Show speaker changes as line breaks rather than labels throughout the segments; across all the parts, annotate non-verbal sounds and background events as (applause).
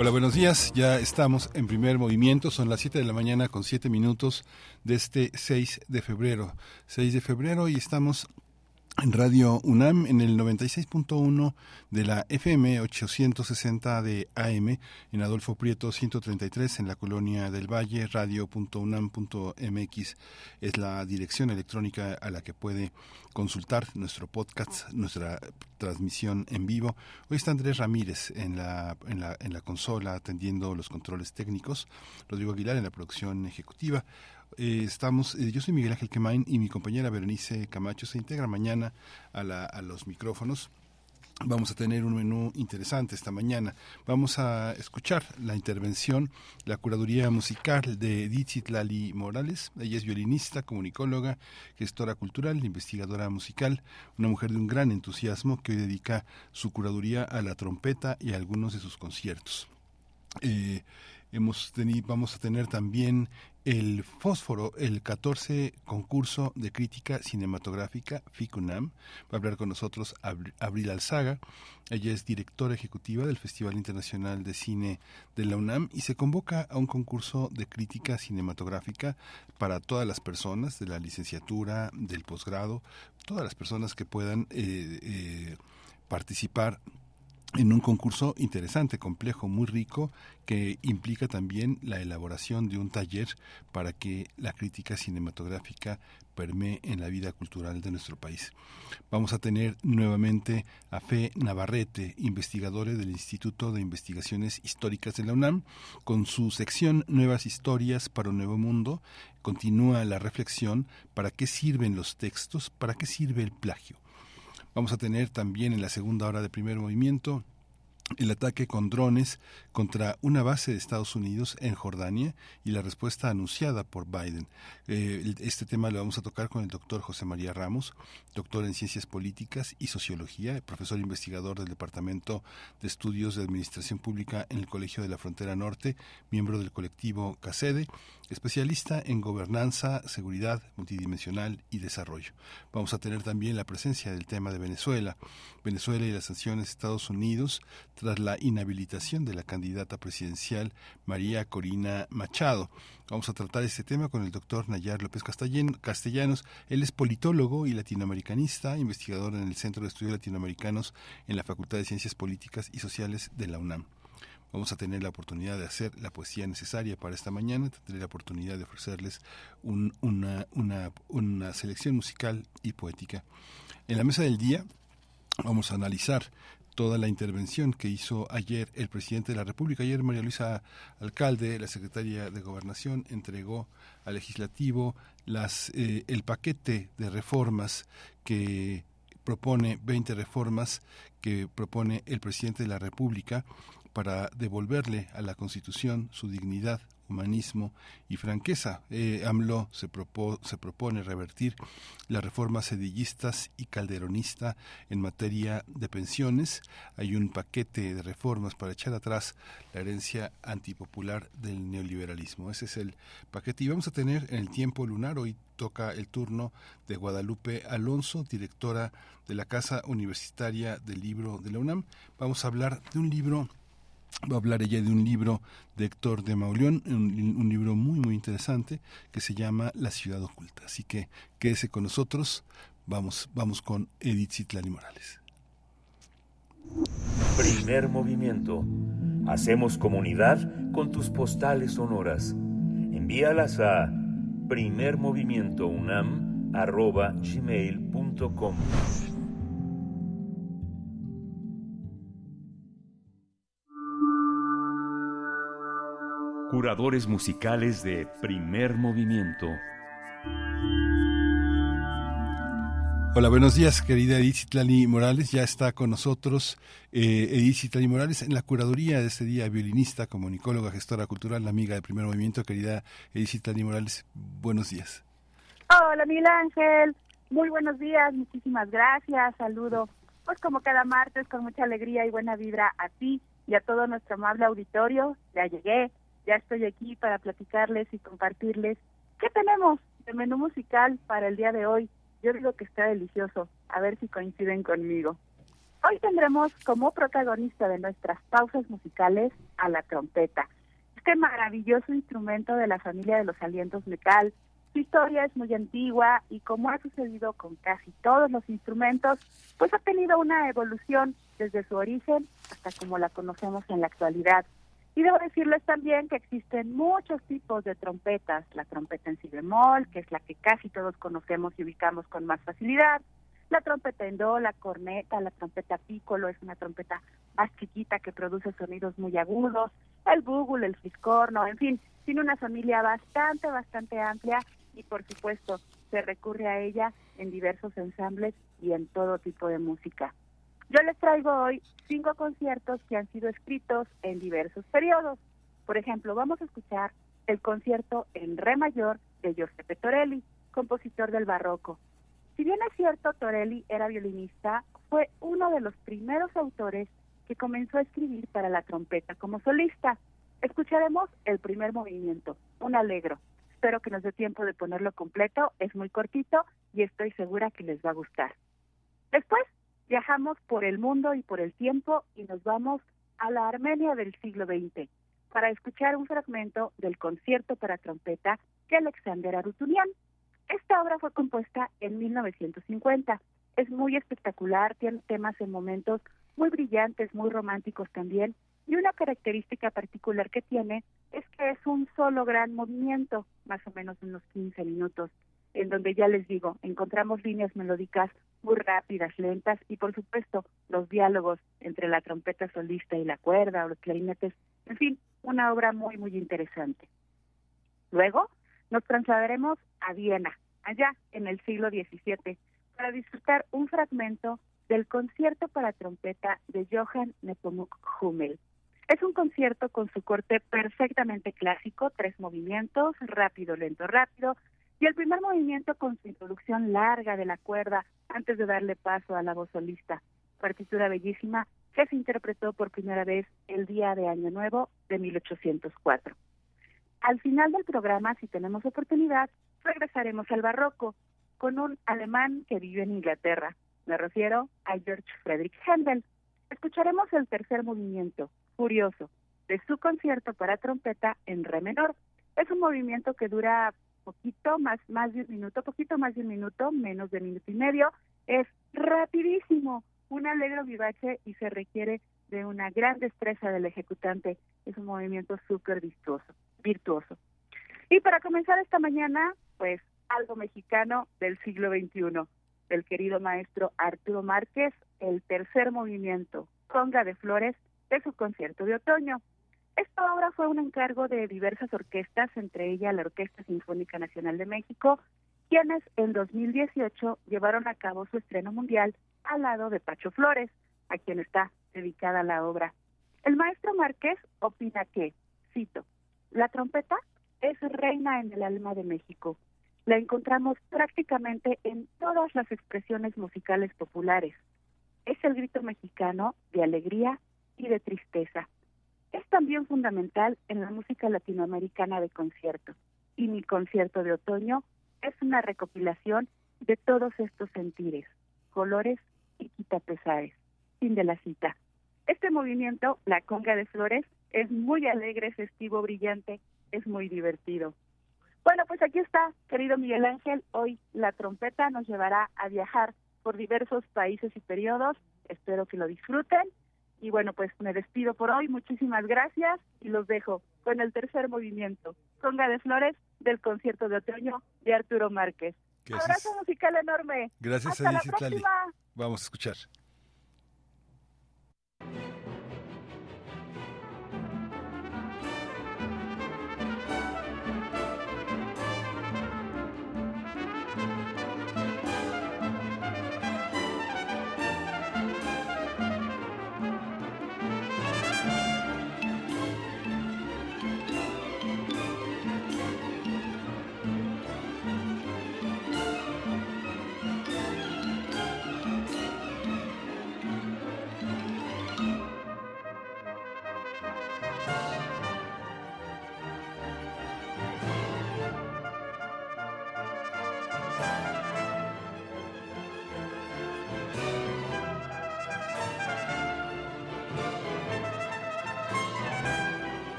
Hola, buenos días. Ya estamos en primer movimiento. Son las 7 de la mañana con 7 minutos de este 6 de febrero. 6 de febrero y estamos en Radio UNAM en el 96.1 de la FM 860 de AM en Adolfo Prieto 133 en la colonia del Valle radio.unam.mx es la dirección electrónica a la que puede consultar nuestro podcast, nuestra transmisión en vivo. Hoy está Andrés Ramírez en la, en la, en la consola atendiendo los controles técnicos, Rodrigo Aguilar en la producción ejecutiva. Eh, estamos, eh, yo soy Miguel Ángel Quemain y mi compañera Berenice Camacho se integra mañana a, la, a los micrófonos. Vamos a tener un menú interesante esta mañana. Vamos a escuchar la intervención, la curaduría musical de Dixit Lali Morales. Ella es violinista, comunicóloga, gestora cultural, investigadora musical, una mujer de un gran entusiasmo que hoy dedica su curaduría a la trompeta y a algunos de sus conciertos. Eh, hemos tenido, vamos a tener también el Fósforo, el 14 concurso de crítica cinematográfica FICUNAM. Va a hablar con nosotros Abril Alzaga. Ella es directora ejecutiva del Festival Internacional de Cine de la UNAM y se convoca a un concurso de crítica cinematográfica para todas las personas de la licenciatura, del posgrado, todas las personas que puedan eh, eh, participar en un concurso interesante, complejo, muy rico, que implica también la elaboración de un taller para que la crítica cinematográfica permee en la vida cultural de nuestro país. Vamos a tener nuevamente a Fe Navarrete, investigadora del Instituto de Investigaciones Históricas de la UNAM, con su sección Nuevas Historias para un Nuevo Mundo. Continúa la reflexión para qué sirven los textos, para qué sirve el plagio Vamos a tener también en la segunda hora de primer movimiento el ataque con drones contra una base de Estados Unidos en Jordania y la respuesta anunciada por Biden. Eh, este tema lo vamos a tocar con el doctor José María Ramos, doctor en Ciencias Políticas y Sociología, profesor investigador del Departamento de Estudios de Administración Pública en el Colegio de la Frontera Norte, miembro del colectivo CACEDE, especialista en gobernanza, seguridad multidimensional y desarrollo. Vamos a tener también la presencia del tema de Venezuela, Venezuela y las sanciones de Estados Unidos tras la inhabilitación de la candidata presidencial María Corina Machado. Vamos a tratar este tema con el doctor Nayar López Castellanos. Él es politólogo y latinoamericanista, investigador en el Centro de Estudios Latinoamericanos en la Facultad de Ciencias Políticas y Sociales de la UNAM. Vamos a tener la oportunidad de hacer la poesía necesaria para esta mañana, tendré la oportunidad de ofrecerles una, una, una selección musical y poética. En la mesa del día vamos a analizar toda la intervención que hizo ayer el presidente de la República. Ayer María Luisa Alcalde, la secretaria de Gobernación, entregó al legislativo las, eh, el paquete de reformas que propone 20 reformas que propone el presidente de la República para devolverle a la Constitución su dignidad, humanismo y franqueza. Eh, AMLO se, se propone revertir las reformas sedillistas y calderonista en materia de pensiones. Hay un paquete de reformas para echar atrás la herencia antipopular del neoliberalismo. Ese es el paquete. Y vamos a tener en el tiempo lunar, hoy toca el turno de Guadalupe Alonso, directora de la Casa Universitaria del Libro de la UNAM. Vamos a hablar de un libro Va a hablar ella de un libro de Héctor de Mauleón, un, libro muy, muy interesante que se llama La ciudad oculta. Así que quédese con nosotros. Vamos, vamos con Edith Citlani Morales.
Primer movimiento. Hacemos comunidad con tus postales sonoras. Envíalas a primermovimientounam.gmail.com Curadores musicales de primer movimiento.
Hola, buenos días, querida Edith Citlali Morales. Ya está con nosotros eh, Edith Citlali Morales en la curaduría de este día, violinista, comunicóloga, gestora cultural, amiga del primer movimiento. Querida Edith Citlali Morales, buenos días.
Hola, Miguel Ángel. Muy buenos días, muchísimas gracias. Saludo, pues como cada martes, con mucha alegría y buena vibra a ti y a todo nuestro amable auditorio. Ya llegué, ya estoy aquí para platicarles y compartirles qué tenemos de menú musical para el día de hoy yo digo que está delicioso, a ver si coinciden conmigo. Hoy tendremos como protagonista de nuestras pausas musicales a la trompeta, este maravilloso instrumento de la familia de los alientos metal. Su historia es muy antigua y como ha sucedido con casi todos los instrumentos, pues ha tenido una evolución desde su origen hasta como la conocemos en la actualidad. Y debo decirles también que existen muchos tipos de trompetas, la trompeta en si bemol, que es la que casi todos conocemos y ubicamos con más facilidad, la trompeta en do, la corneta, la trompeta piccolo es una trompeta más chiquita que produce sonidos muy agudos, el búgulo, el fiscorno, en fin, tiene una familia bastante, bastante amplia y por supuesto se recurre a ella en diversos ensambles y en todo tipo de música. Yo les traigo hoy cinco conciertos que han sido escritos en diversos periodos. Por ejemplo, vamos a escuchar el concierto en re mayor de Giuseppe Torelli, compositor del barroco. Si bien es cierto, Torelli era violinista, fue uno de los primeros autores que comenzó a escribir para la trompeta como solista. Escucharemos el primer movimiento, un alegro. Espero que nos dé tiempo de ponerlo completo, es muy cortito y estoy segura que les va a gustar. Después Viajamos por el mundo y por el tiempo y nos vamos a la Armenia del siglo XX para escuchar un fragmento del concierto para trompeta de Alexander Arutunian. Esta obra fue compuesta en 1950. Es muy espectacular, tiene temas en momentos muy brillantes, muy románticos también, y una característica particular que tiene es que es un solo gran movimiento, más o menos unos 15 minutos en donde ya les digo, encontramos líneas melódicas muy rápidas, lentas y por supuesto los diálogos entre la trompeta solista y la cuerda o los clarinetes, en fin, una obra muy, muy interesante. Luego nos trasladaremos a Viena, allá en el siglo XVII, para disfrutar un fragmento del concierto para trompeta de Johann Nepomuk Hummel. Es un concierto con su corte perfectamente clásico, tres movimientos, rápido, lento, rápido, y el primer movimiento con su introducción larga de la cuerda antes de darle paso a la voz solista. Partitura bellísima que se interpretó por primera vez el día de Año Nuevo de 1804. Al final del programa, si tenemos oportunidad, regresaremos al barroco con un alemán que vivió en Inglaterra. Me refiero a George Friedrich Händel. Escucharemos el tercer movimiento, Furioso, de su concierto para trompeta en re menor. Es un movimiento que dura poquito más, más de un minuto, poquito más de un minuto, menos de minuto y medio. Es rapidísimo, un alegro vivace y se requiere de una gran destreza del ejecutante. Es un movimiento súper virtuoso, virtuoso. Y para comenzar esta mañana, pues algo mexicano del siglo XXI, del querido maestro Arturo Márquez, el tercer movimiento, Conga de Flores, de su concierto de otoño. Esta obra fue un encargo de diversas orquestas, entre ellas la Orquesta Sinfónica Nacional de México, quienes en 2018 llevaron a cabo su estreno mundial al lado de Pacho Flores, a quien está dedicada la obra. El maestro Márquez opina que, cito, la trompeta es reina en el alma de México. La encontramos prácticamente en todas las expresiones musicales populares. Es el grito mexicano de alegría y de tristeza es también fundamental en la música latinoamericana de concierto. Y mi concierto de otoño es una recopilación de todos estos sentires, colores y quitapesares. Fin de la cita. Este movimiento, la conga de flores, es muy alegre, festivo, brillante, es muy divertido. Bueno, pues aquí está, querido Miguel Ángel. Hoy la trompeta nos llevará a viajar por diversos países y periodos. Espero que lo disfruten y bueno, pues me despido por hoy. Muchísimas gracias y los dejo con el tercer movimiento, Conga de Flores del concierto de otoño de Arturo Márquez. Abrazo musical enorme.
Gracias
Hasta
a
la próxima.
Vamos a escuchar.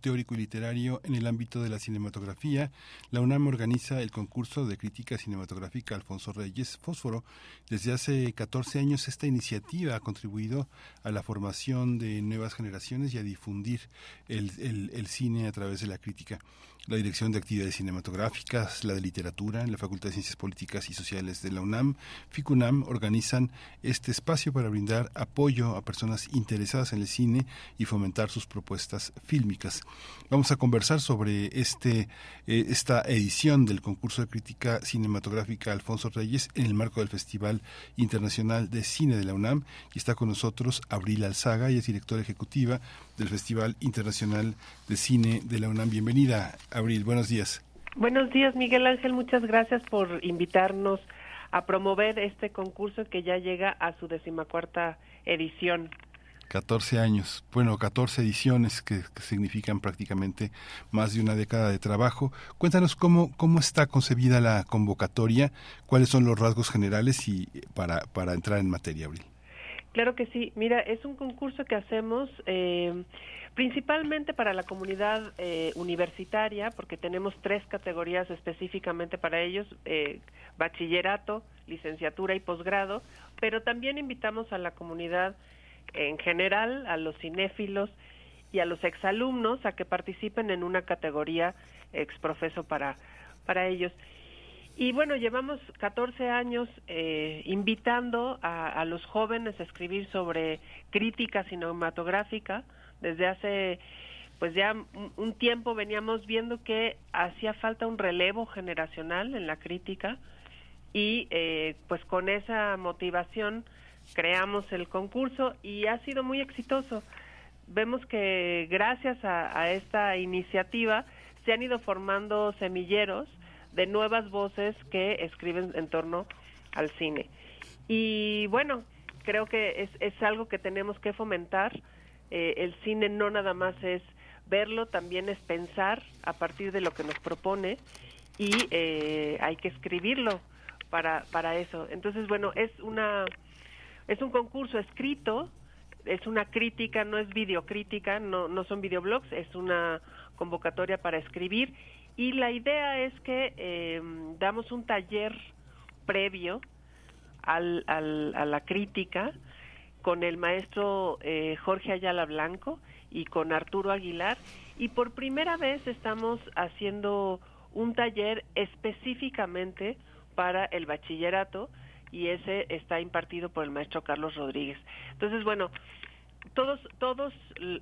teórico y literario en el ámbito de la cinematografía, la UNAM organiza el concurso de crítica cinematográfica Alfonso Reyes Fósforo. Desde hace 14 años esta iniciativa ha contribuido a la formación de nuevas generaciones y a difundir el, el cine a través de la crítica la Dirección de Actividades Cinematográficas, la de Literatura, la Facultad de Ciencias Políticas y Sociales de la UNAM, FICUNAM, organizan este espacio para brindar apoyo a personas interesadas en el cine y fomentar sus propuestas fílmicas. Vamos a conversar sobre este, eh, esta edición del concurso de crítica cinematográfica Alfonso Reyes en el marco del Festival Internacional de Cine de la UNAM y está con nosotros Abril Alzaga, y es directora ejecutiva del Festival Internacional de Cine de la UNAM. Bienvenida, Abril. Buenos días.
Buenos días, Miguel Ángel. Muchas gracias por invitarnos a promover este concurso que ya llega a su decimacuarta edición.
14 años, bueno, 14 ediciones que, significan prácticamente más de una década de trabajo. Cuéntanos cómo, cómo está concebida la convocatoria, cuáles son los rasgos generales y para, para entrar en materia, Abril.
Claro que sí. Mira, es un concurso que hacemos eh, principalmente para la comunidad eh, universitaria, porque tenemos tres categorías específicamente para ellos, eh, bachillerato, licenciatura y posgrado, pero también invitamos a la comunidad en general, a los cinéfilos y a los exalumnos a que participen en una categoría exprofeso para, para ellos. Y bueno, llevamos 14 años eh, invitando a, los jóvenes a escribir sobre crítica cinematográfica. Desde hace, pues ya un, tiempo veníamos viendo que hacía falta un relevo generacional en la crítica y eh, pues con esa motivación creamos el concurso y ha sido muy exitoso. Vemos que gracias a esta iniciativa se han ido formando semilleros de nuevas voces que escriben en torno al cine. Y bueno, creo que es, es algo que tenemos que fomentar. Eh, el cine no nada más es verlo, también es pensar a partir de lo que nos propone y eh, hay que escribirlo para, para eso. Entonces, bueno, es una es un concurso escrito, es una crítica, no es videocrítica, no, no son videoblogs, es una convocatoria para escribir y la idea es que eh, damos un taller previo al, al, a la crítica con el maestro eh, Jorge Ayala Blanco y con Arturo Aguilar y por primera vez estamos haciendo un taller específicamente para el bachillerato y ese está impartido por el maestro Carlos Rodríguez. Entonces, bueno, todos todos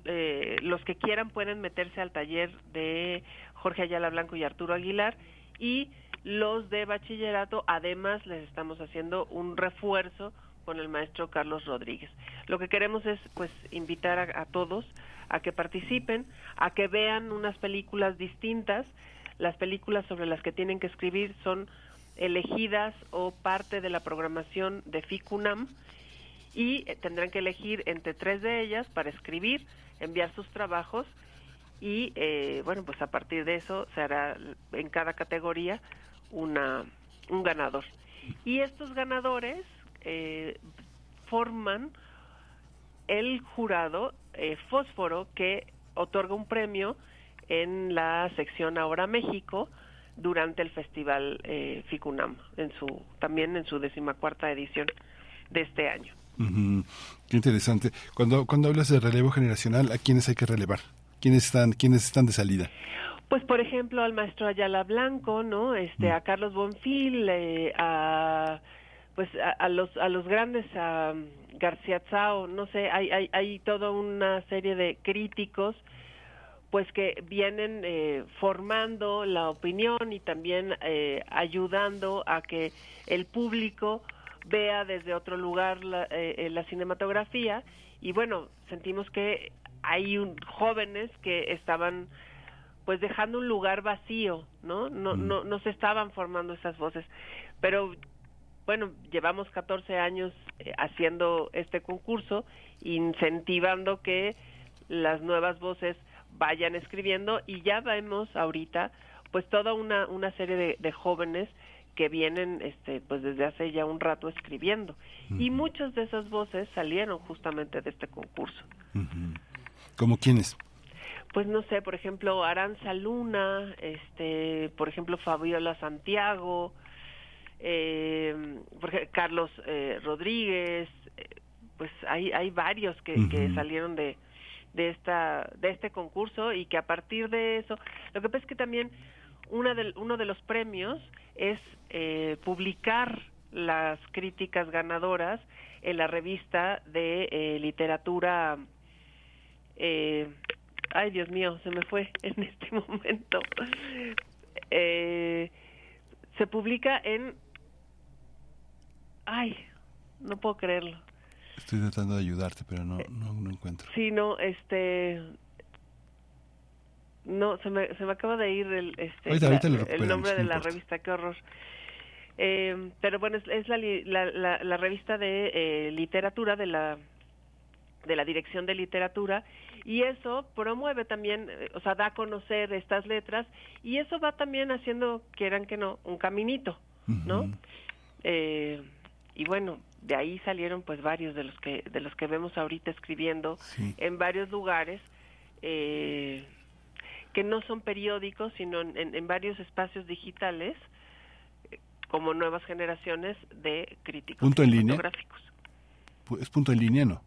eh, los que quieran pueden meterse al taller de Jorge Ayala Blanco y Arturo Aguilar y los de bachillerato además les estamos haciendo un refuerzo con el maestro Carlos Rodríguez. Lo que queremos es pues invitar a, todos a que participen, a que vean unas películas distintas. Las películas sobre las que tienen que escribir son elegidas o parte de la programación de FICUNAM y eh, tendrán que elegir entre tres de ellas para escribir, enviar sus trabajos y eh, bueno, pues a partir de eso se hará en cada categoría una, un ganador. Y estos ganadores eh, forman el jurado Fósforo que otorga un premio en la sección Ahora México durante el festival FICUNAM, en su, también en su decimacuarta edición de este año.
Qué interesante. Cuando, cuando hablas de relevo generacional, ¿a quiénes hay que relevar? ¿Quiénes están, quiénes están de salida?
Pues por ejemplo al maestro Ayala Blanco, ¿no? Este, mm. a Carlos Bonfil, eh, a pues a, los a los grandes a García Tsao, no sé, hay hay hay toda una serie de críticos pues que vienen eh, formando la opinión y también eh, ayudando a que el público vea desde otro lugar la, eh, eh, la cinematografía y bueno, sentimos que hay un, jóvenes que estaban pues dejando un lugar vacío, ¿no? No,
Mm.
no, no se estaban formando esas voces. Pero bueno, llevamos 14 años eh, haciendo este concurso, incentivando que las nuevas voces vayan escribiendo y ya vemos ahorita pues toda una, una serie de, de jóvenes que vienen este pues desde hace ya un rato escribiendo y muchas de esas voces salieron justamente de este concurso
Ujú. ¿Como quiénes?
pues no sé por ejemplo Aranza Luna este por ejemplo Fabiola Santiago eh, Carlos eh, Rodríguez eh, pues hay hay varios que, que salieron de de esta de este concurso y que a partir de eso lo que pasa es que también una del, uno de los premios es eh, publicar las críticas ganadoras en la revista de eh, literatura eh, ay Dios mío se me fue (laughs) en este momento Eh, se publica en ay no puedo creerlo
Estoy tratando de ayudarte, pero no, no, no encuentro.
Sí, no, este... No, se me, se me acaba de ir el, este,
Ahorita- ahorita lo
el nombre de la
importa.
revista, qué horror. Eh, pero bueno, es, la, la, la revista de eh, literatura de la de la Dirección de Literatura y eso promueve también, eh, o sea, da a conocer estas letras y eso va también haciendo, quieran que no, un caminito, ¿no? Eh, y bueno, de ahí salieron pues varios de los que de los que vemos ahorita escribiendo
Sí.
en varios lugares eh, que no son periódicos, sino en, en- en varios espacios digitales eh, como nuevas generaciones de críticos
¿Punto en línea? Es punto en línea, ¿no?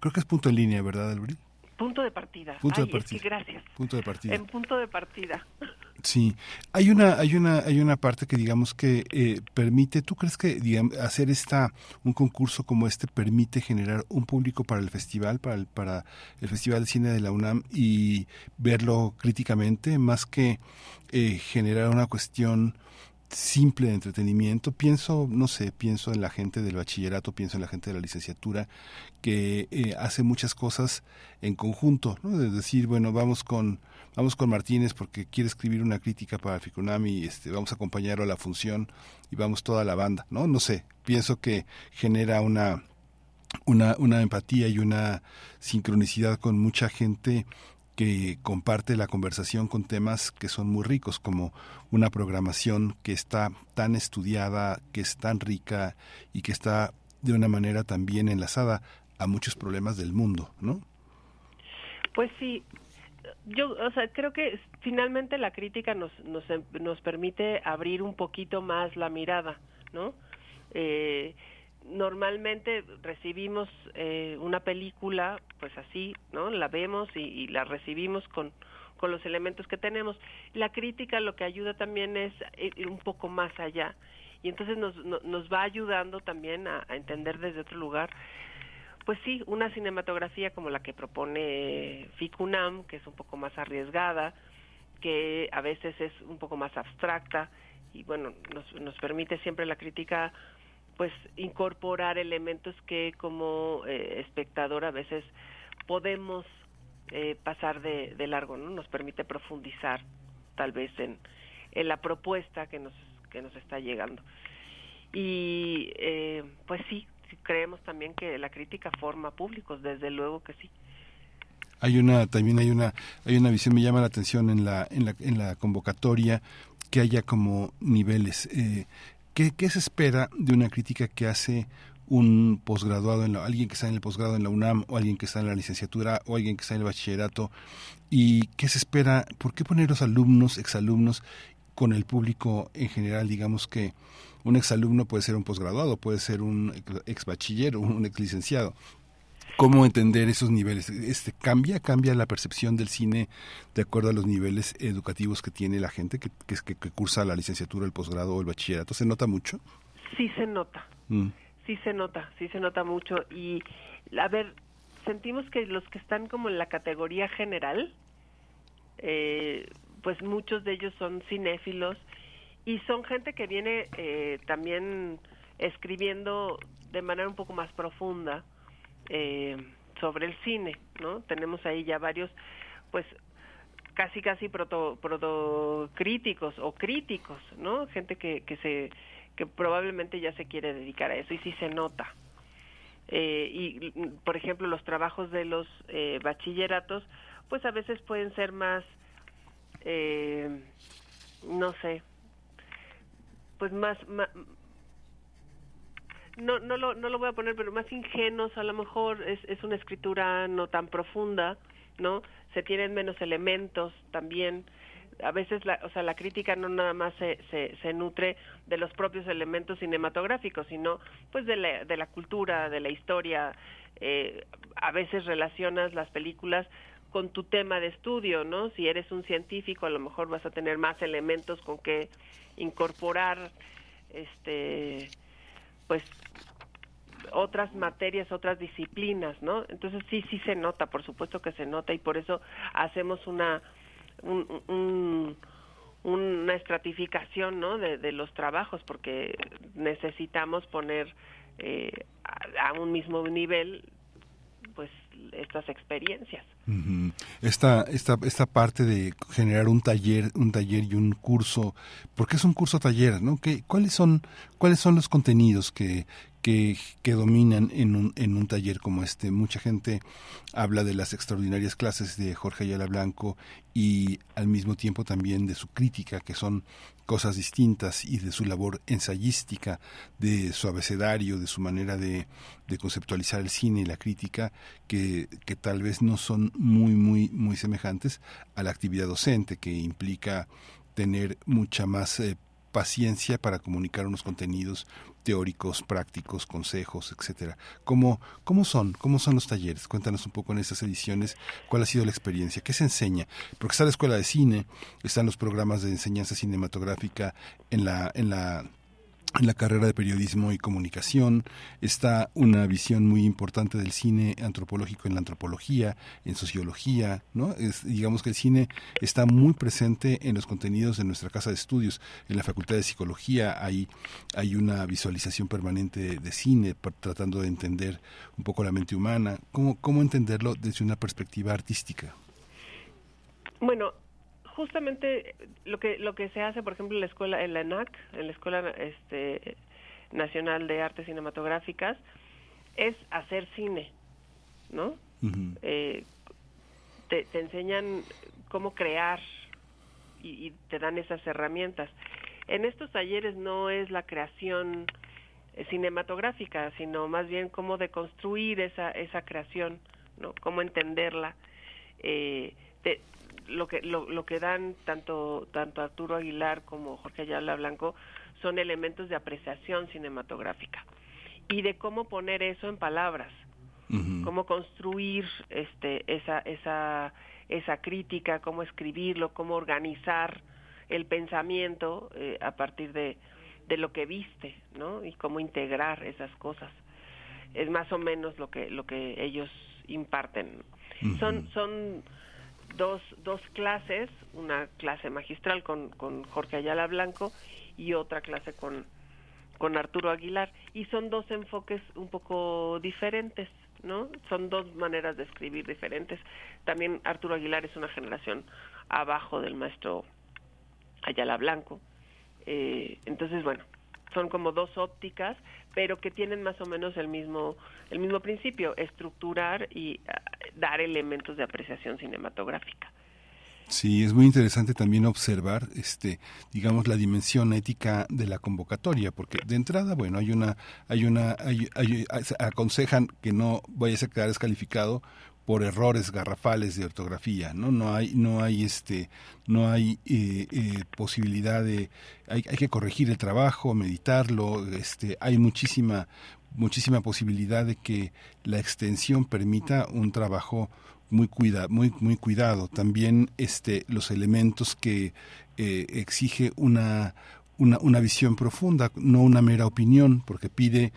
Creo que es punto en línea, ¿verdad, Albri?
Punto de partida.
Punto de
es
partida.
que gracias.
Punto de partida.
En punto de partida. (laughs)
Sí, hay una, hay una, hay una parte que digamos que eh, permite. ¿Tú crees que digamos, hacer esta un concurso como este permite generar un público para el festival, para el, para el festival de cine de la UNAM y verlo críticamente, más que eh, generar una cuestión simple de entretenimiento. Pienso, no sé, pienso en la gente del bachillerato, pienso en la gente de la licenciatura que eh, hace muchas cosas en conjunto, ¿no? De decir, bueno, vamos con vamos con Martínez porque quiere escribir una crítica para Ficunami, este, vamos a acompañarlo a la función y vamos toda la banda, ¿no? No sé, pienso que genera una una, una empatía y una sincronicidad con mucha gente que comparte la conversación con temas que son muy ricos, como una programación que está tan estudiada, que es tan rica y que está de una manera también enlazada a muchos problemas del mundo, ¿no?
Pues sí, yo, o sea, creo que finalmente la crítica nos, nos, nos permite abrir un poquito más la mirada, ¿no? Eh, normalmente recibimos eh, una película, pues así, ¿no? La vemos y, y la recibimos con, con los elementos que tenemos. La crítica lo que ayuda también es ir ir un poco más allá y entonces nos, no- nos va ayudando también a, a entender desde otro lugar pues sí, una cinematografía como la que propone Ficunam, que es un poco más arriesgada, que a veces es un poco más abstracta y bueno, nos, nos permite siempre la crítica pues incorporar elementos que como eh, espectador a veces podemos eh, pasar de, de largo, ¿no? Nos permite profundizar tal vez en, en la propuesta que nos, que nos está llegando. Y eh, pues sí, creemos también que la crítica forma públicos, desde luego que sí.
Hay una, también hay una, hay una visión, me llama la atención en la, en la, en la convocatoria que haya como niveles. Eh, ¿qué, ¿Qué se espera de una crítica que hace un posgraduado, en la, alguien que está en el posgrado en la UNAM, o alguien que está en la licenciatura, o alguien que está en el bachillerato? ¿Y qué se espera? ¿Por qué poner los alumnos, exalumnos, con el público en general? Digamos que un exalumno puede ser un posgraduado, puede ser un ex bachiller, un ex licenciado cómo entender esos niveles. Este cambia, cambia la percepción del cine de acuerdo a los niveles educativos que tiene la gente que, que, que, cursa la licenciatura, el posgrado o el bachillerato. ¿Se nota mucho?
Sí se nota,
Mm.
sí se nota, sí se nota mucho. Y a ver, sentimos que los que están como en la categoría general, eh, pues muchos de ellos son cinéfilos y son gente que viene eh, también escribiendo de manera un poco más profunda eh, sobre el cine, ¿no? Tenemos ahí ya varios, pues casi casi proto, protocríticos o críticos, ¿no? Gente que, que se que probablemente ya se quiere dedicar a eso y sí se nota. Eh, y por ejemplo los trabajos de los eh, bachilleratos pues a veces pueden ser más eh, no sé pues más, no no lo no lo voy a poner pero más ingenuos a lo mejor es, es una escritura no tan profunda no se tienen menos elementos también a veces la, o sea, la crítica no nada más se, se, se, nutre de los propios elementos cinematográficos, sino pues de la, de la cultura, de la historia. Eh, a veces relacionas las películas con tu tema de estudio, ¿no? Si eres un científico, a lo mejor vas a tener más elementos con que incorporar, este, pues otras materias, otras disciplinas, ¿no? Entonces sí, sí se nota, por supuesto que se nota y por eso hacemos una un, una estratificación ¿no? de, los trabajos porque necesitamos poner eh, a, un mismo nivel pues estas experiencias.
Esta, esta, esta parte de generar un taller, un taller y un curso, porque es un curso taller, ¿no? ¿Qué, ¿Cuáles son, cuáles son los contenidos que, que, dominan en un, en un taller como este. Mucha gente habla de las extraordinarias clases de Jorge Ayala Blanco y al mismo tiempo también de su crítica, que son cosas distintas, y de su labor ensayística, de su abecedario, de su manera de, de conceptualizar el cine y la crítica, que, que, tal vez no son muy, muy, muy semejantes a la actividad docente, que implica tener mucha más eh, paciencia para comunicar unos contenidos teóricos, prácticos, consejos, etcétera. ¿Cómo, ¿Cómo son? ¿Cómo son los talleres? Cuéntanos un poco en estas ediciones cuál ha sido la experiencia, qué se enseña, porque está la escuela de cine, están los programas de enseñanza cinematográfica en la en la en la carrera de periodismo y comunicación, está una visión muy importante del cine antropológico en la antropología, en sociología, ¿no? Es, digamos que el cine está muy presente en los contenidos de nuestra casa de estudios. En la Facultad de Psicología hay, hay una visualización permanente de cine, tratando de entender un poco la mente humana. ¿Cómo, cómo entenderlo desde una perspectiva artística?
Bueno, justamente lo que lo que se hace, por ejemplo, en la escuela, en la ENAC, en la Escuela este, Nacional de Artes Cinematográficas, es hacer cine, ¿no? Eh, te, enseñan cómo crear y, te dan esas herramientas. En estos talleres no es la creación eh, cinematográfica, sino más bien cómo deconstruir esa esa creación, ¿no? Cómo entenderla. Eh, te, lo que lo, lo que dan tanto tanto Arturo Aguilar como Jorge Ayala Blanco son elementos de apreciación cinematográfica y de cómo poner eso en palabras, cómo construir este esa esa esa crítica, cómo escribirlo, cómo organizar el pensamiento eh, a partir de, de lo que viste, ¿no? Y cómo integrar esas cosas. Es más o menos lo que lo que ellos imparten. Son son dos, dos clases, una clase magistral con, con Jorge Ayala Blanco y otra clase con, con Arturo Aguilar. Y son dos enfoques un poco diferentes, ¿no? Son dos maneras de escribir diferentes. También Arturo Aguilar es una generación abajo del maestro Ayala Blanco. Eh, entonces, bueno, son como dos ópticas, pero que tienen más o menos el mismo el mismo principio, estructurar y ah, dar elementos de apreciación cinematográfica.
Sí, es muy interesante también observar, este, digamos, la dimensión ética de la convocatoria, porque de entrada, bueno, hay una, hay una, hay, aconsejan que no vayas a quedar descalificado por errores garrafales de ortografía, ¿no? No hay, no hay este, no hay eh, eh, posibilidad de, hay, que corregir el trabajo, meditarlo, este, hay muchísima, muchísima posibilidad de que la extensión permita un trabajo muy cuida, muy muy cuidado. También este, los elementos que eh, exige una, una, una visión profunda, no una mera opinión, porque pide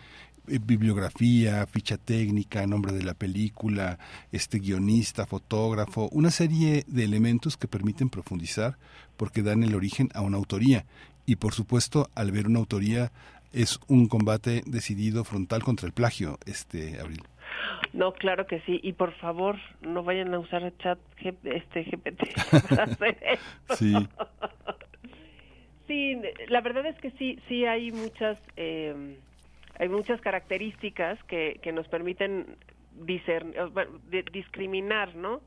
bibliografía, ficha técnica, nombre de la película, este guionista, fotógrafo, una serie de elementos que permiten profundizar porque dan el origen a una autoría. Y por supuesto, al ver una autoría es un combate decidido frontal contra el plagio, este Abril.
No, claro que sí. Y por favor, no vayan a usar el chat este GPT (laughs) para hacer esto. Sí. sí, la verdad es que sí, sí hay muchas, eh, hay muchas características que, que nos permiten discriminar, ¿no?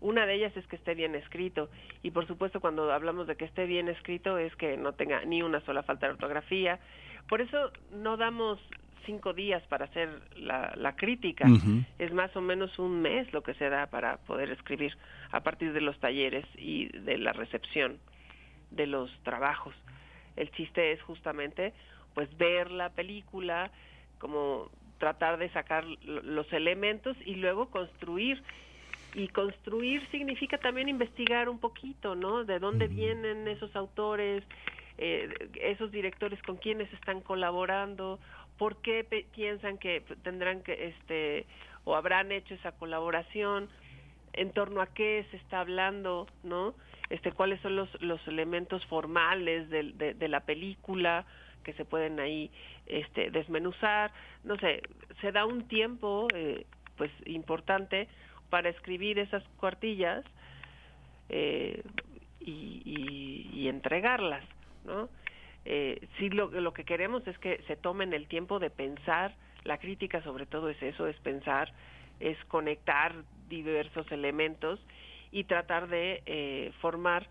Una de ellas es que esté bien escrito y por supuesto cuando hablamos de que esté bien escrito es que no tenga ni una sola falta de ortografía. Por eso no damos cinco días para hacer la, crítica, es más o menos un mes lo que se da para poder escribir a partir de los talleres y de la recepción de los trabajos. El chiste es justamente pues ver la película, como tratar de sacar los elementos y luego construir y construir significa también investigar un poquito, ¿no? De dónde vienen esos autores, eh, esos directores con quienes están colaborando, por qué piensan que tendrán que, este, o habrán hecho esa colaboración, en torno a qué se está hablando, ¿no? Este, cuáles son los, los elementos formales de, de, la película que se pueden ahí este, desmenuzar, no sé, se da un tiempo, eh, pues, importante para escribir esas cuartillas eh, y, y, entregarlas, ¿no? Eh, sí, lo, lo que queremos es que se tomen el tiempo de pensar, la crítica sobre todo es eso, es pensar, es conectar diversos elementos y tratar de eh, formar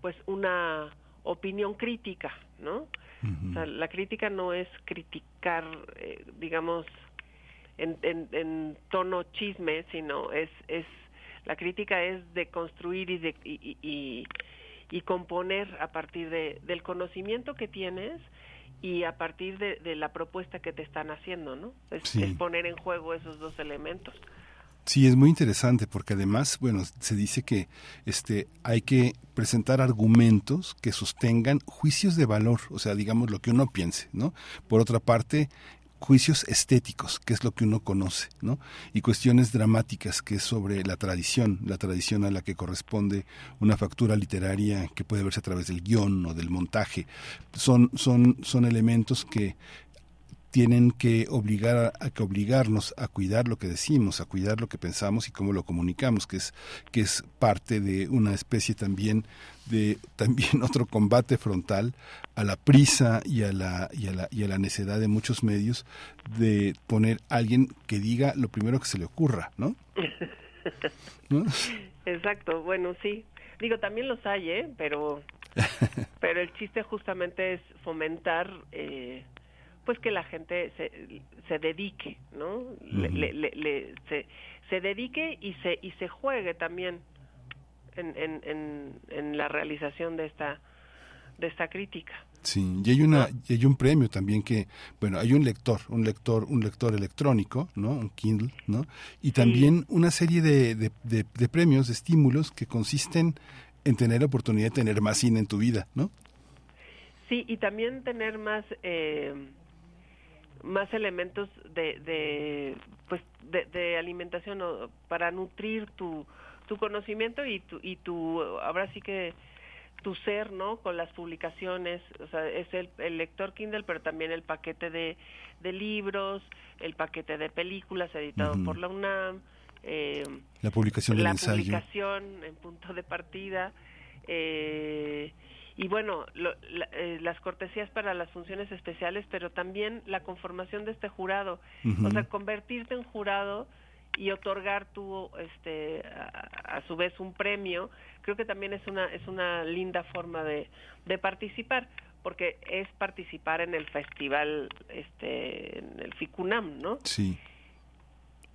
pues una opinión crítica, ¿no? O sea, la crítica no es criticar, eh, digamos, en, en, tono chisme, sino es, es la crítica es de construir y, de, y, y, componer a partir de, del conocimiento que tienes y a partir de, de la propuesta que te están haciendo, ¿no? Es, es, poner en juego esos dos elementos.
Sí, es muy interesante porque además, bueno, se dice que este hay que presentar argumentos que sostengan juicios de valor, o sea, digamos lo que uno piense, ¿no? Por otra parte, juicios estéticos, que es lo que uno conoce, ¿no? Y cuestiones dramáticas, que es sobre la tradición, la tradición a la que corresponde una factura literaria que puede verse a través del guion o del montaje. Son, son, son elementos que tienen que obligar a, que obligarnos a cuidar lo que decimos, a cuidar lo que pensamos y cómo lo comunicamos, que es que es parte de una especie también de (laughs) también otro combate frontal a la prisa y a la y a la y a la necedad de muchos medios de poner a alguien que diga lo primero que se le ocurra, ¿no? (laughs)
Exacto, bueno, sí. Digo, también los hay, ¿eh? Pero (laughs) pero el chiste justamente es fomentar eh, pues que la gente se, se dedique, ¿no? le, le, se, se dedique y se y se juegue también en, en, en, en la realización de esta de esta crítica.
Sí, y hay una y hay un premio también que, bueno, hay un lector, un lector, un lector electrónico, ¿no? Un Kindle, ¿no? Y también una serie de, de, de, premios, de estímulos que consisten en tener la oportunidad de tener más cine en tu vida, ¿no?
Sí, y también tener más eh, más elementos de, de pues de, de alimentación o para nutrir tu, tu conocimiento y tu y tu ahora sí que tu ser, ¿no? Con las publicaciones, o sea, es el, el lector Kindle, pero también el paquete de, de libros, el paquete de películas editado por la UNAM,
eh, la publicación del
la
ensayo.
publicación en punto de partida, eh, y bueno, eh, las cortesías para las funciones especiales, pero también la conformación de este jurado, o sea, convertirte en jurado y otorgar tu, este, a, su vez un premio, creo que también es una es una linda forma de, de participar, porque es participar en el festival, este, en el FICUNAM, ¿no?
Sí.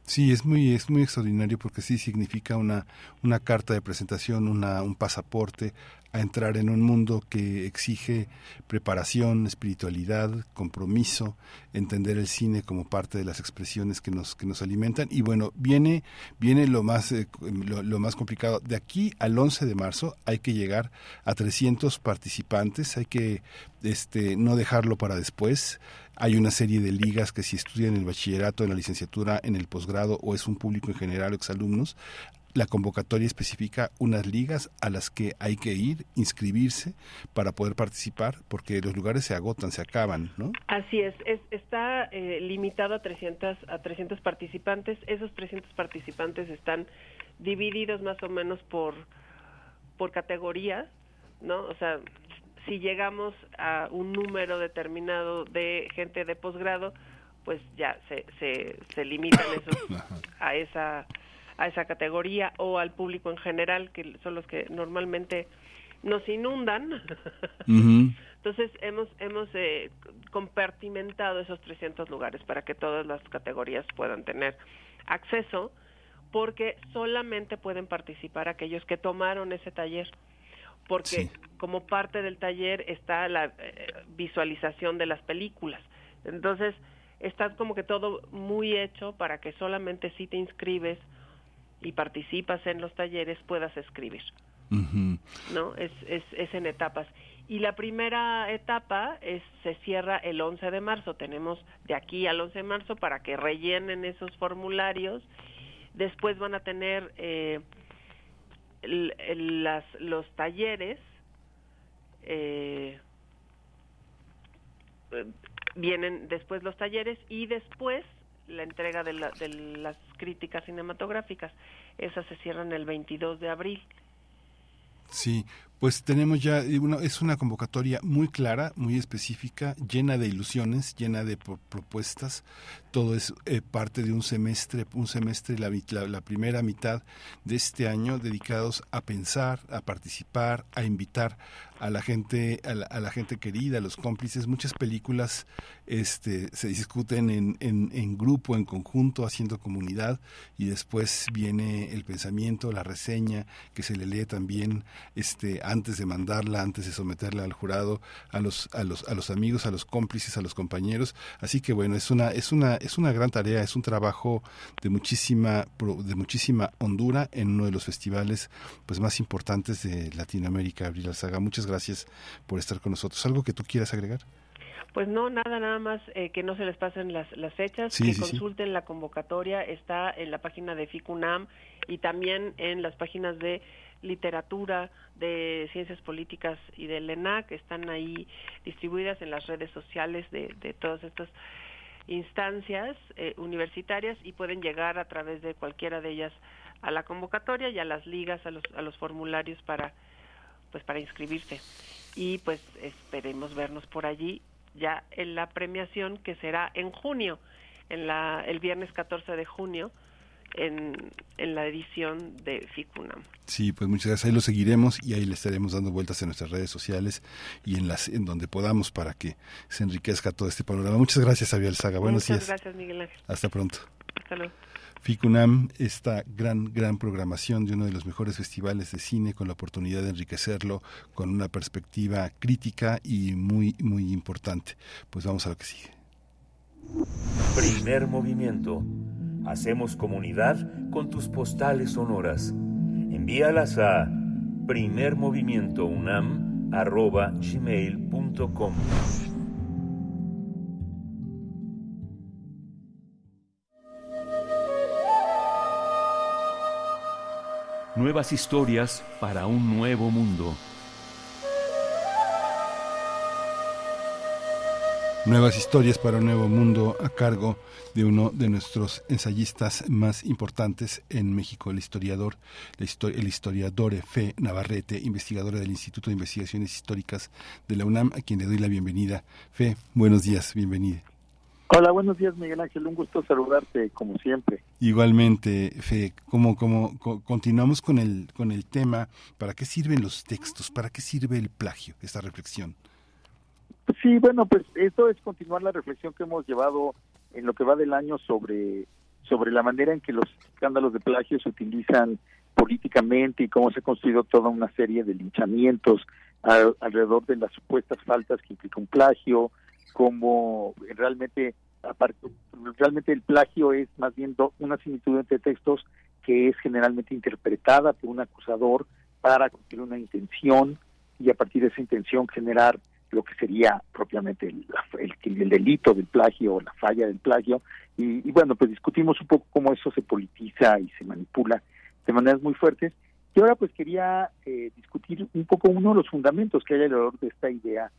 Sí, es muy, es muy extraordinario porque sí significa una, una carta de presentación, una, un pasaporte a entrar en un mundo que exige preparación, espiritualidad, compromiso, entender el cine como parte de las expresiones que nos que nos alimentan y bueno, viene viene lo más eh, lo, más complicado. De aquí al 11 de marzo hay que llegar a 300 participantes, hay que este no dejarlo para después. Hay una serie de ligas que si estudian el bachillerato, en la licenciatura, en el posgrado o es un público en general o exalumnos, la convocatoria especifica unas ligas a las que hay que ir, inscribirse para poder participar, porque los lugares se agotan, se acaban, ¿no?
Así es, está eh, limitado a 300, a 300 participantes. Esos 300 participantes están divididos más o menos por, por categorías, ¿no? O sea, si llegamos a un número determinado de gente de posgrado, pues ya se, se, se limitan (coughs) esos, a esa a esa categoría o al público en general, que son los que normalmente nos inundan. Entonces hemos hemos eh, compartimentado esos 300 lugares para que todas las categorías puedan tener acceso, porque solamente pueden participar aquellos que tomaron ese taller, porque como parte del taller está la eh, visualización de las películas. Entonces está como que todo muy hecho para que solamente si te inscribes y participas en los talleres puedas escribir. ¿No? Es, es, es, en etapas. Y la primera etapa es, se cierra el 11 de marzo. Tenemos de aquí al 11 de marzo para que rellenen esos formularios. Después van a tener eh, las, los talleres. Eh, vienen después los talleres y después la entrega de, de las críticas cinematográficas. Esas se cierran el 22 de abril.
Sí, pues tenemos ya, es una convocatoria muy clara, muy específica, llena de ilusiones, llena de propuestas. Todo es eh, parte de un semestre, un semestre, la, la, primera mitad de este año dedicados a pensar, a participar, a invitar a la gente, a la, gente querida, a los cómplices. Muchas películas este, se discuten en, grupo, en conjunto, haciendo comunidad y después viene el pensamiento, la reseña que se le lee también este, antes de mandarla, antes de someterla al jurado, a los, a los, a los amigos, a los cómplices, a los compañeros. Así que bueno, es una, es una, es una gran tarea, es un trabajo de muchísima, de muchísima hondura en uno de los festivales pues más importantes de Latinoamérica, Abril Alzaga. Muchas gracias por estar con nosotros. ¿Algo que tú quieras agregar?
Pues no, nada, nada más eh, que no se les pasen las, las fechas, que consulten la convocatoria, está en la página de FICUNAM y también en las páginas de literatura, de ciencias políticas y del ENAC, están ahí distribuidas en las redes sociales de, de todas estas instancias eh, universitarias y pueden llegar a través de cualquiera de ellas a la convocatoria y a las ligas, a los, a los formularios para, pues para inscribirse. Y pues esperemos vernos por allí ya en la premiación que será en junio, en la, el viernes 14 de junio, en, en la edición de FICUNAM.
Sí, pues muchas gracias. Ahí lo seguiremos y ahí le estaremos dando vueltas en nuestras redes sociales y en las en donde podamos para que se enriquezca todo este panorama. Muchas gracias, Abiel Saga. Buenos
días. gracias, Miguel Ángel.
Hasta pronto.
Hasta luego.
FICUNAM, esta gran, gran programación de uno de los mejores festivales de cine con la oportunidad de enriquecerlo con una perspectiva crítica y muy, muy importante. Pues vamos a lo que sigue.
Primer movimiento Hacemos comunidad con tus postales sonoras. Envíalas a primermovimientounam.gmail.com Nuevas historias para un nuevo mundo.
Nuevas historias para un nuevo mundo a cargo de uno de nuestros ensayistas más importantes en México, el historiador, el historiador Fe Navarrete, investigadora del Instituto de Investigaciones Históricas de la UNAM, a quien le doy la bienvenida. Fe, buenos días, bienvenida.
Hola, buenos días Miguel Ángel, un gusto saludarte como siempre.
Igualmente, Fe, como, como continuamos con el, con el tema, ¿para qué sirven los textos? ¿Para qué sirve el plagio, esta reflexión?
Sí, bueno, pues esto es continuar la reflexión que hemos llevado en lo que va del año sobre, sobre la manera en que los escándalos de plagio se utilizan políticamente y cómo se ha construido toda una serie de linchamientos alrededor de las supuestas faltas que implica un plagio, cómo realmente aparte realmente el plagio es más bien una similitud entre textos que es generalmente interpretada por un acusador para cumplir una intención y a partir de esa intención generar lo que sería propiamente el, el, delito del plagio o la falla del plagio. Y, bueno, pues discutimos un poco cómo eso se politiza y se manipula de maneras muy fuertes. Y ahora pues quería eh, discutir un poco uno de los fundamentos que hay alrededor de esta idea,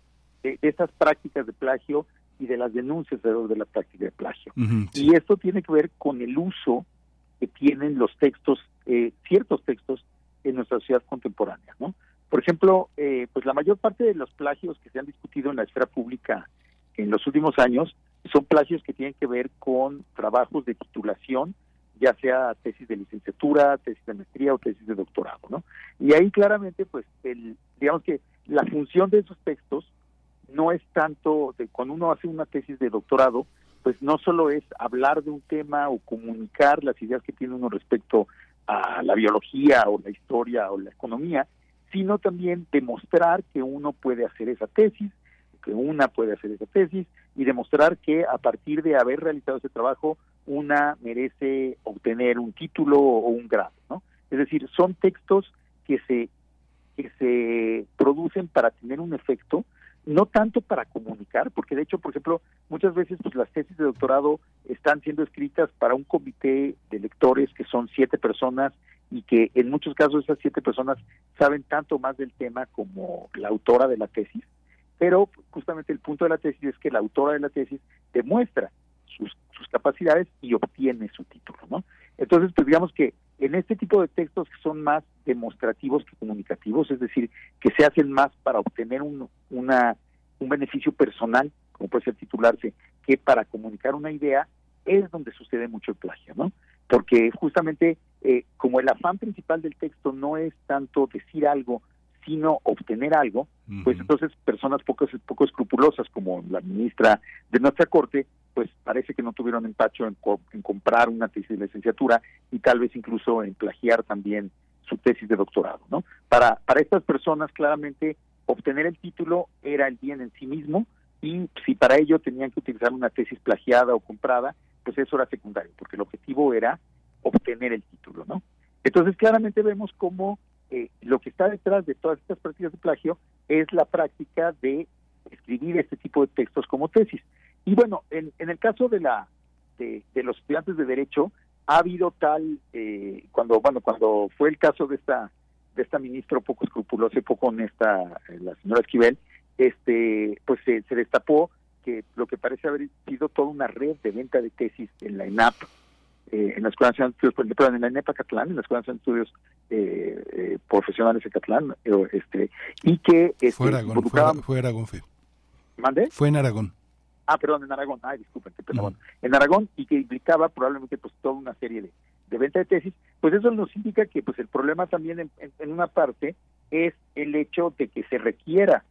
de, estas prácticas de plagio y de las denuncias alrededor de la práctica de plagio. Y esto tiene que ver con el uso que tienen los textos, eh, ciertos textos en nuestra sociedad contemporánea, ¿no? Por ejemplo, eh, pues la mayor parte de los plagios que se han discutido en la esfera pública en los últimos años son plagios que tienen que ver con trabajos de titulación, ya sea tesis de licenciatura, tesis de maestría o tesis de doctorado, ¿no? Y ahí claramente, pues, el, digamos que la función de esos textos no es tanto, de, cuando uno hace una tesis de doctorado, pues no solo es hablar de un tema o comunicar las ideas que tiene uno respecto a la biología o la historia o la economía, sino también demostrar que uno puede hacer esa tesis, que una puede hacer esa tesis y demostrar que a partir de haber realizado ese trabajo una merece obtener un título o un grado, ¿no? Es decir, son textos que se que se producen para tener un efecto, no tanto para comunicar, porque de hecho, por ejemplo, muchas veces pues las tesis de doctorado están siendo escritas para un comité de lectores que son siete personas y que en muchos casos esas siete personas saben tanto más del tema como la autora de la tesis, pero justamente el punto de la tesis es que la autora de la tesis demuestra sus, sus capacidades y obtiene su título, ¿no? Entonces, pues digamos que en este tipo de textos que son más demostrativos que comunicativos, es decir, que se hacen más para obtener un, una, un beneficio personal, como puede ser titularse, que para comunicar una idea, es donde sucede mucho el plagio, ¿no? Porque justamente eh, como el afán principal del texto no es tanto decir algo, sino obtener algo, pues entonces personas poco, poco escrupulosas como la ministra de nuestra corte, pues parece que no tuvieron empacho en, en comprar una tesis de licenciatura y tal vez incluso en plagiar también su tesis de doctorado, ¿no? Para, para estas personas claramente obtener el título era el bien en sí mismo y si para ello tenían que utilizar una tesis plagiada o comprada, pues eso era secundario, porque el objetivo era obtener el título, ¿no? Entonces claramente vemos cómo eh, lo que está detrás de todas estas prácticas de plagio es la práctica de escribir este tipo de textos como tesis. Y bueno, en, el caso de la de, los estudiantes de derecho ha habido tal eh, cuando bueno cuando fue el caso de esta de esta ministra poco escrupulosa y poco honesta eh, la señora Esquivel este pues se, se destapó que lo que parece haber sido toda una red de venta de tesis en la ENAP eh, en la Escuela Nacional de Estudios, perdón, en la ENEPA Catlán, en la Escuela Nacional de Estudios eh, eh, Profesionales de Catlán, este, y que... Este,
fue Aragón, fue, Aragón, fue.
¿Mande?
Fue en Aragón.
Ah, perdón, en Aragón, ay, disculpen, perdón. En Aragón, y que implicaba probablemente pues toda una serie de, de venta de tesis, pues eso nos indica que pues el problema también en, en, una parte es el hecho de que se requiera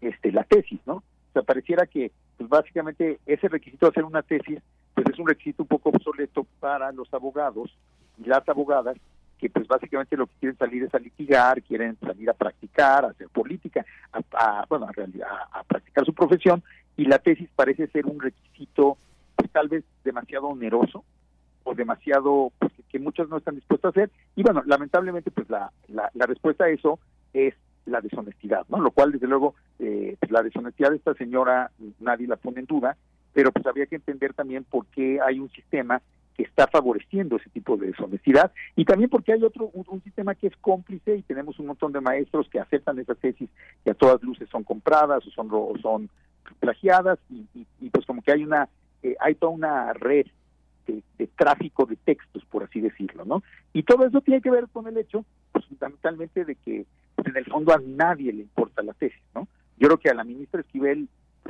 este la tesis, ¿no? O sea, pareciera que pues básicamente ese requisito de hacer una tesis pues es un requisito un poco obsoleto para los abogados y las abogadas que pues básicamente lo que quieren salir es a litigar, quieren salir a practicar, a hacer política, a, bueno, a, a, practicar su profesión y la tesis parece ser un requisito pues tal vez demasiado oneroso o demasiado pues, que muchos no están dispuestos a hacer. Y bueno, lamentablemente pues la, la, la respuesta a eso es la deshonestidad, ¿no? Lo cual desde luego eh, pues, la deshonestidad de esta señora nadie la pone en duda, pero pues habría que entender también por qué hay un sistema que está favoreciendo ese tipo de deshonestidad y también porque hay otro un, sistema que es cómplice y tenemos un montón de maestros que aceptan esas tesis que a todas luces son compradas o son son plagiadas y, pues como que hay una eh, hay toda una red de, tráfico de textos por así decirlo no y todo eso tiene que ver con el hecho pues, fundamentalmente de que pues, en el fondo a nadie le importa la tesis no yo creo que a la ministra Esquivel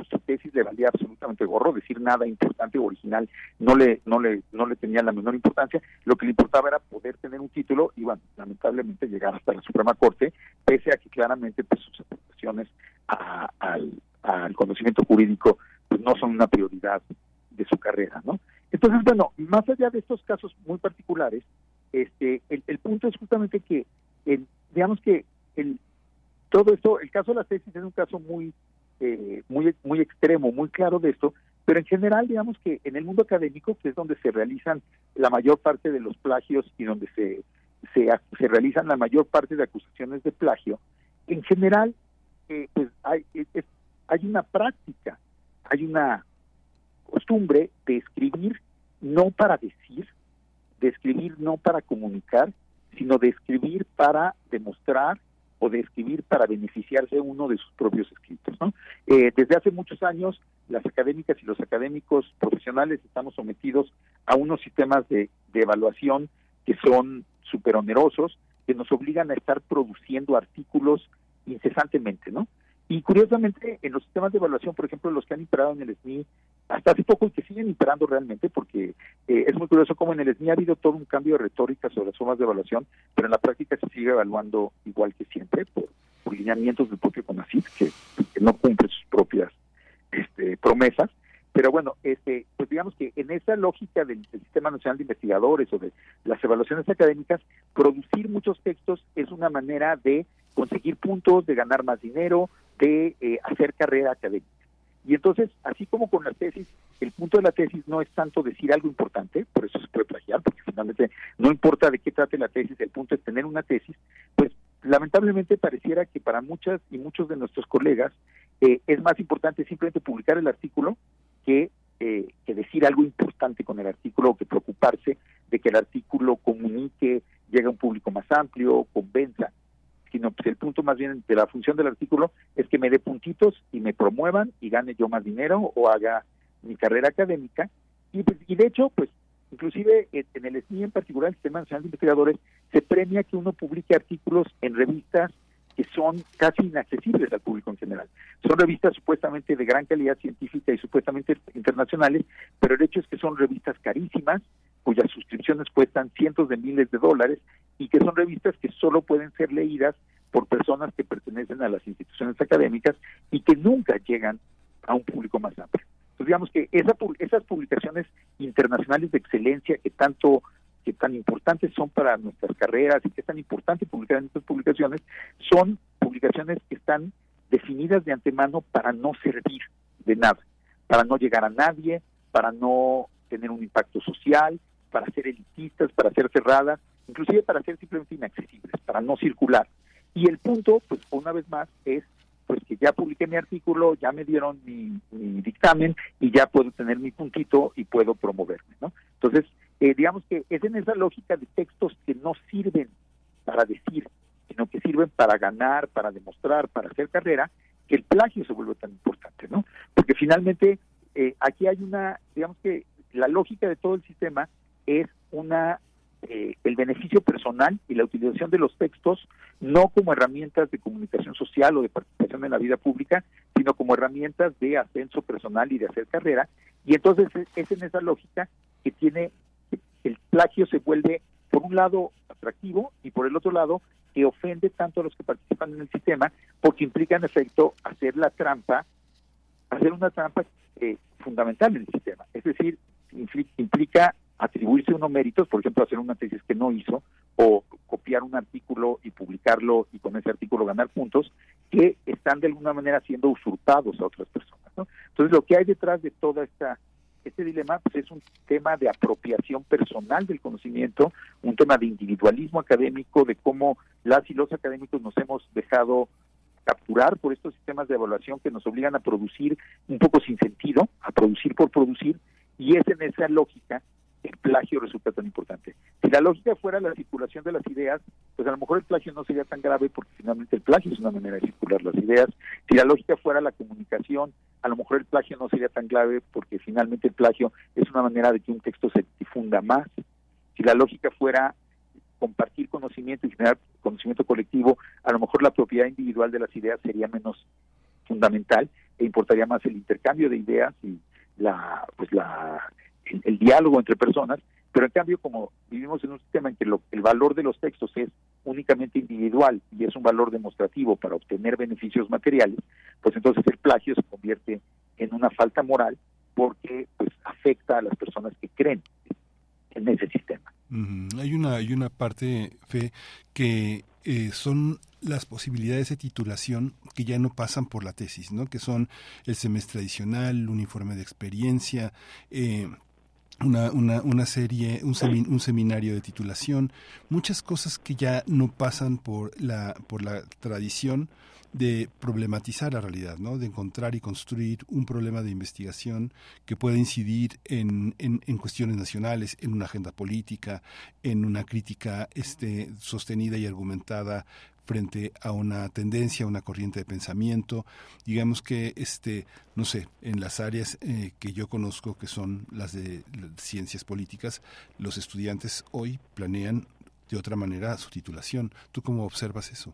su tesis le valía absolutamente gorro, decir nada importante o original no le, no le, no le tenía la menor importancia, lo que le importaba era poder tener un título y bueno, lamentablemente llegar hasta la Suprema Corte, pese a que claramente pues, sus aportaciones al, conocimiento jurídico pues, no son una prioridad de su carrera, ¿no? Entonces, bueno, más allá de estos casos muy particulares, este, el, el punto es justamente que, el, digamos que el, todo esto, el caso de la tesis es un caso muy eh, muy, muy extremo, muy claro de esto, pero en general, digamos que en el mundo académico, que es donde se realizan la mayor parte de los plagios y donde se, se, se realizan la mayor parte de acusaciones de plagio, en general, eh, pues hay, hay una práctica, hay una costumbre de escribir no para decir, de escribir no para comunicar, sino de escribir para demostrar o de escribir para beneficiarse uno de sus propios escritos. ¿no? Eh, desde hace muchos años, las académicas y los académicos profesionales estamos sometidos a unos sistemas de, de evaluación que son súper onerosos, que nos obligan a estar produciendo artículos incesantemente, ¿no? Y curiosamente, en los sistemas de evaluación, por ejemplo, los que han imperado en el SNI hasta hace poco y que siguen imperando realmente, porque eh, es muy curioso como en el SNI ha habido todo un cambio de retórica sobre las formas de evaluación, pero en la práctica se sigue evaluando igual que siempre por, lineamientos del propio CONACYT, que, no cumple sus propias este, promesas. Pero bueno, este, pues digamos que en esa lógica del, Sistema Nacional de Investigadores o de las evaluaciones académicas, producir muchos textos es una manera de conseguir puntos, de ganar más dinero, de eh, hacer carrera académica. Y entonces, así como con la tesis, el punto de la tesis no es tanto decir algo importante, por eso se puede plagiar, porque finalmente no importa de qué trate la tesis, el punto es tener una tesis, pues lamentablemente pareciera que para muchas y muchos de nuestros colegas eh, es más importante simplemente publicar el artículo que, eh, que decir algo importante con el artículo o que preocuparse de que el artículo comunique, llegue a un público más amplio, convenza sino pues el punto más bien de la función del artículo es que me dé puntitos y me promuevan y gane yo más dinero o haga mi carrera académica. Y, pues, y de hecho, pues inclusive en el SNI en particular, el Sistema Nacional de Investigadores, se premia que uno publique artículos en revistas que son casi inaccesibles al público en general. Son revistas supuestamente de gran calidad científica y supuestamente internacionales, pero el hecho es que son revistas carísimas, cuyas suscripciones cuestan cientos de miles de dólares y que son revistas que solo pueden ser leídas por personas que pertenecen a las instituciones académicas y que nunca llegan a un público más amplio. Entonces digamos que esa, esas publicaciones internacionales de excelencia que tanto que tan importantes son para nuestras carreras y que es tan importante publicar en estas publicaciones, son publicaciones que están definidas de antemano para no servir de nada, para no llegar a nadie, para no tener un impacto social, para ser elitistas, para ser cerradas, inclusive para ser simplemente inaccesibles, para no circular. Y el punto, pues una vez más, es pues que ya publiqué mi artículo, ya me dieron mi, mi dictamen y ya puedo tener mi puntito y puedo promoverme, ¿no? Entonces, eh, digamos que es en esa lógica de textos que no sirven para decir, sino que sirven para ganar, para demostrar, para hacer carrera, que el plagio se vuelve tan importante, ¿no? Porque finalmente eh, aquí hay una, digamos que la lógica de todo el sistema es una eh, el beneficio personal y la utilización de los textos no como herramientas de comunicación social o de participación en la vida pública, sino como herramientas de ascenso personal y de hacer carrera. Y entonces es en esa lógica que tiene el plagio se vuelve, por un lado, atractivo y por el otro lado, que ofende tanto a los que participan en el sistema, porque implica, en efecto, hacer la trampa, hacer una trampa eh, fundamental en el sistema. Es decir, implica atribuirse unos méritos, por ejemplo, hacer una tesis que no hizo, o copiar un artículo y publicarlo y con ese artículo ganar puntos, que están de alguna manera siendo usurpados a otras personas. Entonces, lo que hay detrás de toda esta este dilema pues, es un tema de apropiación personal del conocimiento, un tema de individualismo académico, de cómo las y los académicos nos hemos dejado capturar por estos sistemas de evaluación que nos obligan a producir un poco sin sentido, a producir por producir, y es en esa lógica el plagio resulta tan importante. Si la lógica fuera la circulación de las ideas, pues a lo mejor el plagio no sería tan grave porque finalmente el plagio es una manera de circular las ideas. Si la lógica fuera la comunicación, a lo mejor el plagio no sería tan grave porque finalmente el plagio es una manera de que un texto se difunda más. Si la lógica fuera compartir conocimiento y generar conocimiento colectivo, a lo mejor la propiedad individual de las ideas sería menos fundamental e importaría más el intercambio de ideas y la pues la el, diálogo entre personas, pero en cambio como vivimos en un sistema en que el valor de los textos es únicamente individual y es un valor demostrativo para obtener beneficios materiales, pues entonces el plagio se convierte en una falta moral porque pues afecta a las personas que creen en ese sistema.
Hay una hay una parte fe que eh, son las posibilidades de titulación que ya no pasan por la tesis, ¿no? Que son el semestre adicional, el uniforme de experiencia, eh, una, una, una serie, un, un, seminario de titulación, muchas cosas que ya no pasan por la, por la tradición de problematizar la realidad, ¿no? de encontrar y construir un problema de investigación que pueda incidir en, en, cuestiones nacionales, en una agenda política, en una crítica este, sostenida y argumentada frente a una tendencia, una corriente de pensamiento, digamos que este, no sé, en las áreas eh, que yo conozco que son las de ciencias políticas, los estudiantes hoy planean de otra manera su titulación. ¿Tú cómo observas eso?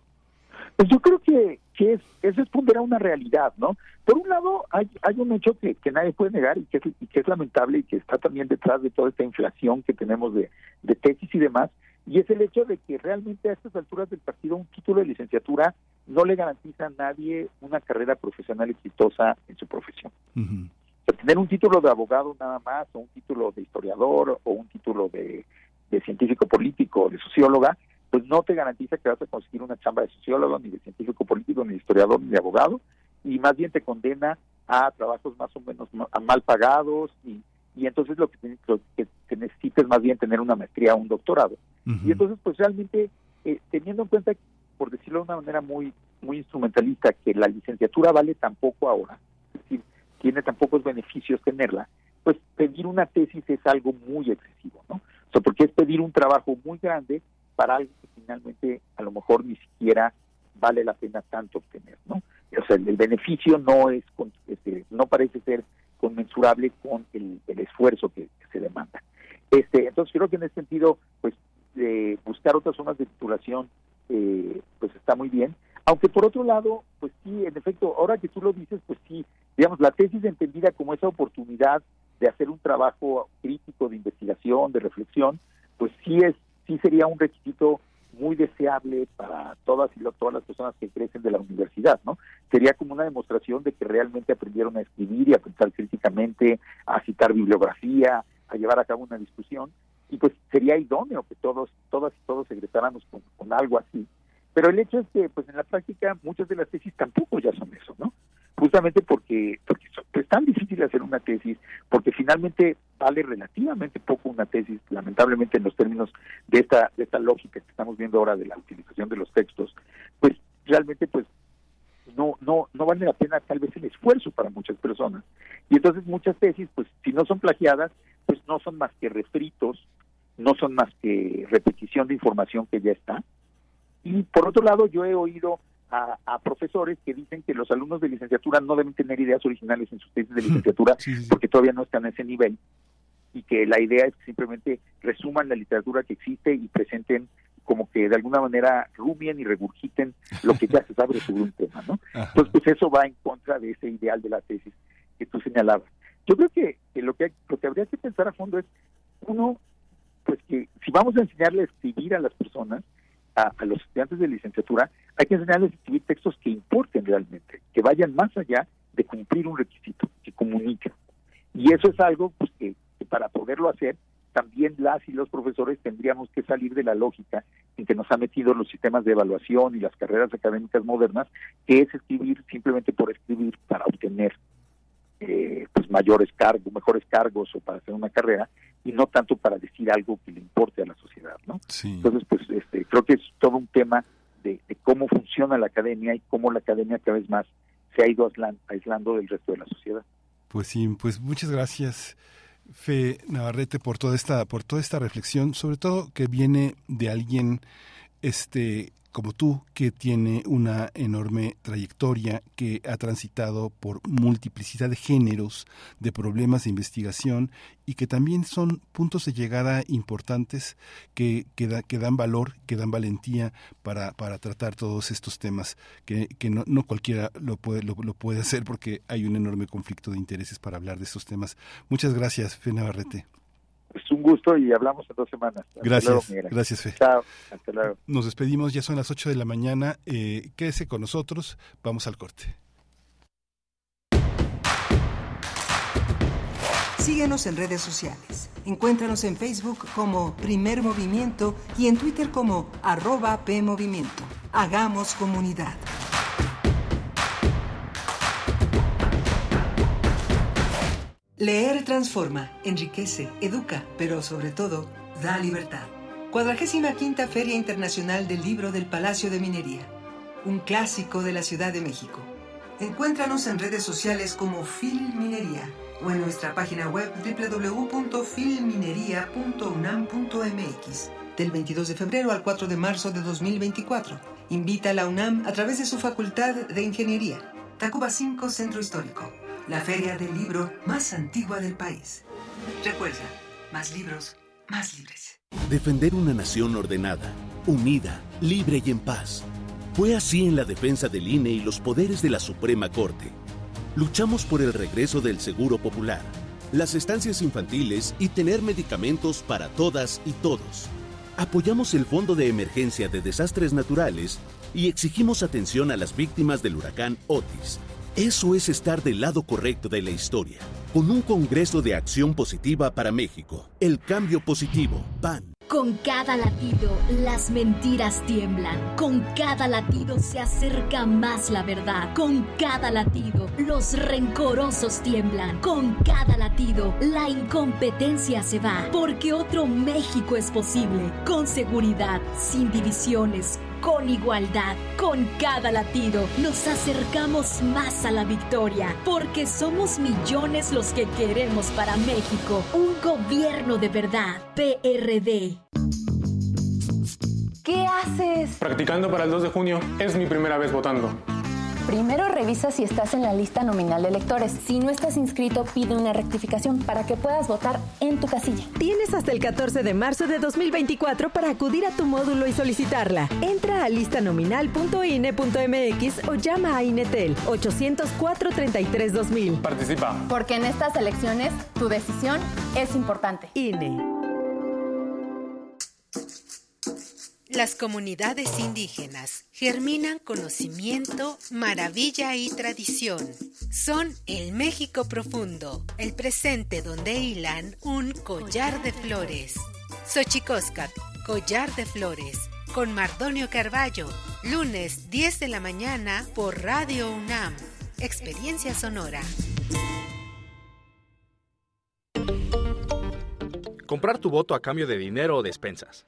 Pues yo creo que, que es, es responder a una realidad, ¿no? Por un lado, hay, un hecho que, nadie puede negar y que, es, y que es lamentable y que está también detrás de toda esta inflación que tenemos de, de tesis y demás, y es el hecho de que realmente a estas alturas del partido un título de licenciatura no le garantiza a nadie una carrera profesional exitosa en su profesión. tener un título de abogado nada más, o un título de historiador, o un título de, de científico político, de socióloga, pues no te garantiza que vas a conseguir una chamba de sociólogo, ni de científico político, ni de historiador, ni de abogado, y más bien te condena a trabajos más o menos mal pagados, y, y entonces lo que, lo que, necesitas es más bien tener una maestría o un doctorado. Y entonces, pues realmente, eh, teniendo en cuenta, por decirlo de una manera muy, muy instrumentalista, que la licenciatura vale tan poco ahora, es decir, tiene tan pocos beneficios tenerla, pues pedir una tesis es algo muy excesivo, ¿no? O sea, porque es pedir un trabajo muy grande para algo que finalmente a lo mejor ni siquiera vale la pena tanto obtener, ¿no? O sea, el, beneficio no es, este, no parece ser conmensurable con el, esfuerzo que, se demanda. Este, entonces creo que en ese sentido, pues eh, buscar otras zonas de titulación, eh, pues está muy bien. Aunque por otro lado, pues sí, en efecto, ahora que tú lo dices, pues sí, digamos, la tesis entendida como esa oportunidad de hacer un trabajo crítico de investigación, de reflexión, pues sí es sí sería un requisito muy deseable para todas y todas las personas que crecen de la universidad, ¿no? Sería como una demostración de que realmente aprendieron a escribir y a pensar críticamente, a citar bibliografía, a llevar a cabo una discusión, y pues sería idóneo que todos, todas y todos egresáramos con, con algo así. Pero el hecho es que, pues en la práctica, muchas de las tesis tampoco ya son eso, ¿no? Justamente porque, porque es tan difícil hacer una tesis, porque finalmente vale relativamente poco una tesis, lamentablemente en los términos de esta, de esta lógica que estamos viendo ahora de la utilización de los textos, pues realmente pues no, no, no vale la pena tal vez el esfuerzo para muchas personas. Y entonces muchas tesis, pues si no son plagiadas, pues no son más que refritos, no son más que repetición de información que ya está. Y por otro lado, yo he oído a, profesores que dicen que los alumnos de licenciatura no deben tener ideas originales en sus tesis de licenciatura porque todavía no están a ese nivel y que la idea es que simplemente resuman la literatura que existe y presenten como que de alguna manera rumien y regurgiten lo que ya se sabe sobre un tema, ¿no? (laughs) Entonces, pues eso va en contra de ese ideal de la tesis que tú señalabas. Yo creo que, lo que lo que habría que pensar a fondo es, uno, pues que si vamos a enseñarle a escribir a las personas, a, los estudiantes de licenciatura, hay que enseñarles a escribir textos que importen realmente, que vayan más allá de cumplir un requisito, que comuniquen. Y eso es algo pues, que, para poderlo hacer, también las y los profesores tendríamos que salir de la lógica en que nos han metido los sistemas de evaluación y las carreras académicas modernas, que es escribir simplemente por escribir para obtener eh, pues mayores cargos, mejores cargos o para hacer una carrera y no tanto para decir algo que le importe a la sociedad, ¿no? Entonces, pues este, creo que es todo un tema de, cómo funciona la academia y cómo la academia cada vez más se ha ido aislando del resto de la sociedad.
Pues sí, pues muchas gracias. Fe Navarrete por toda esta por toda esta reflexión, sobre todo que viene de alguien este como tú, que tiene una enorme trayectoria, que ha transitado por multiplicidad de géneros, de problemas de investigación y que también son puntos de llegada importantes que, que, dan valor, que dan valentía para, para tratar todos estos temas, que, que no, no, cualquiera lo puede, lo, puede hacer porque hay un enorme conflicto de intereses para hablar de estos temas. Muchas gracias, Fe Navarrete.
Es un gusto y hablamos en dos semanas.
gracias, gracias Fe.
Chao, hasta luego.
Nos despedimos, ya son las 8 de la mañana. Eh, quédese con nosotros, vamos al corte.
Síguenos en redes sociales. Encuéntranos en Facebook como Primer Movimiento y en Twitter como arroba PMovimiento. Hagamos comunidad. Leer transforma, enriquece, educa, pero sobre todo, da libertad. Cuadragésima quinta Feria Internacional del Libro del Palacio de Minería. un clásico de la Ciudad de México. Encuéntranos en redes sociales como Filminería o en nuestra página web www.filminería.unam.mx del 22 de febrero al 4 de marzo de 2024. Invita a la UNAM a través de su Facultad de Ingeniería. Tacuba 5 Centro Histórico, la feria del libro más antigua del país. Recuerda, más libros, más libres.
Defender una nación ordenada, unida, libre y en paz. Fue así en la defensa del INE y los poderes de la Suprema Corte. Luchamos por el regreso del Seguro Popular, las estancias infantiles y tener medicamentos para todas y todos. Apoyamos el Fondo de Emergencia de Desastres Naturales y exigimos atención a las víctimas del huracán Otis. Eso es estar del lado correcto de la historia con un Congreso de Acción Positiva para México. El cambio positivo, PAN.
Con cada latido, las mentiras tiemblan. Con cada latido se acerca más la verdad. Con cada latido, los rencorosos tiemblan. Con cada latido, la incompetencia se va. Porque otro México es posible. Con seguridad, sin divisiones con igualdad. Con cada latido nos acercamos más a la victoria, porque somos millones los que queremos para México un gobierno de verdad. PRD.
¿Qué haces?
Practicando para el 2 de junio. Es mi primera vez votando.
Primero revisa si estás en la lista nominal de electores. Si no estás inscrito, pide una rectificación para que puedas votar en tu casilla.
Tienes hasta el 14 de marzo de 2024 para acudir a tu módulo y solicitarla. Entra a listanominal.ine.mx o llama a Inetel 804 33 2000.
Participa.
Porque en estas elecciones tu decisión es importante.
INE.
Las comunidades indígenas germinan conocimiento, maravilla y tradición. Son el México profundo, el presente donde hilan un collar de flores. Xochicóscat, collar de flores, con Mardonio Carballo, lunes 10 de la mañana por Radio UNAM. Experiencia sonora.
Comprar tu voto a cambio de dinero o despensas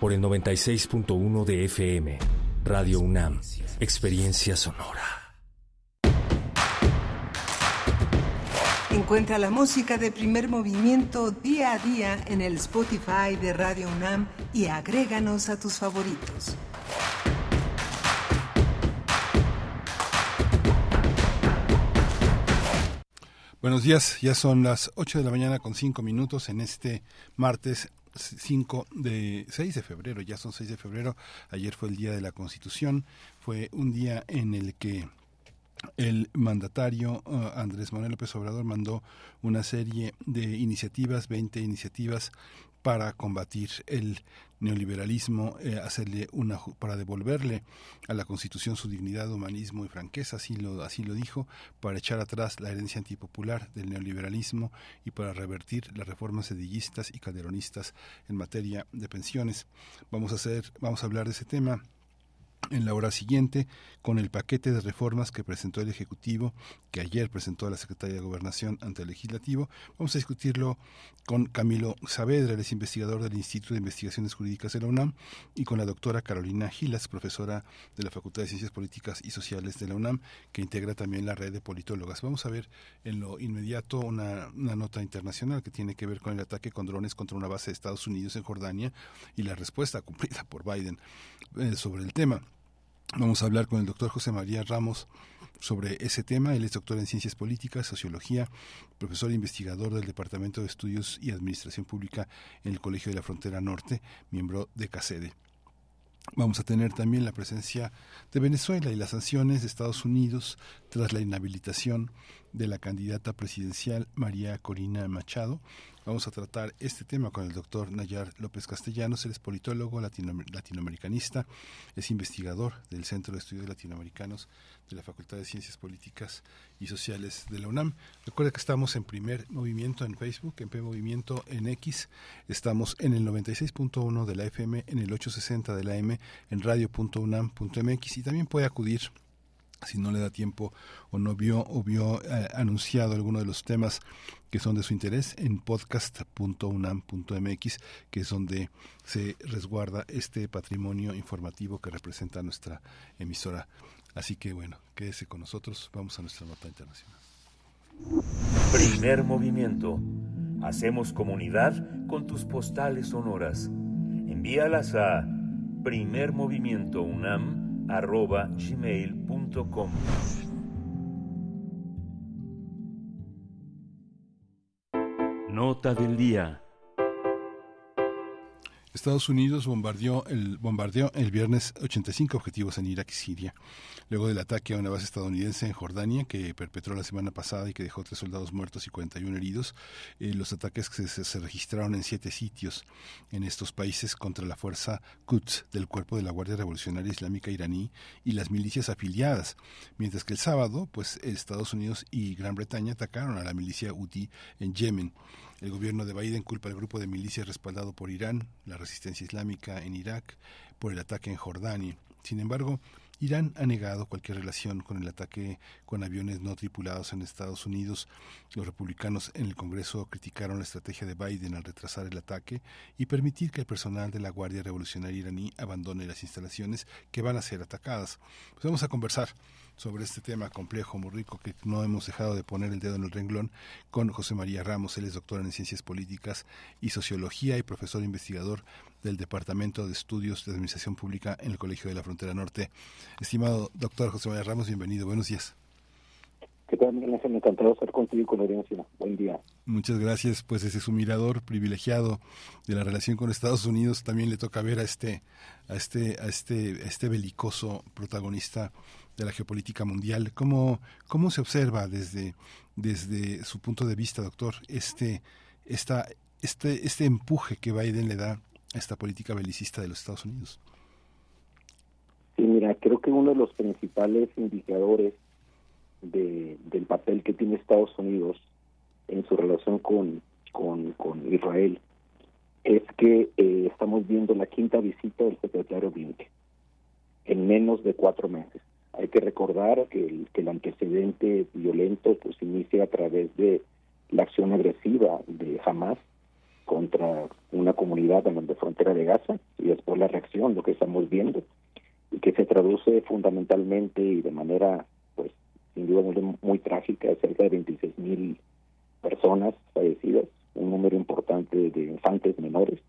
por el 96.1 de FM. Radio UNAM, Experiencia Sonora.
Encuentra la música de primer movimiento día a día en el Spotify de Radio UNAM y agréganos a tus favoritos.
Buenos días, ya son las 8 de la mañana con 5 minutos en este martes 5 de 6 de febrero, ya son 6 de febrero, ayer fue el día de la Constitución, fue un día en el que el mandatario uh, Andrés Manuel López Obrador mandó una serie de iniciativas, 20 iniciativas para combatir el neoliberalismo, eh, hacerle una para devolverle a la Constitución su dignidad, humanismo y franqueza, así lo así lo dijo, para echar atrás la herencia antipopular del neoliberalismo y para revertir las reformas sedillistas y calderonistas en materia de pensiones. Vamos a hacer vamos a hablar de ese tema en la hora siguiente con el paquete de reformas que presentó el Ejecutivo, que ayer presentó la Secretaría de Gobernación ante el Legislativo. Vamos a discutirlo con Camilo Saavedra, el es investigador del Instituto de Investigaciones Jurídicas de la UNAM, y con la doctora Carolina Gilas, profesora de la Facultad de Ciencias Políticas y Sociales de la UNAM, que integra también la red de politólogas. Vamos a ver en lo inmediato una, nota internacional que tiene que ver con el ataque con drones contra una base de Estados Unidos en Jordania y la respuesta cumplida por Biden eh, sobre el tema. Vamos a hablar con el doctor José María Ramos sobre ese tema. Él es doctor en Ciencias Políticas, Sociología, profesor e investigador del Departamento de Estudios y Administración Pública en el Colegio de la Frontera Norte, miembro de CACEDE. Vamos a tener también la presencia de Venezuela y las sanciones de Estados Unidos tras la inhabilitación de la candidata presidencial María Corina Machado. Vamos a tratar este tema con el doctor Nayar López Castellanos. Él es politólogo latinoamericanista, es investigador del Centro de Estudios Latinoamericanos de la Facultad de Ciencias Políticas y Sociales de la UNAM. Recuerda que estamos en primer movimiento en Facebook, en P Movimiento en X. Estamos en el 96.1 de la FM, en el 860 de la M, en radio.unam.mx y también puede acudir si no le da tiempo o no vio o vio eh, anunciado alguno de los temas que son de su interés en podcast.unam.mx, que es donde se resguarda este patrimonio informativo que representa nuestra emisora. Así que bueno, quédese con nosotros, vamos a nuestra nota internacional.
Primer movimiento. Hacemos comunidad con tus postales sonoras. Envíalas a primermovimientounam.com arroba gmail.com. Nota del día.
Estados Unidos bombardeó el, bombardeó el viernes 85 objetivos en Irak y Siria, luego del ataque a una base estadounidense en Jordania que perpetró la semana pasada y que dejó tres soldados muertos y 41 heridos. Eh, los ataques se, se, registraron en siete sitios en estos países contra la fuerza Quds del cuerpo de la Guardia Revolucionaria Islámica iraní y las milicias afiliadas, mientras que el sábado, pues Estados Unidos y Gran Bretaña atacaron a la milicia Houthi en Yemen. El gobierno de Biden culpa al grupo de milicias respaldado por Irán, la resistencia islámica en Irak, por el ataque en Jordania. Sin embargo, Irán ha negado cualquier relación con el ataque con aviones no tripulados en Estados Unidos. Los republicanos en el Congreso criticaron la estrategia de Biden al retrasar el ataque y permitir que el personal de la Guardia Revolucionaria iraní abandone las instalaciones que van a ser atacadas. Pues vamos a conversar sobre este tema complejo, muy rico, que no hemos dejado de poner el dedo en el renglón, con José María Ramos. Él es doctor en Ciencias Políticas y Sociología y profesor investigador del Departamento de Estudios de Administración Pública en el Colegio de la Frontera Norte. Estimado doctor José María Ramos, bienvenido. Buenos días.
¿Qué tal, Miguel Encantado estar contigo y con la audiencia. Buen día.
Muchas gracias. Pues ese es un mirador privilegiado de la relación con Estados Unidos. También le toca ver a este, a este, a este, a este belicoso protagonista de la geopolítica mundial. ¿Cómo, cómo se observa desde, desde su punto de vista, doctor, este, esta, este, este empuje que Biden le da a esta política belicista de los Estados Unidos?
Sí, mira, creo que uno de los principales indicadores de, del papel que tiene Estados Unidos en su relación con, con, con Israel es que eh, estamos viendo la quinta visita del secretario Blinken en menos de cuatro meses. Hay que recordar que el, que el antecedente violento pues inicia a través de la acción agresiva de Hamas contra una comunidad en la frontera de Gaza y después la reacción, lo que estamos viendo, y que se traduce fundamentalmente y de manera, pues, sin duda muy, muy trágica, cerca de 26 mil personas fallecidas, un número importante de infantes menores,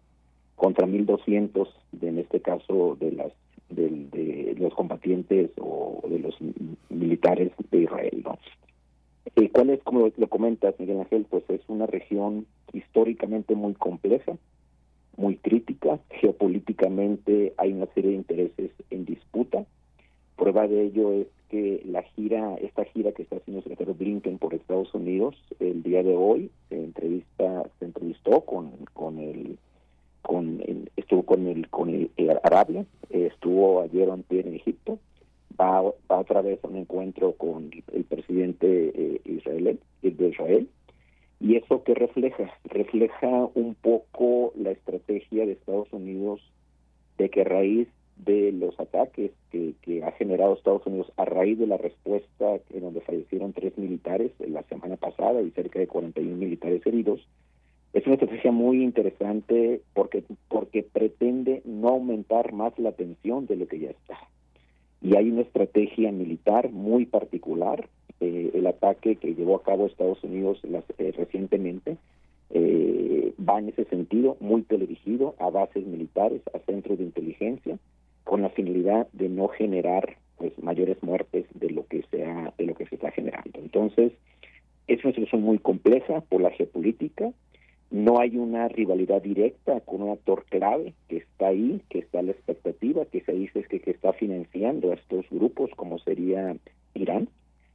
contra 1.200, de, en este caso, de las de los combatientes o de los militares de Israel. ¿no? Eh, ¿Cuál es, como lo comentas, Miguel Ángel? Pues es una región históricamente muy compleja, muy crítica, geopolíticamente hay una serie de intereses en disputa, Prueba de ello es que la gira, esta gira que está haciendo el secretario Blinken por Estados Unidos, el día de hoy se entrevista, se entrevistó con, con el con estuvo con el con el, Arabia, estuvo ayer en Egipto, va, va otra vez a un encuentro con el presidente eh, de Israel, y eso que refleja, refleja un poco la estrategia de Estados Unidos de que a raíz de los ataques que, que, ha generado Estados Unidos a raíz de la respuesta en donde fallecieron tres militares la semana pasada y cerca de 41 militares heridos, es una estrategia muy interesante porque, porque pretende no aumentar más la tensión de lo que ya está. Y hay una estrategia militar muy particular. Eh, el ataque que llevó a cabo Estados Unidos eh, recientemente eh, va en ese sentido, muy teledirigido a bases militares, a centros de inteligencia, con la finalidad de no generar pues mayores muertes de lo que sea de lo que se está generando. Entonces, es una situación muy compleja por la geopolítica, no hay una rivalidad directa con un actor clave que está ahí, que está a la expectativa, que se dice que, que está financiando a estos grupos, como sería Irán.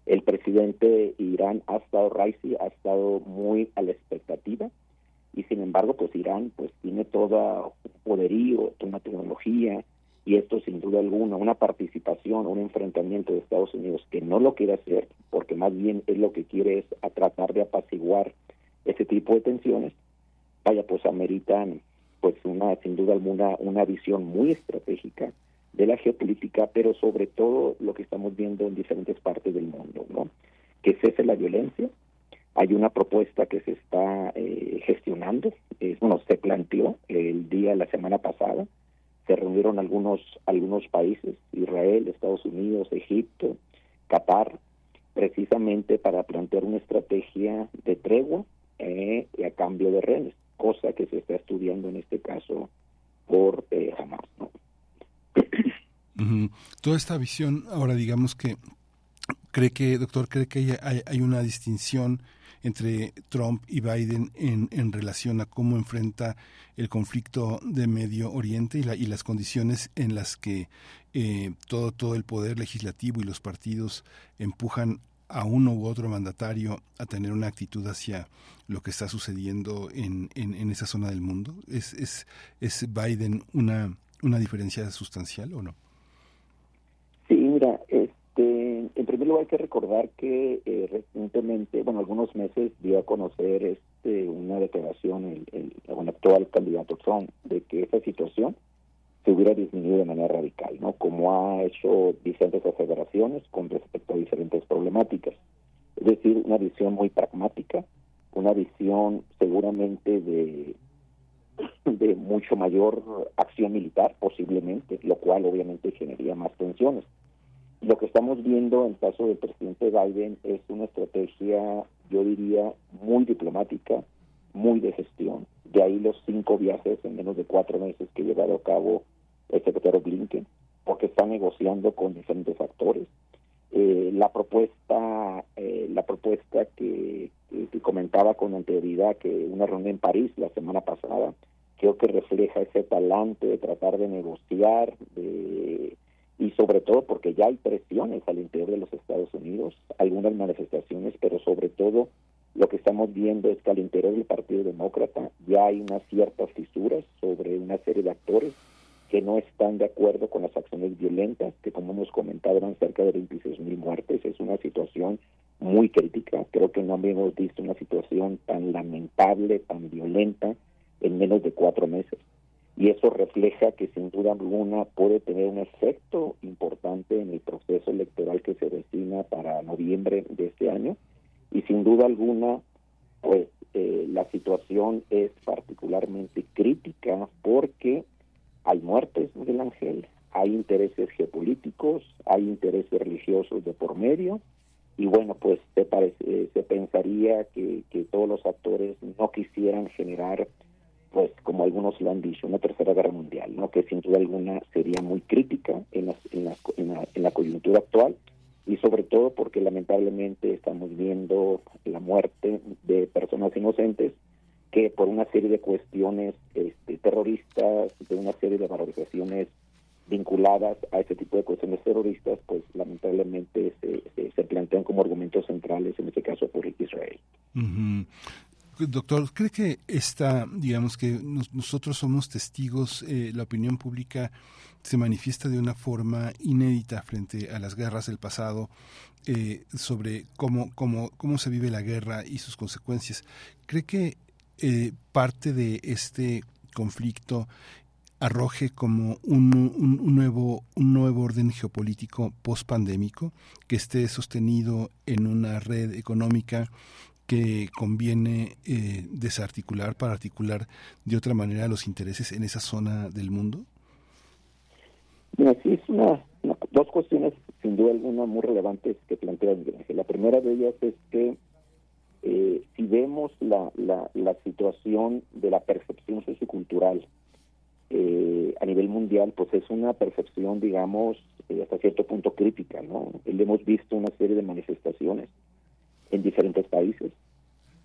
El presidente de Irán ha estado, Raisi, ha estado muy a la expectativa y sin embargo, pues Irán pues tiene todo poderío, toda una tecnología y esto sin duda alguna, una participación, un enfrentamiento de Estados Unidos que no lo quiere hacer, porque más bien es lo que quiere es a tratar de apaciguar ese tipo de tensiones, vaya, pues ameritan pues una, sin duda alguna, una visión muy estratégica de la geopolítica, pero sobre todo lo que estamos viendo en diferentes partes del mundo, ¿no? Que cese la violencia. Hay una propuesta que se está eh, gestionando, es, bueno, se planteó el día, la semana pasada, se reunieron algunos, algunos países, Israel, Estados Unidos, Egipto, Qatar, precisamente para plantear una estrategia de tregua eh, a cambio de rehenes cosa que se está estudiando en este caso por eh. (clears throat)
Toda esta visión, ahora digamos que cree que, doctor, cree que hay, hay una distinción entre Trump y Biden en, en, relación a cómo enfrenta el conflicto de Medio Oriente y, la, y las condiciones en las que eh, todo, todo el poder legislativo y los partidos empujan a uno u otro mandatario a tener una actitud hacia lo que está sucediendo en, en, esa zona del mundo? ¿Es, es, ¿Es Biden una, una diferencia sustancial o no?
Sí, mira, este, en primer lugar hay que recordar que eh, recientemente, bueno, algunos meses dio a conocer este, una declaración el, el, el actual candidato Trump de que esa situación se hubiera disminuido de manera radical, ¿no? Como ha hecho diferentes aseveraciones con respecto a diferentes problemáticas. Es decir, una visión muy pragmática, una visión seguramente de, mucho mayor acción militar, posiblemente, lo cual obviamente generaría más tensiones. Lo que estamos viendo en el caso del presidente Biden es una estrategia, yo diría, muy diplomática, muy de gestión. De ahí los cinco viajes en menos de cuatro meses que ha llevado a cabo el secretario Blinken, porque está negociando con diferentes actores. Eh, la propuesta, eh, la propuesta que, comentaba con anterioridad, que una reunión en París la semana pasada, creo que refleja ese talante de tratar de negociar, de, y sobre todo porque ya hay presiones al interior de los Estados Unidos, algunas manifestaciones, pero sobre todo lo que estamos viendo es que al interior del Partido Demócrata ya hay unas ciertas fisuras sobre una serie de actores que no están de acuerdo con las acciones violentas, que como hemos comentado eran cerca de 26 mil muertes. Es una situación muy crítica. Creo que no habíamos visto una situación tan lamentable, tan violenta en menos de cuatro meses. Y eso refleja que sin duda alguna puede tener un efecto importante en el proceso electoral que se destina para noviembre de este año. Y sin duda alguna, pues eh, la situación es particularmente crítica porque hay muertes, Miguel Ángel, hay intereses geopolíticos, hay intereses religiosos de por medio, y bueno, pues se, parece, se pensaría que, que todos los actores no quisieran generar, pues como algunos lo han dicho, una tercera guerra mundial, ¿no? que sin duda alguna sería muy crítica en la, en la, en la coyuntura actual, y sobre todo porque lamentablemente estamos viendo la muerte de personas inocentes que por una serie de cuestiones este, terroristas, de una serie de valorizaciones vinculadas a este tipo de cuestiones terroristas, pues lamentablemente se, se, plantean como argumentos centrales, en este caso por Israel.
Doctor, ¿cree que esta, digamos que nosotros somos testigos, eh, la opinión pública se manifiesta de una forma inédita frente a las guerras del pasado eh, sobre cómo, cómo, cómo se vive la guerra y sus consecuencias? ¿Cree que eh, parte de este conflicto arroje como un, un, nuevo, un nuevo orden geopolítico post-pandémico que esté sostenido en una red económica que conviene eh, desarticular para articular de otra manera los intereses en esa zona del mundo?
Mira, sí, es una, dos cuestiones sin duda alguna muy relevantes que plantea La primera de ellas es que eh, si vemos la, situación de la percepción sociocultural eh, a nivel mundial, pues es una percepción, digamos, eh, hasta cierto punto crítica, ¿no? Hemos visto una serie de manifestaciones en diferentes países.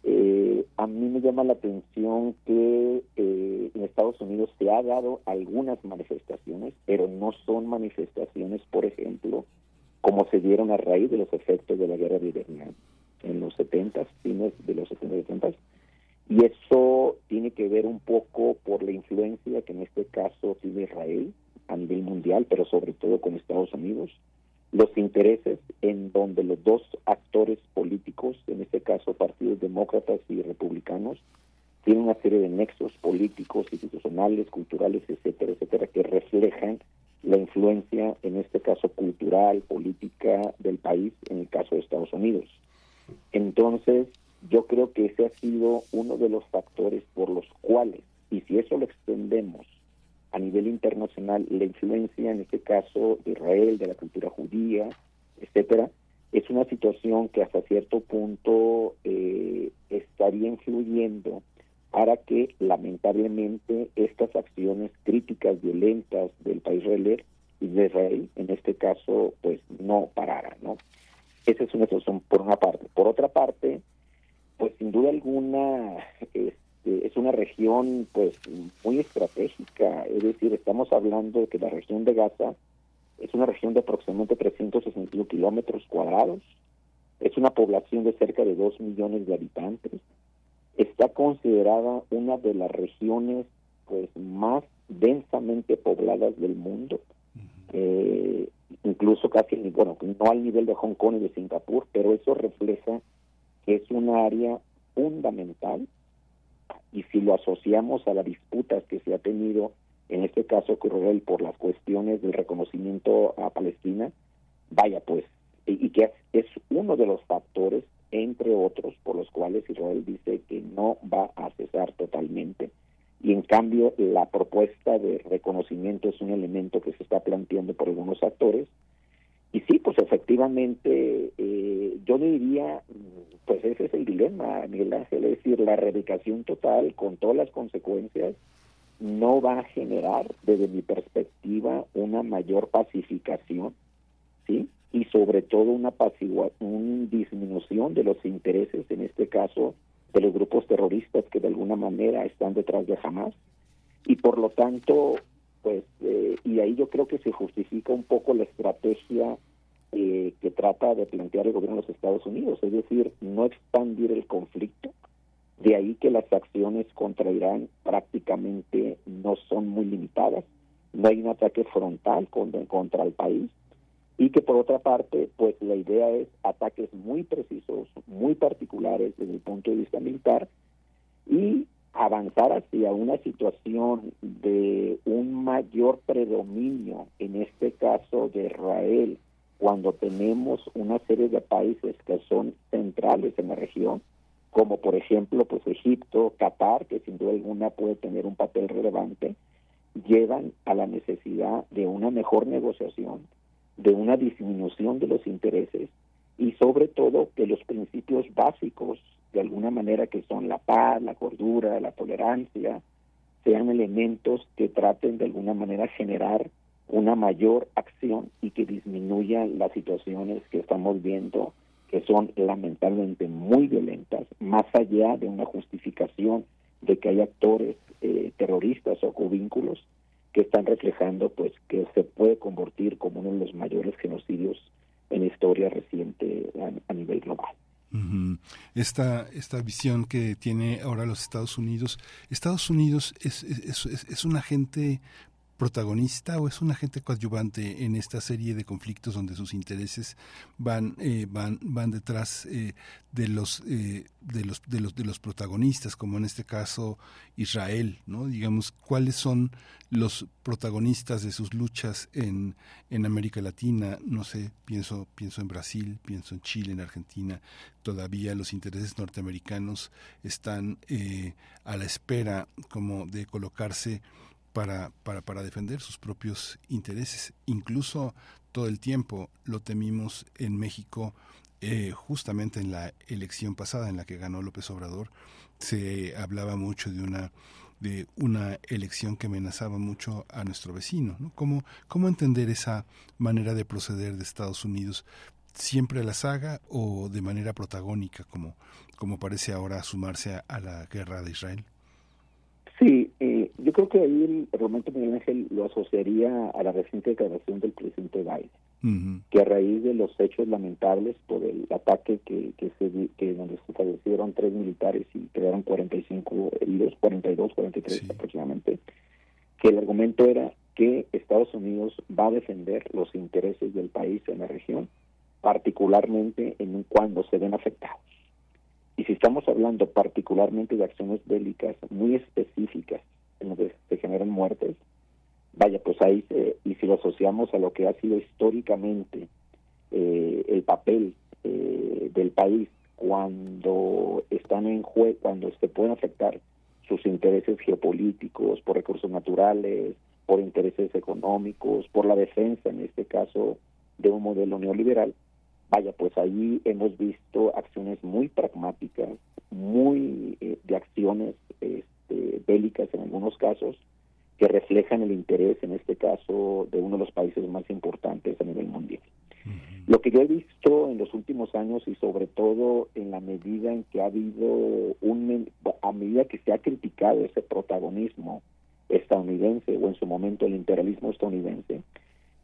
Eh, a mí me llama la atención que eh, en Estados Unidos se ha dado algunas manifestaciones, pero no son manifestaciones, por ejemplo, como se dieron a raíz de los efectos de la guerra de Vietnam en los 70, fines de los 70 y 70. Y eso tiene que ver un poco por la influencia que en este caso tiene Israel a nivel mundial, pero sobre todo con Estados Unidos los intereses en donde los dos actores políticos, en este caso partidos demócratas y republicanos, tienen una serie de nexos políticos, institucionales, culturales, etcétera, etcétera, que reflejan la influencia, en este caso cultural, política del país, en el caso de Estados Unidos. Entonces, yo creo que ese ha sido uno de los factores por los cuales, y si eso lo extendemos a nivel internacional la influencia, en este caso, de Israel, de la cultura judía, etcétera, es una situación que hasta cierto punto eh, estaría influyendo para que lamentablemente estas acciones críticas violentas del país israelí de Israel, en este caso, pues no pararan, ¿no? Esa es una situación por una parte. Por otra parte, pues sin duda alguna, este, es una región pues muy estratégica, es decir, estamos hablando de que la región de Gaza es una región de aproximadamente 361 kilómetros cuadrados, es una población de cerca de 2 millones de habitantes, está considerada una de las regiones pues más densamente pobladas del mundo, eh, incluso casi, bueno, no al nivel de Hong Kong y de Singapur, pero eso refleja que es un área fundamental y si lo asociamos a las disputas que se ha tenido, en este caso Israel, por las cuestiones del reconocimiento a Palestina, vaya pues, y, que es, uno de los factores, entre otros, por los cuales Israel dice que no va a cesar totalmente. Y en cambio, la propuesta de reconocimiento es un elemento que se está planteando por algunos actores, y sí, pues efectivamente, eh, yo diría, pues ese es el dilema, Miguel Ángel, es decir, la erradicación total con todas las consecuencias no va a generar, desde mi perspectiva, una mayor pacificación, ¿sí? Y sobre todo una, una disminución de los intereses, en este caso, de los grupos terroristas que de alguna manera están detrás de Hamas. Y por lo tanto, pues eh, y ahí yo creo que se justifica un poco la estrategia eh, que trata de plantear el gobierno de los Estados Unidos, es decir, no expandir el conflicto. De ahí que las acciones contra Irán prácticamente no son muy limitadas, no hay un ataque frontal contra, contra el país y que por otra parte, pues la idea es ataques muy precisos, muy particulares desde el punto de vista militar y avanzar hacia una situación de un mayor predominio, en este caso de Israel, cuando tenemos una serie de países que son centrales en la región, como por ejemplo pues Egipto, Qatar, que sin duda alguna puede tener un papel relevante, llevan a la necesidad de una mejor negociación, de una disminución de los intereses y sobre todo que los principios básicos de alguna manera que son la paz, la cordura, la tolerancia, sean elementos que traten de alguna manera generar una mayor acción y que disminuyan las situaciones que estamos viendo que son lamentablemente muy violentas, más allá de una justificación de que hay actores eh, terroristas o covínculos, que están reflejando pues que se puede convertir como uno de los mayores genocidios en historia reciente a, nivel global.
Esta, esta visión que tiene ahora los Estados Unidos, Estados Unidos es, un agente protagonista o es un agente coadyuvante en esta serie de conflictos donde sus intereses van eh, van van detrás eh, de los eh, de los de los de los protagonistas como en este caso Israel no digamos cuáles son los protagonistas de sus luchas en en América Latina no sé pienso pienso en Brasil pienso en Chile en Argentina. Todavía los intereses norteamericanos están a la espera como de colocarse para, para, para defender sus propios intereses. Incluso todo el tiempo lo temimos en México, eh, justamente en la elección pasada en la que ganó López Obrador, se hablaba mucho de una de una elección que amenazaba mucho a nuestro vecino. ¿no? ¿Cómo, ¿Cómo entender esa manera de proceder de Estados Unidos? ¿Siempre a la saga o de manera protagónica, como, como parece ahora sumarse a la guerra de Israel?
Sí, creo que ahí realmente Miguel Ángel lo asociaría a la reciente declaración del presidente Biden, que a raíz de los hechos lamentables por el ataque que, que se que donde se fallecieron tres militares y quedaron 45 heridos, 42, 43 aproximadamente, que el argumento era que Estados Unidos va a defender los intereses del país en la región, particularmente en cuando se ven afectados. Y si estamos hablando particularmente de acciones bélicas muy específicas en donde se generan muertes, vaya, pues ahí, y si lo asociamos a lo que ha sido históricamente eh, el papel eh, del país cuando están en juego, cuando se pueden afectar sus intereses geopolíticos, por recursos naturales, por intereses económicos, por la defensa, en este caso, de un modelo neoliberal, Vaya, pues ahí hemos visto acciones muy pragmáticas, muy eh, de acciones este, bélicas en algunos casos, que reflejan el interés, en este caso, de uno de los países más importantes a nivel mundial. Lo que yo he visto en los últimos años y sobre todo en la medida en que ha habido un, a medida que se ha criticado ese protagonismo estadounidense o en su momento el imperialismo estadounidense,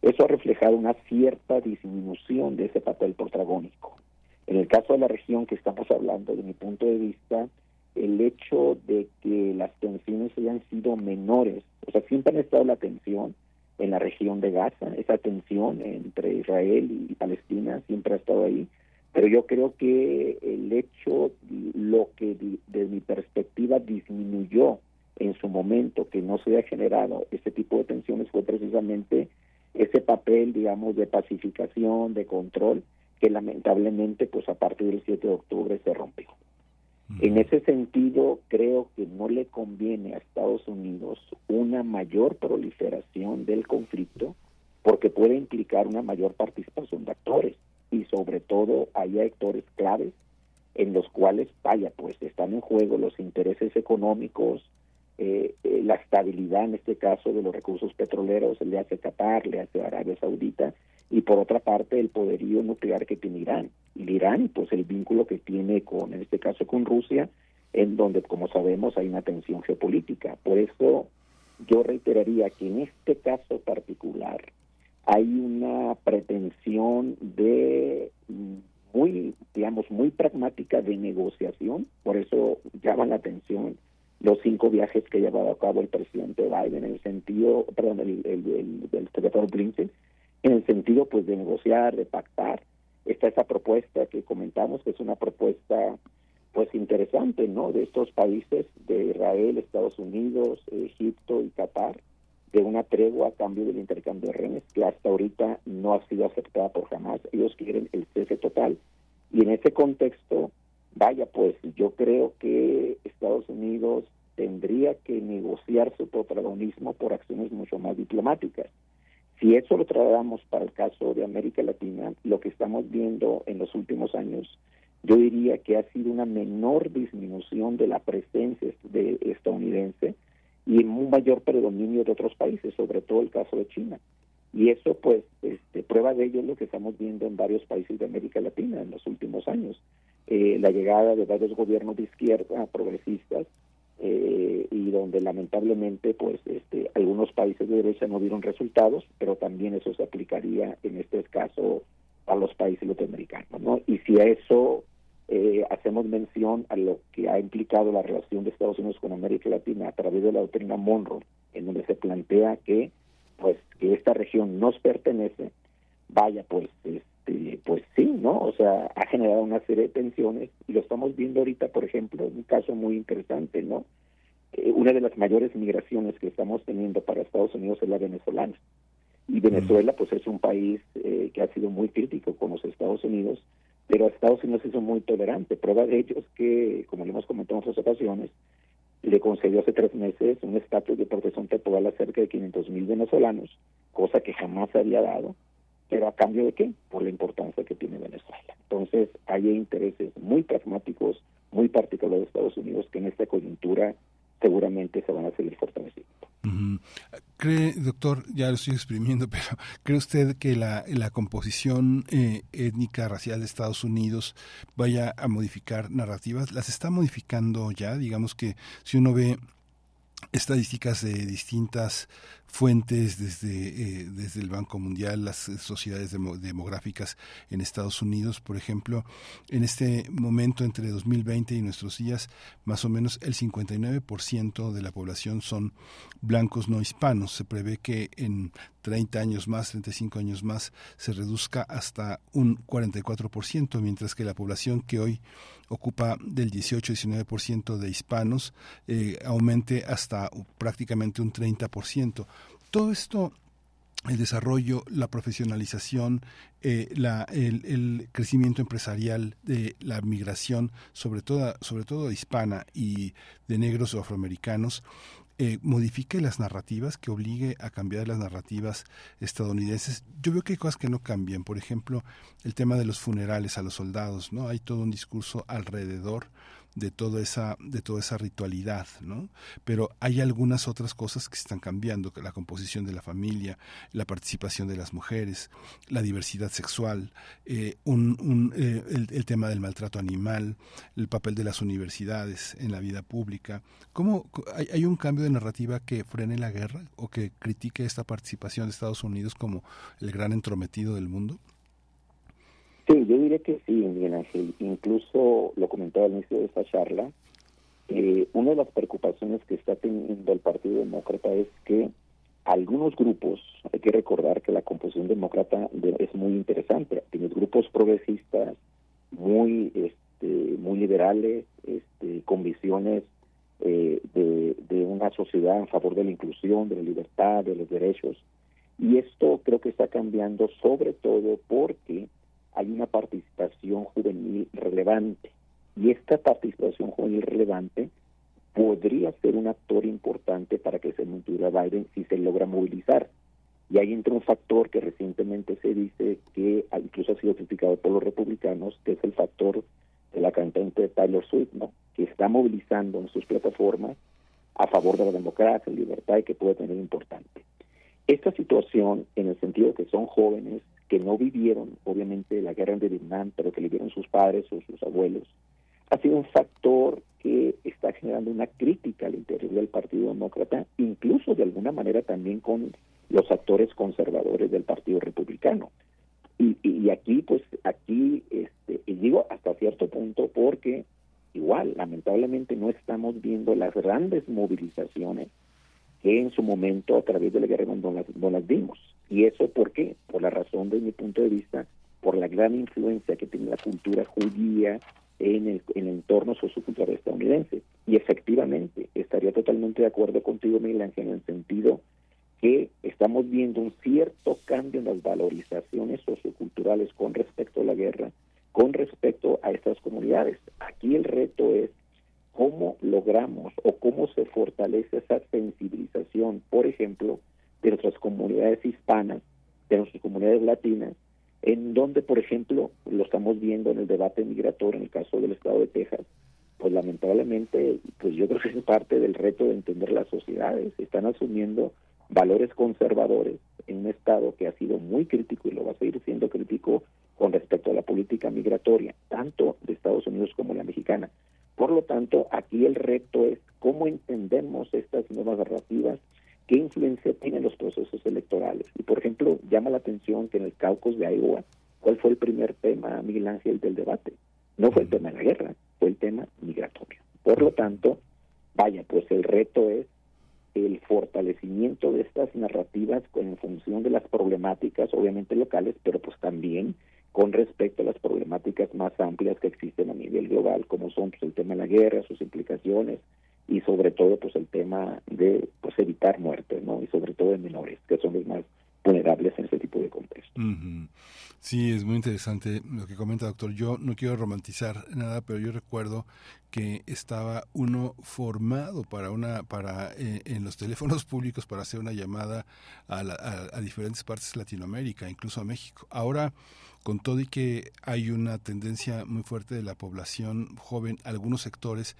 eso ha reflejado una cierta disminución de ese papel protagónico. En el caso de la región que estamos hablando, de mi punto de vista, el hecho de que las tensiones hayan sido menores, o sea, siempre ha estado la tensión en la región de Gaza, esa tensión entre Israel y Palestina siempre ha estado ahí, pero yo creo que el hecho, lo que desde mi perspectiva disminuyó en su momento, que no se haya generado ese tipo de tensiones, fue precisamente ese papel, digamos, de pacificación, de control, que lamentablemente, pues a partir del 7 de octubre se rompió. En ese sentido, creo que no le conviene a Estados Unidos una mayor proliferación del conflicto porque puede implicar una mayor participación de actores y sobre todo hay actores claves en los cuales, vaya, pues están en juego los intereses económicos, eh, eh, la estabilidad en este caso de los recursos petroleros le hace Qatar, le hace Arabia Saudita y por otra parte el poderío nuclear que tiene Irán. Y Irán, pues el vínculo que tiene con, en este caso con Rusia, en donde como sabemos hay una tensión geopolítica. Por eso yo reiteraría que en este caso particular hay una pretensión de muy, digamos, muy pragmática de negociación, por eso llama la atención los cinco viajes que ha llevado a cabo el presidente Biden en el sentido, perdón, el, el, el, secretario Blinken, en el sentido pues de negociar, de pactar. Está esa propuesta que comentamos, que es una propuesta pues interesante, ¿no? De estos países, de Israel, Estados Unidos, Egipto y Qatar, de una tregua a cambio del intercambio de rehenes, que hasta ahorita no ha sido aceptada por jamás. Ellos quieren el cese total. Y en ese contexto, Vaya, pues yo creo que Estados Unidos tendría que negociar su protagonismo por acciones mucho más diplomáticas. Si eso lo trasladamos para el caso de América Latina, lo que estamos viendo en los últimos años, yo diría que ha sido una menor disminución de la presencia de estadounidense y un mayor predominio de otros países, sobre todo el caso de China. Y eso, pues, este, prueba de ello es lo que estamos viendo en varios países de América Latina en los últimos años. Eh, la llegada de varios gobiernos de izquierda progresistas eh, y donde lamentablemente pues este, algunos países de derecha no dieron resultados, pero también eso se aplicaría en este caso a los países latinoamericanos. ¿no? Y si a eso eh, hacemos mención a lo que ha implicado la relación de Estados Unidos con América Latina a través de la doctrina Monroe, en donde se plantea que pues que esta región nos pertenece, vaya pues este pues sí, ¿no? O sea, ha generado una serie de tensiones y lo estamos viendo ahorita, por ejemplo, un caso muy interesante, ¿no? Eh, una de las mayores migraciones que estamos teniendo para Estados Unidos es la venezolana. Y Venezuela, pues es un país eh, que ha sido muy crítico con los Estados Unidos, pero Estados Unidos es muy tolerante. Prueba de ello es que, como le hemos comentado en otras ocasiones, le concedió hace tres meses un estatus de protección temporal a cerca de 500 mil venezolanos, cosa que jamás se había dado, pero a cambio de qué? Por la importancia que tiene Venezuela. Entonces, hay intereses muy pragmáticos, muy particulares de Estados Unidos que en esta coyuntura seguramente se van a seguir fortaleciendo.
¿Cree, doctor, ya lo estoy exprimiendo, (laughs) pero cree usted que la, la composición eh, étnica racial de Estados Unidos vaya a modificar narrativas? ¿Las está modificando ya? Digamos que si uno ve estadísticas de distintas fuentes desde, eh, desde el Banco Mundial, las sociedades demográficas en Estados Unidos, por ejemplo, en este momento entre 2020 y nuestros días, más o menos el 59% de la población son blancos no hispanos. Se prevé que en 30 años más, 35 años más, se reduzca hasta un 44%, mientras que la población que hoy ocupa del 18-19% de hispanos eh, aumente hasta prácticamente un 30%. Todo esto el desarrollo, la profesionalización, eh, la, el, crecimiento empresarial de la migración, sobre todo, sobre todo hispana y de negros o afroamericanos, eh, modifique las narrativas, que obligue a cambiar las narrativas estadounidenses. Yo veo que hay cosas que no cambian. Por ejemplo, el tema de los funerales a los soldados, ¿no? Hay todo un discurso alrededor de toda esa de toda esa ritualidad no pero hay algunas otras cosas que están cambiando la composición de la familia la participación de las mujeres la diversidad sexual eh, un, eh, el, tema del maltrato animal el papel de las universidades en la vida pública. Cómo hay, hay un cambio de narrativa que frene la guerra o que critique esta participación de Estados Unidos como el gran entrometido del mundo
diría que sí, Miguel Ángel. Incluso lo comentaba al inicio de esta charla. Eh, una de las preocupaciones que está teniendo el Partido Demócrata es que algunos grupos, hay que recordar que la composición demócrata es muy interesante, tienes grupos progresistas muy este, muy liberales, este, con visiones eh, de, de una sociedad en favor de la inclusión, de la libertad, de los derechos. Y esto creo que está cambiando sobre todo porque hay una participación juvenil relevante. Y esta participación juvenil relevante podría ser un actor importante para que se mantuviera Biden si se logra movilizar. Y ahí entra un factor que recientemente se dice que incluso ha sido criticado por los republicanos, que es el factor de la cantante Tyler Swift, ¿no? que está movilizando en sus plataformas a favor de la democracia, libertad y que puede tener importante. Esta situación, en el sentido que son jóvenes, que no vivieron, obviamente, la guerra de Vietnam, pero que vivieron sus padres o sus abuelos, ha sido un factor que está generando una crítica al interior del Partido Demócrata, incluso de alguna manera también con los actores conservadores del Partido Republicano. Y, y, aquí, pues, aquí, este, y digo hasta cierto punto, porque igual, lamentablemente, no estamos viendo las grandes movilizaciones que en su momento, a través de la guerra, no las, no las vimos. ¿Y eso por qué? Por la razón, de mi punto de vista, por la gran influencia que tiene la cultura judía en el, en el entorno sociocultural estadounidense. Y efectivamente, estaría totalmente de acuerdo contigo, Miguel Ángel, en el sentido que estamos viendo un cierto cambio en las valorizaciones socioculturales con respecto a la guerra, con respecto a estas comunidades. Aquí el reto es cómo logramos o cómo se fortalece esa sensibilización, por ejemplo, de nuestras comunidades hispanas, de nuestras comunidades latinas, en donde, por ejemplo, lo estamos viendo en el debate migratorio en el caso del estado de Texas, pues lamentablemente, pues yo creo que es parte del reto de entender las sociedades. Están asumiendo valores conservadores en un estado que ha sido muy crítico y lo va a seguir siendo crítico con respecto a la política migratoria, tanto de Estados Unidos como la mexicana. Por lo tanto, aquí el reto es cómo entendemos estas nuevas narrativas, qué influencia tienen los procesos electorales. Y por ejemplo, llama la atención que en el caucus de Iowa, ¿cuál fue el primer tema, Miguel Ángel, del debate? No fue el tema de la guerra, fue el tema migratorio. Por lo tanto, vaya, pues el reto es el fortalecimiento de estas narrativas en función de las problemáticas, obviamente locales, pero pues también con respecto a las problemáticas más amplias que existen a nivel global, como son pues, el tema de la guerra, sus implicaciones y sobre todo pues el tema de pues evitar muertes, ¿no? Y sobre todo en menores, que son los más vulnerables en ese tipo de contexto.
Sí, es muy interesante lo que comenta doctor. Yo no quiero romantizar nada, pero yo recuerdo que estaba uno formado para una para eh, en los teléfonos (laughs) públicos para hacer una llamada a, a, diferentes partes de Latinoamérica, incluso a México. Ahora con todo y que hay una tendencia muy fuerte de la población joven, algunos sectores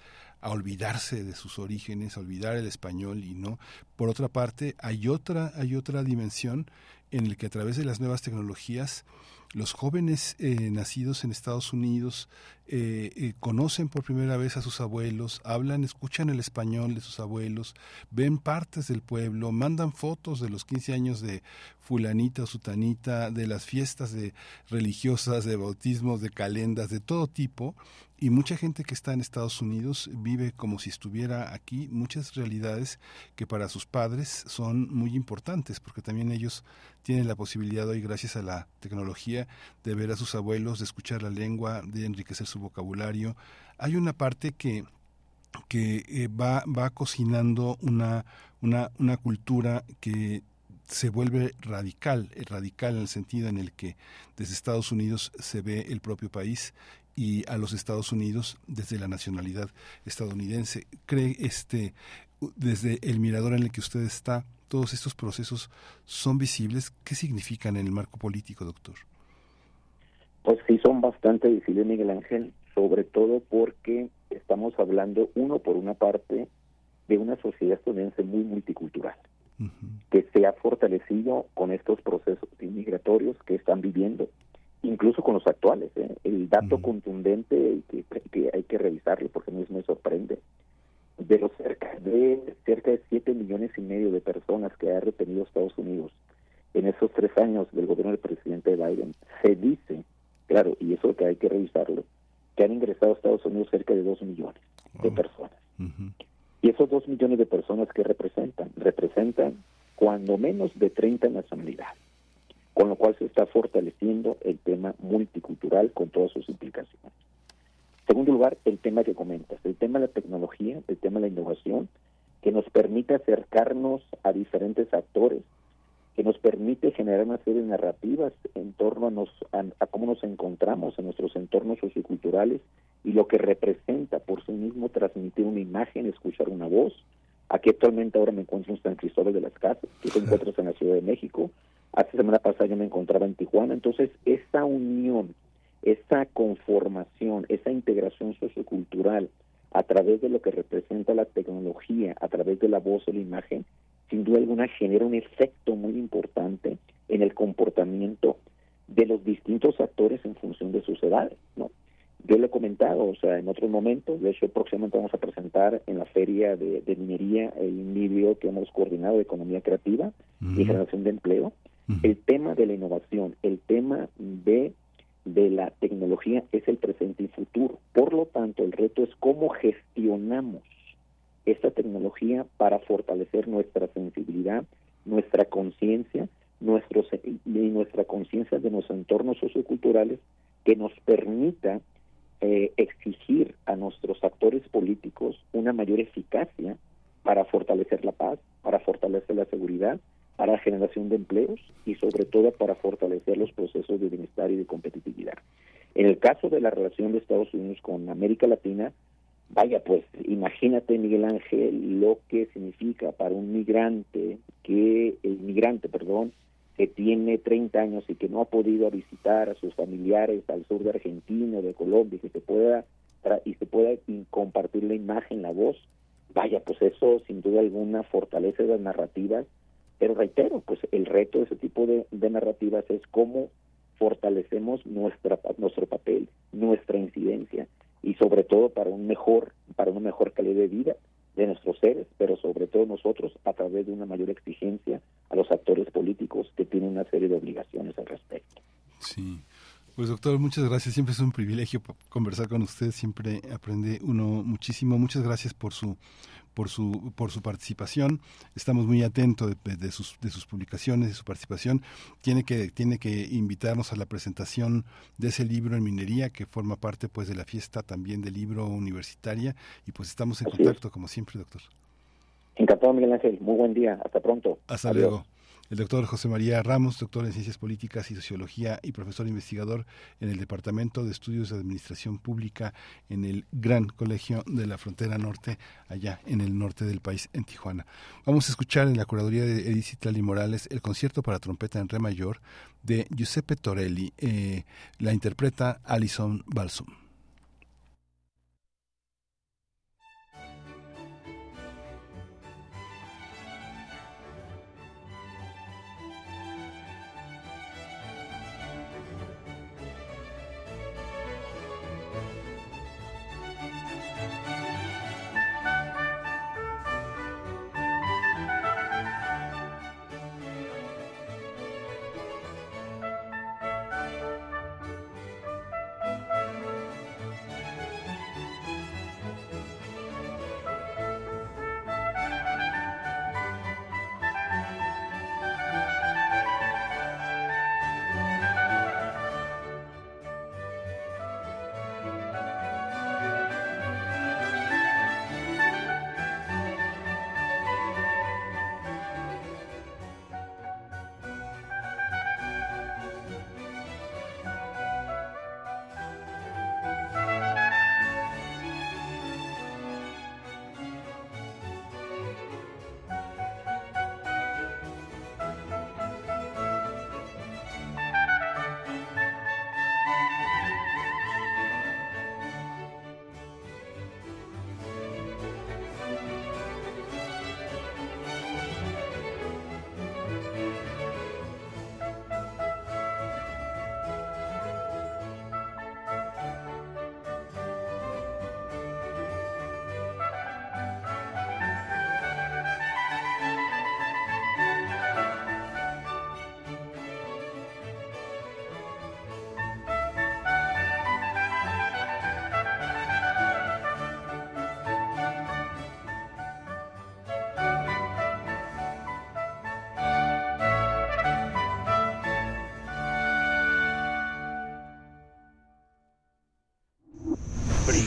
a olvidarse de sus orígenes, a olvidar el español y no. Por otra parte, hay otra, hay otra dimensión en el que a través de las nuevas tecnologías los jóvenes eh, nacidos en Estados Unidos eh, eh, conocen por primera vez a sus abuelos, hablan, escuchan el español de sus abuelos, ven partes del pueblo, mandan fotos de los 15 años de fulanita o sutanita, de las fiestas de religiosas, de bautismos, de calendas, de todo tipo, y mucha gente que está en Estados Unidos vive como si estuviera aquí muchas realidades que para sus padres son muy importantes, porque también ellos tienen la posibilidad hoy, gracias a la tecnología, de ver a sus abuelos, de escuchar la lengua, de enriquecer su vocabulario. Hay una parte que que eh, va, va cocinando una, una, una cultura que se vuelve radical, radical en el sentido en el que desde Estados Unidos se ve el propio país y a los Estados Unidos desde la nacionalidad estadounidense. ¿Cree este desde el mirador en el que usted está, todos estos procesos son visibles? ¿Qué significan en el marco político, doctor?
Pues sí, son bastante visibles, Miguel Ángel, sobre todo porque estamos hablando, uno por una parte, de una sociedad estadounidense muy multicultural, que se ha fortalecido con estos procesos inmigratorios que están viviendo incluso con los actuales. ¿eh? El dato contundente que, que, hay que revisarlo porque mismo me sorprende. De los cerca de cerca de 7 millones y medio de personas que ha retenido Estados Unidos en esos tres años del gobierno del presidente Biden, se dice, claro, y eso que hay que revisarlo, que han ingresado a Estados Unidos cerca de 2 millones de personas. Y esos 2 millones de personas que representan, representan cuando menos de 30 nacionalidades con lo cual se está fortaleciendo el tema multicultural con todas sus implicaciones. Segundo lugar, el tema que comentas, el tema de la tecnología, el tema de la innovación, que nos permite acercarnos a diferentes actores, que nos permite generar una serie de narrativas en torno a, nos, a, cómo nos encontramos en nuestros entornos socioculturales y lo que representa por sí mismo transmitir una imagen, escuchar una voz. Aquí actualmente ahora me encuentro en San Cristóbal de las Casas, que te encuentras en la Ciudad de México, Hace semana pasada yo me encontraba en Tijuana, entonces esa unión, esa conformación, esa integración sociocultural a través de lo que representa la tecnología, a través de la voz o la imagen, sin duda alguna genera un efecto muy importante en el comportamiento de los distintos actores en función de sus edades, ¿no? Yo le he comentado, o sea, en otros momentos, de hecho próximamente vamos a presentar en la feria de, minería el vídeo que hemos coordinado de economía creativa y generación de empleo, el tema de la innovación, el tema de, de la tecnología es el presente y futuro. Por lo tanto, el reto es cómo gestionamos esta tecnología para fortalecer nuestra sensibilidad, nuestra conciencia, y nuestra conciencia de nuestros entornos socioculturales que nos permita eh, exigir a nuestros actores políticos una mayor eficacia para fortalecer la paz, para fortalecer la seguridad para generación de empleos y sobre todo para fortalecer los procesos de bienestar y de competitividad. En el caso de la relación de Estados Unidos con América Latina, vaya pues, imagínate Miguel Ángel lo que significa para un migrante que el migrante, perdón, que tiene 30 años y que no ha podido visitar a sus familiares al sur de Argentina, de Colombia, que se pueda y se pueda compartir la imagen, la voz, vaya, pues eso sin duda alguna fortalece las narrativas pero reitero, pues el reto de ese tipo de, narrativas es cómo fortalecemos nuestra nuestro papel, nuestra incidencia y sobre todo para un mejor para una mejor calidad de vida de nuestros seres, pero sobre todo nosotros a través de una mayor exigencia a los actores políticos que tienen una serie de obligaciones al respecto.
Sí. Pues doctor, muchas gracias. Siempre es un privilegio conversar con usted. Siempre aprende uno muchísimo. Muchas gracias por su por su por su participación. Estamos muy atentos de, sus de sus publicaciones, de su participación. Tiene que tiene que invitarnos a la presentación de ese libro en minería que forma parte pues de la fiesta también del libro universitaria y pues estamos en contacto como siempre, doctor.
Encantado, Miguel Ángel. Muy buen día. Hasta pronto.
Hasta luego el doctor José María Ramos, doctor en Ciencias Políticas y Sociología y profesor investigador en el Departamento de Estudios de Administración Pública en el Gran Colegio de la Frontera Norte, allá en el norte del país, en Tijuana. Vamos a escuchar en la curaduría de Edith Tlali Morales el concierto para trompeta en re mayor de Giuseppe Torelli. Eh, la interpreta Alison Balsum.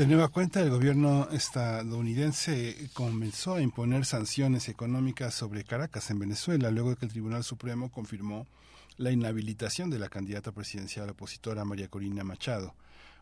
De nueva cuenta, el gobierno estadounidense comenzó a imponer sanciones económicas sobre Caracas en Venezuela, luego de que el Tribunal Supremo confirmó la inhabilitación de la candidata presidencial opositora María Corina Machado.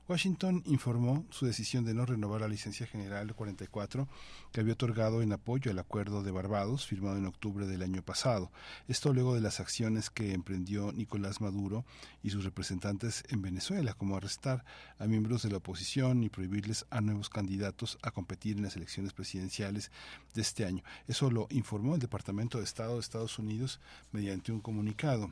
Washington informó su decisión de no renovar la licencia general 44 que había otorgado en apoyo al acuerdo de Barbados firmado en octubre del año pasado. Esto luego de las acciones que emprendió Nicolás Maduro y sus representantes en Venezuela, como arrestar a miembros de la oposición y prohibirles a nuevos candidatos a competir en las elecciones presidenciales de este año. Eso lo informó el Departamento de Estado de Estados Unidos mediante un comunicado.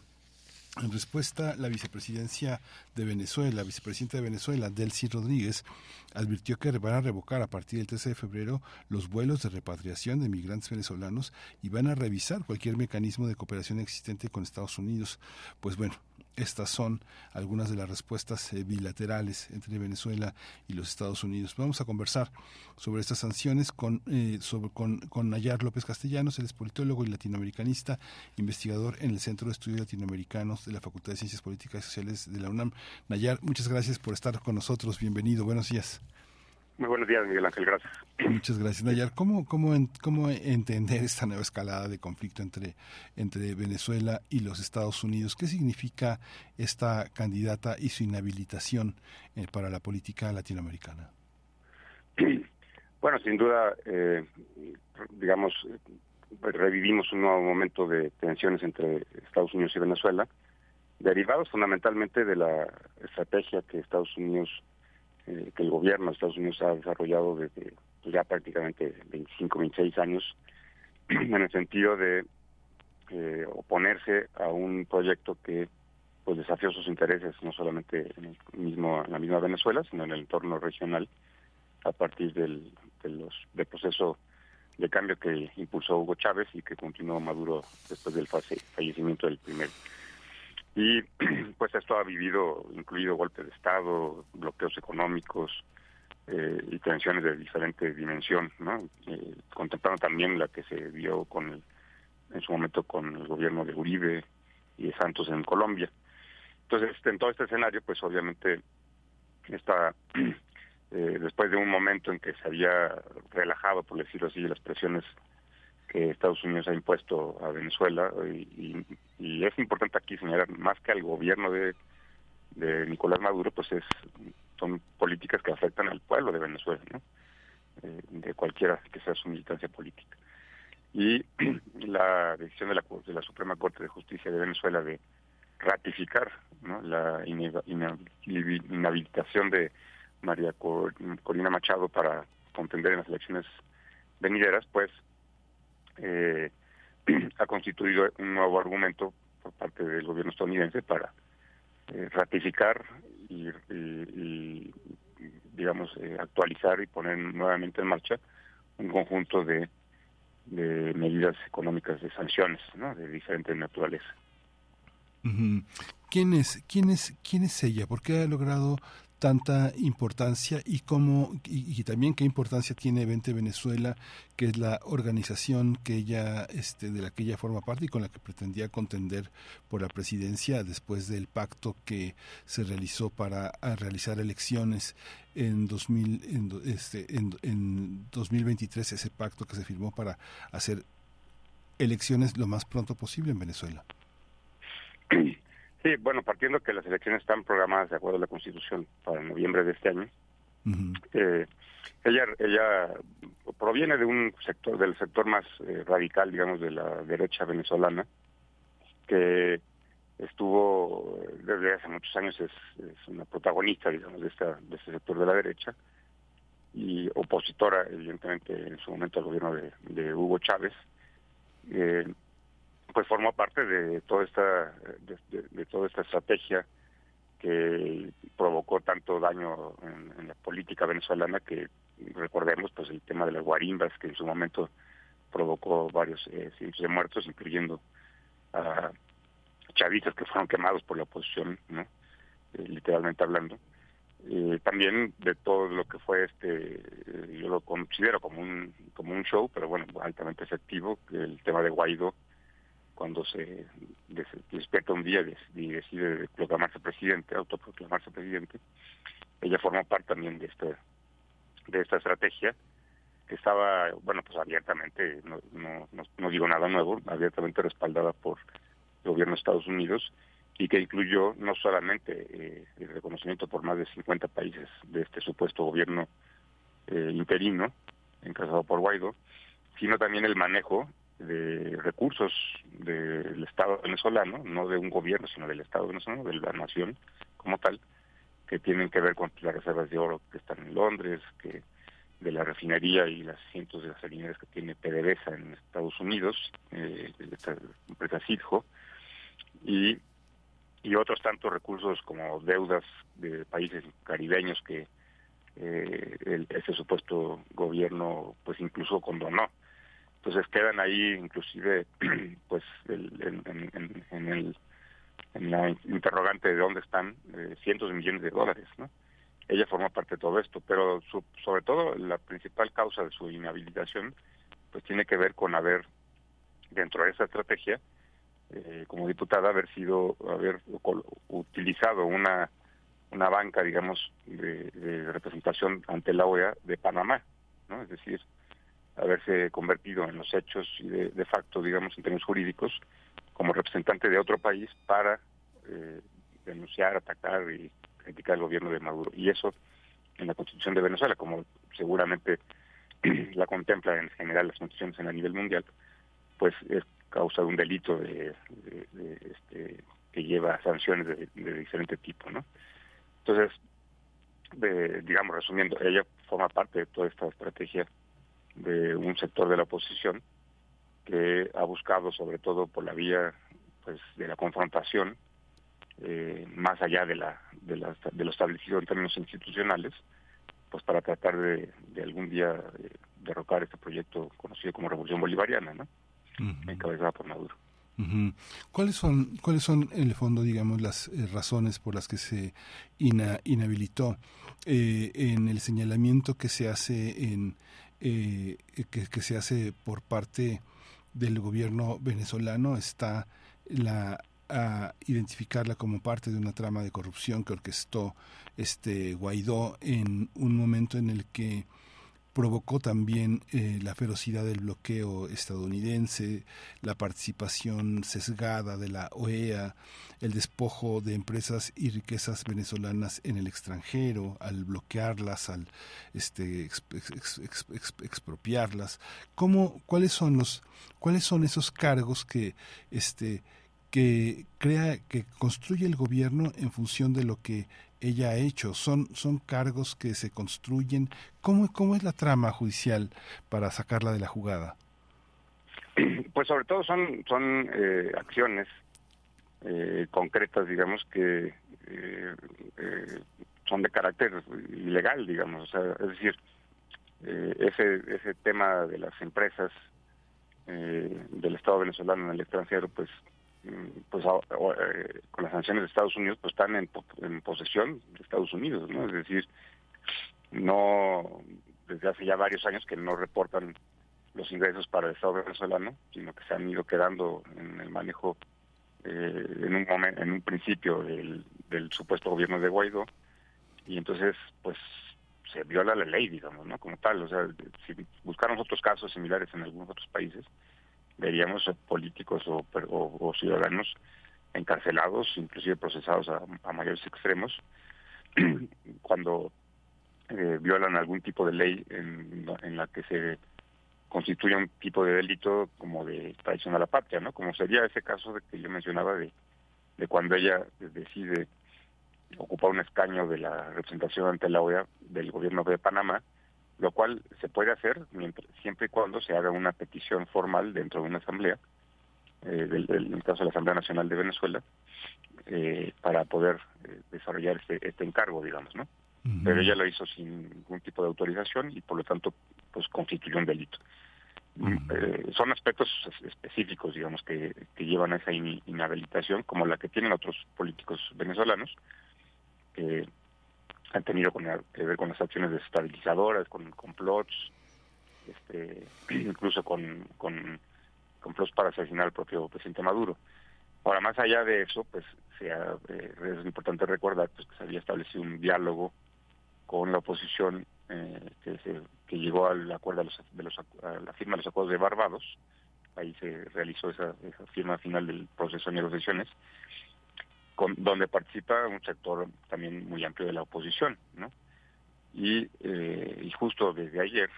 En respuesta, la vicepresidencia de Venezuela, vicepresidenta de Venezuela, Delcy Rodríguez, advirtió que van a revocar a partir del 13 de febrero los vuelos de repatriación de migrantes venezolanos y van a revisar cualquier mecanismo de cooperación existente con Estados Unidos. Pues bueno, estas son algunas de las respuestas eh, bilaterales entre Venezuela y los Estados Unidos. Vamos a conversar sobre estas sanciones con, eh, con, con, Nayar López Castellanos, él es politólogo y latinoamericanista, investigador en el Centro de Estudios Latinoamericanos de la Facultad de Ciencias Políticas y Sociales de la UNAM. Nayar, muchas gracias por estar con nosotros. Bienvenido. Buenos días.
Muy buenos días, Miguel Ángel, gracias.
Muchas gracias, Nayar. ¿Cómo, cómo, cómo entender esta nueva escalada de conflicto entre, entre Venezuela y los Estados Unidos? ¿Qué significa esta candidata y su inhabilitación eh, para la política latinoamericana?
Bueno, sin duda, eh, digamos, revivimos un nuevo momento de tensiones entre Estados Unidos y Venezuela. derivados fundamentalmente de la estrategia que Estados Unidos, eh, que el gobierno de Estados Unidos ha desarrollado desde pues, ya prácticamente 25, 26 años, (clears throat) en el sentido de eh, oponerse a un proyecto que pues desafió sus intereses no solamente en, el mismo, en la misma Venezuela, sino en el entorno regional a partir del, de los, del proceso de cambio que impulsó Hugo Chávez y que continuó Maduro después del fallecimiento del primero. Y (clears throat) pues esto ha vivido, incluido golpes de Estado, bloqueos económicos eh, y tensiones de diferente dimensión, ¿no? Eh, contemplando también la que se dio con el, en su momento con el gobierno de Uribe y de Santos en Colombia. Entonces, en todo este escenario, pues obviamente está, (clears throat) eh, después de un momento en que se había relajado, por decirlo así, las presiones que Estados Unidos ha impuesto a Venezuela, y, es importante aquí señalar, más que al gobierno de, de Nicolás Maduro, pues es son políticas que afectan al pueblo de Venezuela, ¿no? Eh, de cualquiera que sea su militancia política. Y (clears throat) la decisión de la, de la Suprema Corte de Justicia de Venezuela de ratificar la inhabilitación de María Corina Machado para contender en las elecciones venideras, pues eh, (clears throat) ha constituido un nuevo argumento por parte del gobierno estadounidense para eh, ratificar y, digamos, eh, actualizar y poner nuevamente en marcha un conjunto de, de medidas económicas de sanciones ¿no? de diferente naturaleza.
¿Quién es, quién es, quién es ella? ¿Por qué ha logrado tanta importancia y cómo y, también qué importancia tiene Vente Venezuela, que es la organización que ella este de la que ella forma parte y con la que pretendía contender por la presidencia después del pacto que se realizó para realizar elecciones en 2000 en, este en, en 2023 ese pacto que se firmó para hacer elecciones lo más pronto posible en Venezuela. (clears throat)
Sí, bueno, partiendo que las elecciones están programadas de acuerdo a la Constitución para noviembre de este año, eh, ella ella proviene de un sector del sector más eh, radical, digamos, de la derecha venezolana, que estuvo desde hace muchos años es, una protagonista, digamos, de esta de este sector de la derecha y opositora, evidentemente, en su momento al gobierno de, Hugo Chávez. Eh, pues formó parte de toda esta de, toda esta estrategia que provocó tanto daño en, la política venezolana que recordemos pues el tema de las guarimbas que en su momento provocó varios eh, cientos de muertos incluyendo a chavistas que fueron quemados por la oposición no eh, literalmente hablando. Eh, también de todo lo que fue este yo lo considero como un como un show pero bueno altamente efectivo el tema de Guaidó cuando se despierta un día y decide proclamarse presidente, autoproclamarse presidente, ella formó parte también de esta, de esta estrategia que estaba, bueno, pues abiertamente, no, no, no, digo nada nuevo, abiertamente respaldada por el gobierno de Estados Unidos y que incluyó no solamente eh, el reconocimiento por más de 50 países de este supuesto gobierno eh, interino, encabezado por Guaidó, sino también el manejo de recursos del Estado venezolano, no de un gobierno, sino del Estado venezolano, de la nación como tal, que tienen que ver con las reservas de oro que están en Londres, que de la refinería y las cientos de gasolineras que tiene PDVSA en Estados Unidos, eh, esta empresa Citgo, y, y otros tantos recursos como deudas de países caribeños que eh, el, ese supuesto gobierno pues incluso condonó entonces quedan ahí inclusive (clears throat) pues en, el en la interrogante de dónde están eh, cientos de millones de dólares no ella forma parte de todo esto pero sobre todo la principal causa de su inhabilitación pues tiene que ver con haber dentro de esa estrategia eh, como diputada haber sido haber utilizado una una banca digamos de, de representación ante la OEA de Panamá no es decir haberse convertido en los hechos y de, facto, digamos, en términos jurídicos, como representante de otro país para eh, denunciar, atacar y criticar al gobierno de Maduro. Y eso en la Constitución de Venezuela, como seguramente (clears throat) la contempla en general las constituciones a nivel mundial, pues es causa de un delito de, este, que lleva sanciones de, diferente tipo, ¿no? Entonces, digamos, resumiendo, ella forma parte de toda esta estrategia de un sector de la oposición que ha buscado, sobre todo por la vía pues de la confrontación, eh, más allá de la, de, la, de lo establecido en términos institucionales, pues para tratar de, de algún día eh, derrocar este proyecto conocido como Revolución Bolivariana, ¿no? Encabezada por Maduro.
¿Cuáles son, cuáles son en el fondo, digamos, las eh, razones por las que se inhabilitó eh, en el señalamiento que se hace en eh, que, que, se hace por parte del gobierno venezolano está la a identificarla como parte de una trama de corrupción que orquestó este Guaidó en un momento en el que provocó también eh, la ferocidad del bloqueo estadounidense, la participación sesgada de la OEA, el despojo de empresas y riquezas venezolanas en el extranjero, al bloquearlas, al este, expropiarlas. ¿Cómo, cuáles son los, cuáles son esos cargos que este que crea que construye el gobierno en función de lo que ella ha hecho. Son, son cargos que se construyen. ¿Cómo, ¿Cómo es la trama judicial para sacarla de la jugada? (clears throat)
Pues sobre todo son, son eh, acciones eh, concretas, digamos, que eh, son de carácter ilegal, digamos. es decir, ese, ese tema de las empresas del Estado venezolano en el extranjero, pues pues eh, con las sanciones de Estados Unidos pues están en, posesión de Estados Unidos no es decir no desde hace ya varios años que no reportan los ingresos para el Estado venezolano sino que se han ido quedando en el manejo eh, en un en un principio del, supuesto gobierno de Guaidó. Y entonces pues se viola la ley digamos no como tal o sea si buscamos otros casos similares en algunos otros países veríamos políticos o, ciudadanos encarcelados, inclusive procesados a, mayores extremos, (clears throat) cuando eh, violan algún tipo de ley en, la que se constituye un tipo de delito como de traición a la patria, ¿no? Como sería ese caso de que yo mencionaba de cuando ella decide ocupar un escaño de la representación ante la OEA del gobierno de Panamá lo cual se puede hacer mientras, siempre y cuando se haga una petición formal dentro de una asamblea, eh, del, en el caso de la Asamblea Nacional de Venezuela, eh, para poder eh, desarrollar este, este encargo, digamos, ¿no? Pero ella lo hizo sin ningún tipo de autorización y por lo tanto pues constituyó un delito. Eh, son aspectos específicos, digamos, que, que llevan a esa inhabilitación, como la que tienen otros políticos venezolanos, que han tenido que ver con las acciones desestabilizadoras, con complots, este, (clears throat) incluso con, con complots para asesinar al propio presidente Maduro. Ahora, más allá de eso, pues sea, eh, es importante recordar pues, que se había establecido un diálogo con la oposición eh, que, se, que llegó al acuerdo de, los, a la firma de los acuerdos de Barbados. Ahí se realizó esa, esa firma final del proceso de negociaciones con, donde participa un sector también muy amplio de la oposición, ¿no? Y, eh, y justo desde ayer,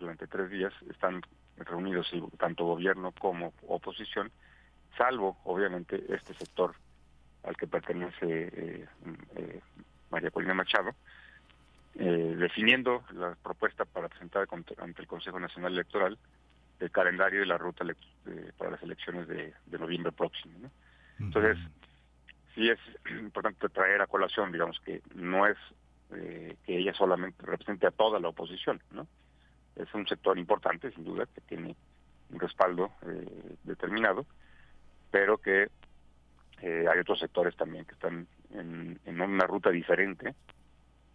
durante tres días, están reunidos tanto gobierno como oposición, salvo obviamente este sector al que pertenece eh, eh, María Corina Machado, definiendo la propuesta para presentar ante el Consejo Nacional Electoral el calendario y la ruta para las elecciones de, noviembre próximo. ¿no? Entonces, sí es (clears throat) importante traer a colación, digamos, que no es eh, que ella solamente represente a toda la oposición, ¿no? Es un sector importante, sin duda, que tiene un respaldo eh, determinado, pero que eh, hay otros sectores también que están en, una ruta diferente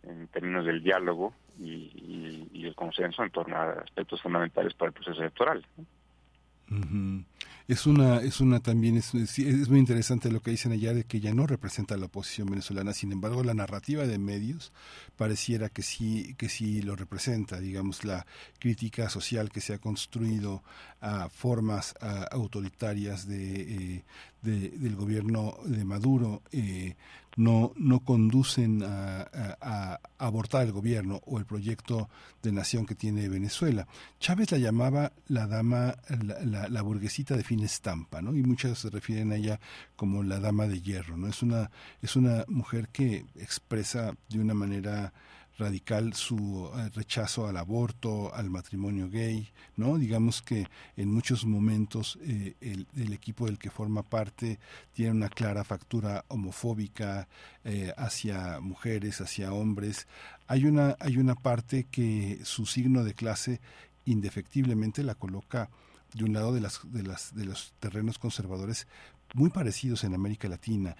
en términos del diálogo y, el consenso en torno a aspectos fundamentales para el proceso electoral. ¿no?
Es una, es una también, es, es, muy interesante lo que dicen allá de que ya no representa a la oposición venezolana, sin embargo la narrativa de medios pareciera que sí, que sí lo representa, digamos, la crítica social que se ha construido a formas autoritarias de, eh, del gobierno de Maduro eh, no, no conducen a, abortar el gobierno o el proyecto de nación que tiene Venezuela. Chávez la llamaba la dama, la, la, burguesita de fin estampa, ¿no? Y muchas se refieren a ella como la dama de hierro, ¿no? Es una, es una mujer que expresa de una manera radical su eh, rechazo al aborto, al matrimonio gay, ¿no? Digamos que en muchos momentos eh, el, equipo del que forma parte tiene una clara factura homofóbica eh, hacia mujeres, hacia hombres. Hay una, hay una parte que su signo de clase indefectiblemente la coloca de un lado de, las, de, las, de los terrenos conservadores muy parecidos en América Latina.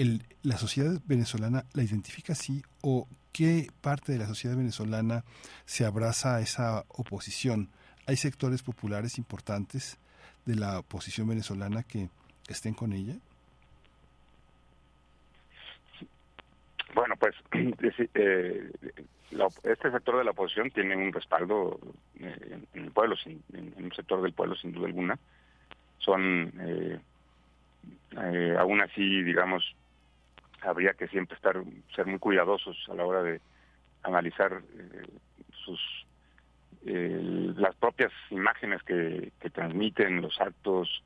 El, ¿La sociedad venezolana la identifica así o qué parte de la sociedad venezolana se abraza a esa oposición? ¿Hay sectores populares importantes de la oposición venezolana que estén con ella?
Bueno, pues (clears throat) eh, este sector de la oposición tiene un respaldo eh, en el pueblo, en, un sector del pueblo sin duda alguna. Son, eh, aún así, digamos, habría que siempre estar ser muy cuidadosos a la hora de analizar eh, sus eh, las propias imágenes que, que transmiten los actos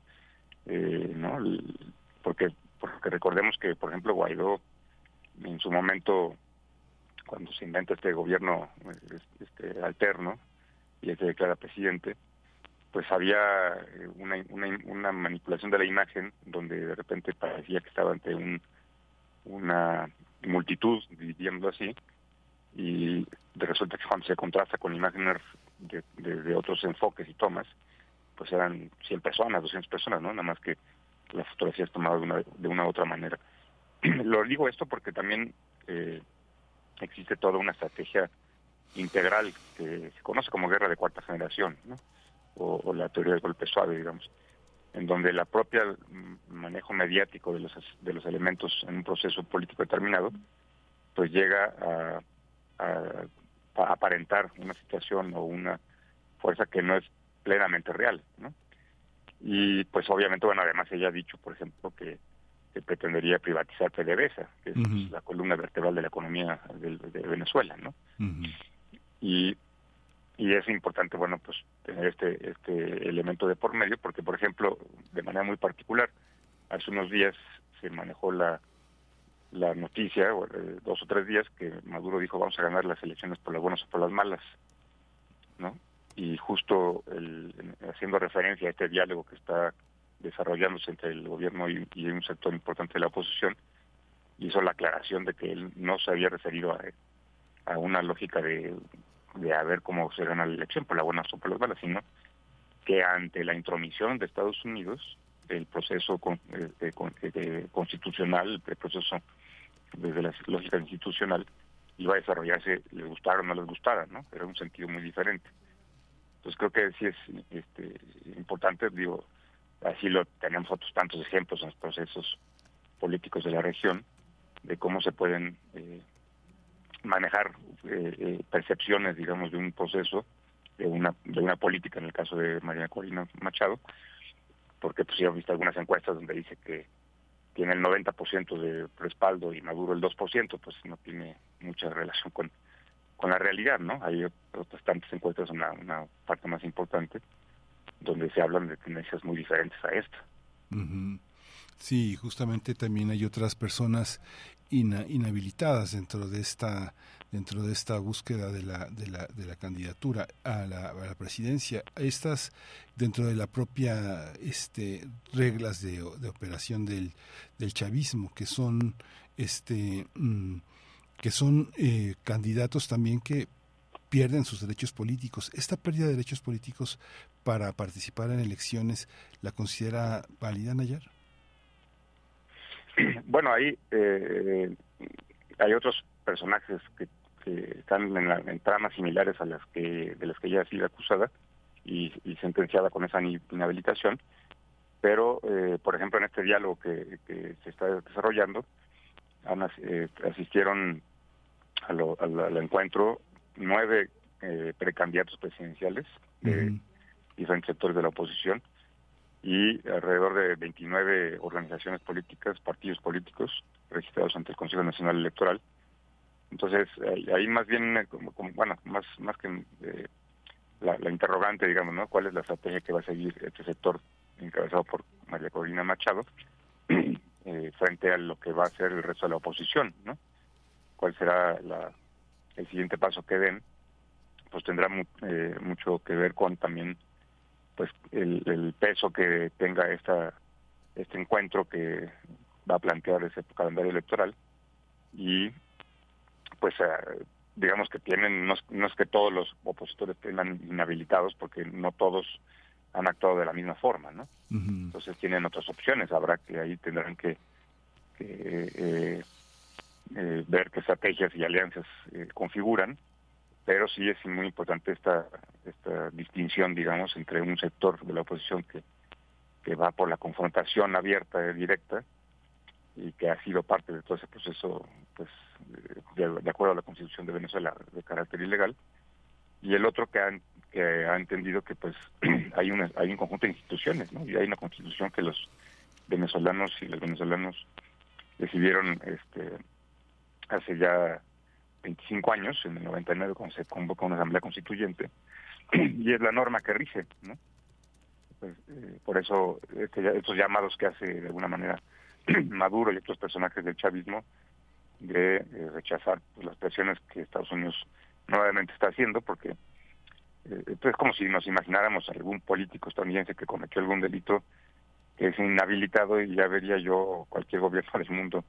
eh, no porque porque recordemos que por ejemplo Guaidó en su momento cuando se inventa este gobierno este alterno y se declara presidente pues había una, una, una manipulación de la imagen donde de repente parecía que estaba ante un una multitud, diríamoslo así, y de resulta que cuando se contrasta con imágenes de, de, otros enfoques y tomas, pues eran 100 personas, 200 personas, ¿no? Nada más que la fotografía es tomada de una, de una u otra manera. (clears throat) Lo digo esto porque también eh, existe toda una estrategia integral que se conoce como guerra de cuarta generación, o la teoría del golpe suave, digamos en donde la propia mm, manejo mediático de los, de los elementos en un proceso político determinado, pues llega a, aparentar una situación o una fuerza que no es plenamente real, ¿no? Y pues obviamente, bueno, además ella ha dicho, por ejemplo, que, pretendería privatizar PDVSA, que es la columna vertebral de la economía de, Venezuela, ¿no? Y y es importante, bueno, pues tener este, este elemento de por medio, porque, por ejemplo, de manera muy particular, hace unos días se manejó la, la noticia, eh, dos o tres días, que Maduro dijo vamos a ganar las elecciones por las buenas o por las malas, ¿no? Y justo el, haciendo referencia a este diálogo que está desarrollándose entre el gobierno y, un sector importante de la oposición, hizo la aclaración de que él no se había referido a, a una lógica de de a ver cómo se gana la elección, por la buena o por las malas, sino que ante la intromisión de Estados Unidos, el proceso constitucional, el proceso desde la lógica institucional, iba a desarrollarse, les gustara o no les gustara, ¿no? Era un sentido muy diferente. Entonces creo que sí es este, importante, digo, así lo tenemos otros tantos ejemplos en los procesos políticos de la región, de cómo se pueden eh, manejar eh, eh, percepciones, digamos, de un proceso, de una, de una política, en el caso de María Corina Machado, porque pues ya he visto algunas encuestas donde dice que tiene el 90% de respaldo y Maduro el 2%, pues no tiene mucha relación con, con la realidad, ¿no? Hay otras tantas encuestas, una, una parte más importante, donde se hablan de tendencias muy diferentes a esta.
Sí, justamente también hay otras personas inhabilitadas dentro de esta dentro de esta búsqueda de la, de la, de la candidatura a la, presidencia. Estas dentro de la propia este reglas de, de operación del, del chavismo que son este mm, que son eh, candidatos también que pierden sus derechos políticos. Esta pérdida de derechos políticos para participar en elecciones la considera válida Nayar (clears throat)
bueno, ahí eh, hay otros personajes que, están en, la, tramas similares a las que de las que ella ha sido acusada y, sentenciada con esa inhabilitación, pero eh, por ejemplo en este diálogo que, se está desarrollando eh, asistieron al encuentro nueve precandidatos presidenciales de diferentes sectores de la oposición y alrededor de 29 organizaciones políticas, partidos políticos registrados ante el Consejo Nacional Electoral. Entonces, ahí, más bien, eh, como, bueno, más, más que eh, la, interrogante, digamos, ¿no? ¿Cuál es la estrategia que va a seguir este sector encabezado por María Corina Machado (clears throat) eh, frente a lo que va a ser el resto de la oposición, ¿no? ¿Cuál será la, el siguiente paso que den? Pues tendrá mucho que ver con también pues el, peso que tenga esta este encuentro que va a plantear ese calendario electoral. Y pues eh, digamos que tienen no es, que todos los opositores estén inhabilitados porque no todos han actuado de la misma forma no entonces tienen otras opciones. Habrá que ahí tendrán que, eh, eh, ver qué estrategias y alianzas configuran pero sí es muy importante esta, esta distinción, digamos, entre un sector de la oposición que, que va por la confrontación abierta y directa y que ha sido parte de todo ese proceso, pues, de, acuerdo a la Constitución de Venezuela, de carácter ilegal, y el otro que ha, que ha entendido que, pues, (clears throat) hay, una, hay un conjunto de instituciones, ¿no? Y hay una Constitución que los venezolanos y los venezolanos decidieron este, hace ya 25 años, en el 99, cuando se convoca una asamblea constituyente, (clears throat) y es la norma que rige, ¿no? Pues, eh, por eso este, estos llamados que hace de alguna manera (clears throat) Maduro y otros personajes del chavismo de eh, rechazar pues, las presiones que Estados Unidos nuevamente está haciendo, porque eh, es como si nos imagináramos algún político estadounidense que cometió algún delito que es inhabilitado y ya vería yo cualquier gobierno del mundo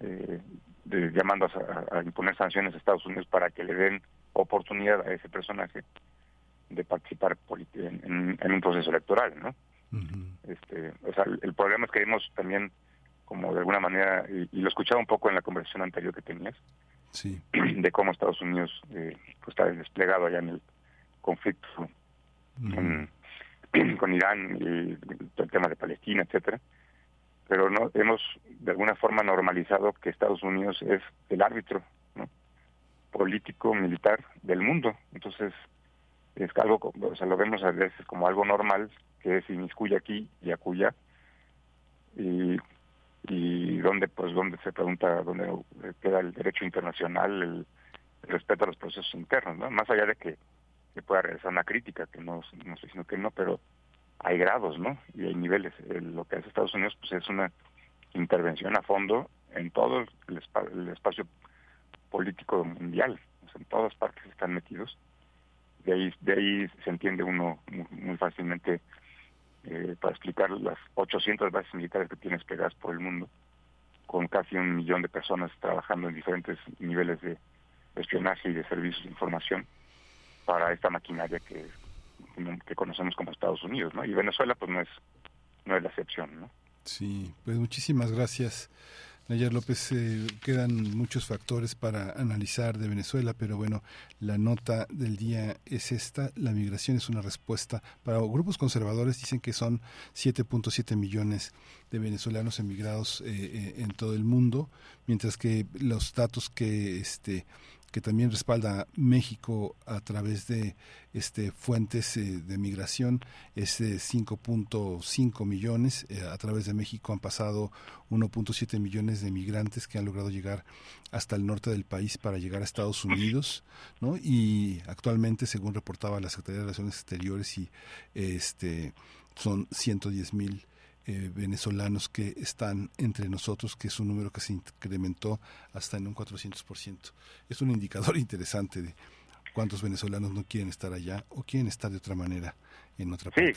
eh, llamando a, imponer sanciones a Estados Unidos para que le den oportunidad a ese personaje de participar en, un proceso electoral, ¿no? este, o sea, el, problema es que vemos también como de alguna manera, y, lo escuchaba un poco en la conversación anterior que tenías,
sí. (clears throat)
de cómo Estados Unidos eh, pues, está desplegado allá en el conflicto (clears throat) con Irán y el tema de Palestina, etcétera pero no hemos de alguna forma normalizado que Estados Unidos es el árbitro político militar del mundo. Entonces es algo o sea lo vemos a veces como algo normal que se inmiscuye aquí y acuya y y donde pues donde se pregunta dónde queda el derecho internacional el, respeto a los procesos internos no más allá de que, que pueda regresar una crítica que no no estoy diciendo que no pero hay grados, ¿no? Y hay niveles. lo que hace Estados Unidos pues es una intervención a fondo en todo el, espacio político mundial. en todas partes están metidos. De ahí, de ahí se entiende uno muy, fácilmente eh, para explicar las 800 bases militares que tienes pegadas por el mundo, con casi un millón de personas trabajando en diferentes niveles de espionaje y de servicios de información para esta maquinaria que que conocemos como Estados Unidos, ¿no? Y Venezuela pues no es no es la excepción, ¿no?
Sí, pues muchísimas gracias. Nayar López, eh, quedan muchos factores para analizar de Venezuela, pero bueno, la nota del día es esta, la migración es una respuesta. Para grupos conservadores dicen que son 7.7 millones de venezolanos emigrados eh, eh, en todo el mundo, mientras que los datos que este que también respalda México a través de este fuentes eh, de migración es de 5.5 millones eh, a través de México han pasado 1.7 millones de migrantes que han logrado llegar hasta el norte del país para llegar a Estados Unidos ¿no? y actualmente según reportaba la Secretaría de Relaciones Exteriores y este son 110 mil eh, venezolanos que están entre nosotros, que es un número que se incrementó hasta en un 400%. Es un indicador (laughs) interesante de cuántos venezolanos no quieren estar allá o quieren estar de otra manera en otra parte.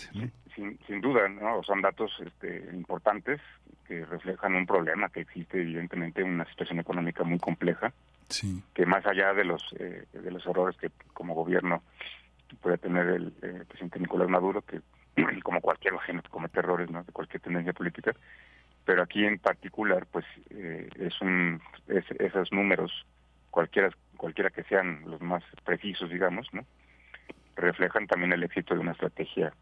sin, sin, duda, ¿no? son datos este, importantes que reflejan un problema que existe evidentemente una situación económica muy compleja,
sí.
que más allá de los eh, de los errores que como gobierno puede tener el eh, presidente Nicolás Maduro, que (clears throat) como cualquier gente comete errores ¿no? de cualquier tendencia política pero aquí en particular pues eh, es un esos números cualquiera cualquiera que sean los más precisos digamos no reflejan también el éxito de una estrategia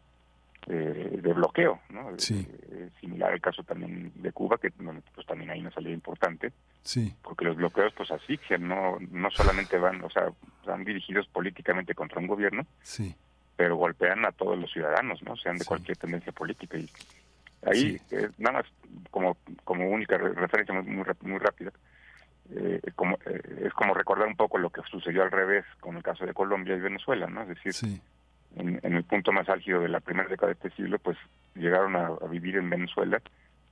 eh, de bloqueo no
eh,
similar al caso también de Cuba que pues también hay una salida importante
sí.
porque los bloqueos pues asfixian no no solamente van o sea van dirigidos políticamente contra un gobierno
sí
pero golpean a todos los ciudadanos, ¿no? Sean de cualquier tendencia política. Y ahí, eh, nada más como, como única referencia muy, muy, rápida, eh, como, eh, es como recordar un poco lo que sucedió al revés con el caso de Colombia y Venezuela, ¿no? Es decir, en, el punto más álgido de la primera década de este siglo, pues llegaron a vivir en Venezuela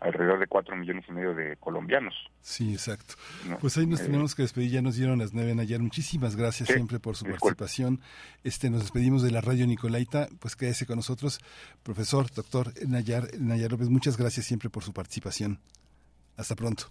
alrededor de cuatro millones y medio de colombianos.
Sí, exacto. Pues ahí nos eh, tenemos que despedir, ya nos dieron las nueve ayer. Muchísimas gracias siempre por su participación. Este, nos despedimos de la radio Nicolaita, pues quédese con nosotros. Profesor, doctor Nayar, Nayar López, muchas gracias siempre por su participación. Hasta pronto.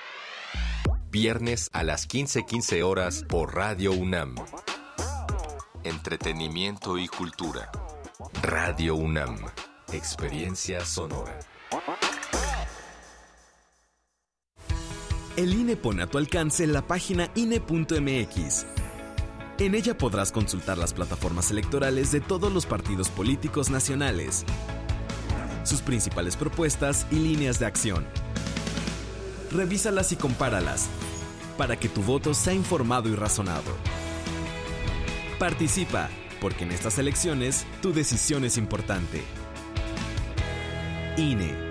viernes a las 15:15 horas por Radio UNAM. Entretenimiento y cultura. Radio UNAM. Experiencia sonora.
El INE pone a tu alcance la página INE.mx. En ella podrás consultar las plataformas electorales de todos los partidos políticos nacionales, sus principales propuestas y líneas de acción revísalas y compáralas para que tu voto sea informado y razonado. Participa, porque en estas elecciones tu decisión es importante. INE.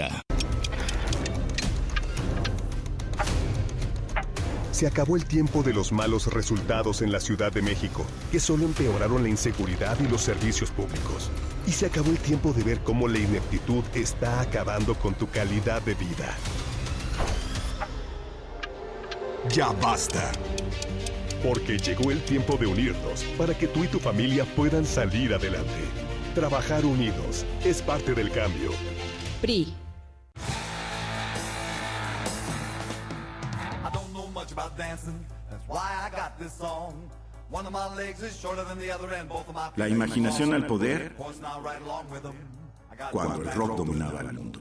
Se acabó el tiempo de los malos resultados en la Ciudad de México, que solo empeoraron la inseguridad y los servicios públicos. Y se acabó el tiempo de ver cómo la ineptitud está acabando con tu calidad de vida. Ya basta. Porque llegó el tiempo de unirnos para que tú y tu familia puedan salir adelante. Trabajar unidos es parte del cambio.
PRI
La imaginación al poder cuando el rock dominaba el mundo.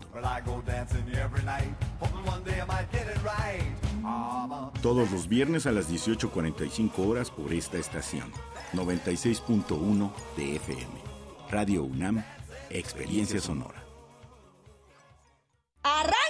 Todos los viernes a las 18.45 horas por esta estación. 96.1 de FM. Radio UNAM, Experiencia Sonora.
¡Arráncate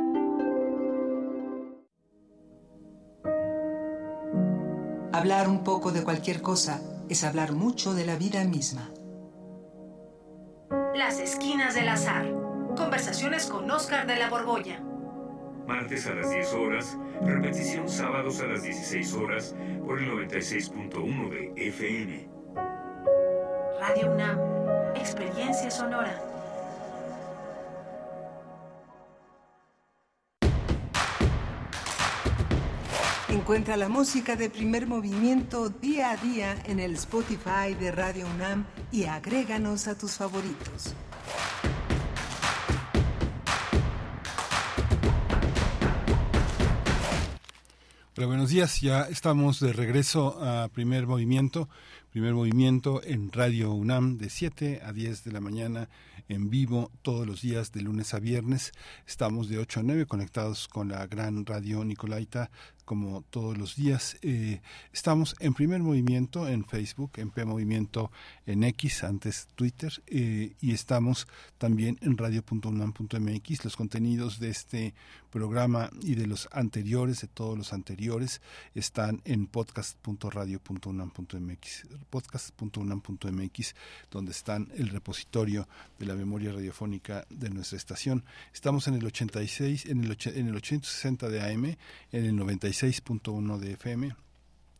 Hablar un poco de cualquier cosa es hablar mucho de la vida misma.
Las esquinas del azar. Conversaciones con Oscar de la Borbolla.
Martes a las 10 horas, repetición sábados a las 16 horas por el 96.1 de FM.
Radio UNAM. Experiencia sonora.
Encuentra la música de primer movimiento día a día en el Spotify de Radio UNAM y agréganos a tus favoritos.
Hola, buenos días. Ya estamos de regreso a primer movimiento. Primer movimiento en Radio UNAM de 7 a 10 de la mañana en vivo todos los días de lunes a viernes. Estamos de 8 a 9 conectados con la gran radio Nicolaita como todos los días. Eh, estamos en primer movimiento en Facebook, en P Movimiento en X, antes Twitter, eh, y estamos también en radio.unam.mx. Los contenidos de este programa y de los anteriores, de todos los anteriores, están en podcast.radio.unam.mx, podcast.unam.mx, donde están el repositorio de la memoria radiofónica de nuestra estación. Estamos en el 86, en el, en el 860 de AM, en el 96 6.1 de FM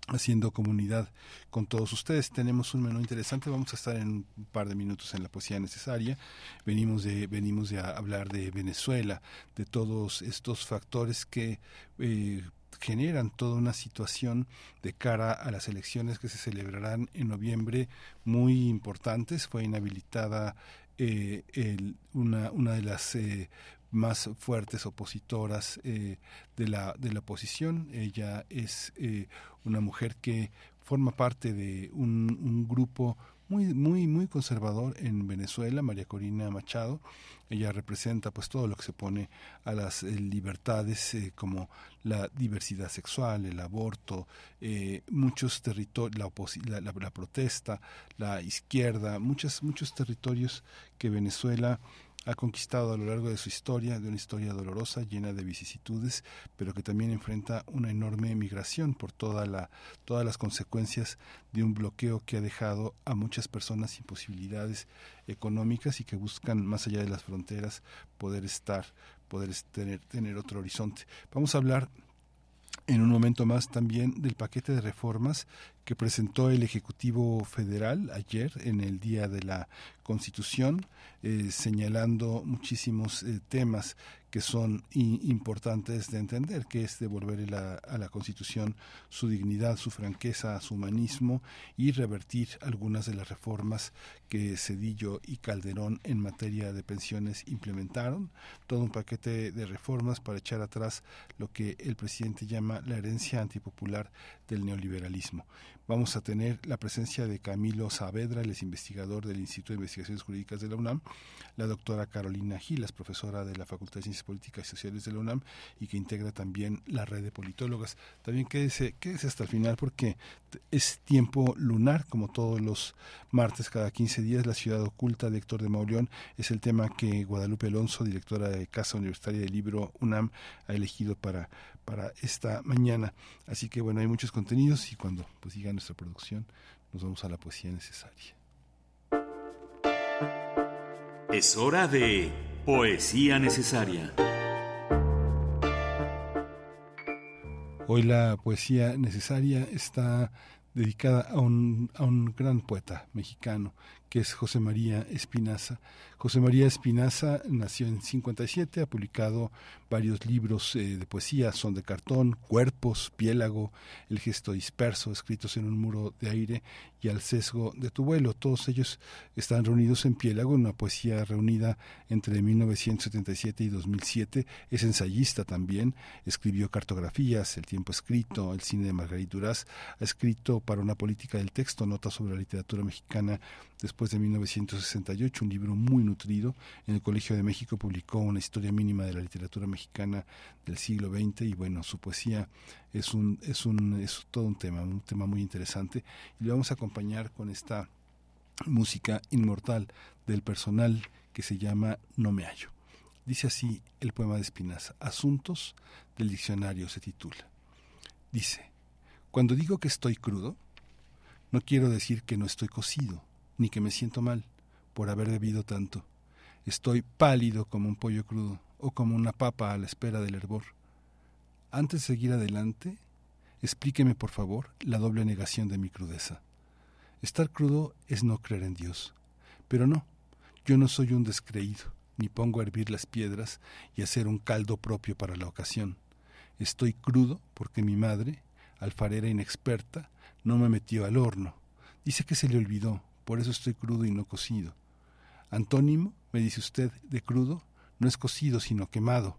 haciendo comunidad con todos ustedes. Tenemos un menú interesante, vamos a estar en un par de minutos en la poesía necesaria. Venimos de venimos de hablar de Venezuela, de todos estos factores que eh, generan toda una situación de cara a las elecciones que se celebrarán en noviembre muy importantes. Fue inhabilitada eh, una, una de las eh, más fuertes opositoras eh, de, la, de la oposición. Ella es eh, una mujer que forma parte de un, un, grupo muy, muy, muy conservador en Venezuela, María Corina Machado. Ella representa pues todo lo que se pone a las eh, libertades como la diversidad sexual, el aborto, muchos territorios, la, la, la, protesta, la izquierda, muchos, muchos territorios que Venezuela ha conquistado a lo largo de su historia, de una historia dolorosa, llena de vicisitudes, pero que también enfrenta una enorme migración por toda la, todas las consecuencias de un bloqueo que ha dejado a muchas personas sin posibilidades económicas y que buscan más allá de las fronteras poder estar, poder tener, tener otro horizonte. Vamos a hablar en un momento más también del paquete de reformas que presentó el Ejecutivo Federal ayer en el Día de la Constitución, eh, señalando muchísimos eh, temas que son importantes de entender, que es devolver a la Constitución su dignidad, su franqueza, su humanismo y revertir algunas de las reformas que Cedillo y Calderón en materia de pensiones implementaron. Todo un paquete de reformas para echar atrás lo que el presidente llama la herencia antipopular del neoliberalismo. Vamos a tener la presencia de Camilo Saavedra, el es investigador del Instituto de Investigaciones Jurídicas de la UNAM, la doctora Carolina Gilas, profesora de la Facultad de Ciencias Políticas y Sociales de la UNAM y que integra también la red de politólogas. También quédese, quédese hasta el final porque es tiempo lunar, como todos los martes cada 15 días, la ciudad oculta de Héctor de Mauleón es el tema que Guadalupe Alonso, directora de Casa Universitaria del Libro UNAM, ha elegido para para esta mañana. Así que bueno, hay muchos contenidos y cuando pues siga nuestra producción nos vamos a la poesía necesaria.
Es hora de poesía necesaria.
Hoy la poesía necesaria está dedicada a un, a un gran poeta mexicano que es José María Espinaza. José María Espinaza nació en 57, ha publicado varios libros eh, de poesía, Son de cartón, Cuerpos, Piélago, El gesto disperso, escritos en un muro de aire y Al sesgo de tu vuelo. Todos ellos están reunidos en Piélago, una poesía reunida entre 1977 y 2007. Es ensayista también, escribió cartografías, El tiempo escrito, El cine de Margarita Duraz, ha escrito para una política del texto, notas sobre la literatura mexicana después de 1968, un libro muy nutrido. En el Colegio de México publicó una historia mínima de la literatura mexicana del siglo XX y bueno, su poesía es un es un es todo un tema, un tema muy interesante y le vamos a acompañar con esta música inmortal del personal que se llama No me hallo. Dice así el poema de Espinaza, Asuntos del diccionario se titula. Dice, Cuando digo que estoy crudo, no quiero decir que no estoy cocido, ni que me siento mal por haber bebido tanto. Estoy pálido como un pollo crudo o como una papa a la espera del hervor. Antes de seguir adelante, explíqueme por favor la doble negación de mi crudeza. Estar crudo es no creer en Dios. Pero no, yo no soy un descreído, ni pongo a hervir las piedras y hacer un caldo propio para la ocasión. Estoy crudo porque mi madre, alfarera inexperta, no me metió al horno. Dice que se le olvidó, por eso estoy crudo y no cocido. Antónimo, me dice usted, de crudo, no es cocido sino quemado.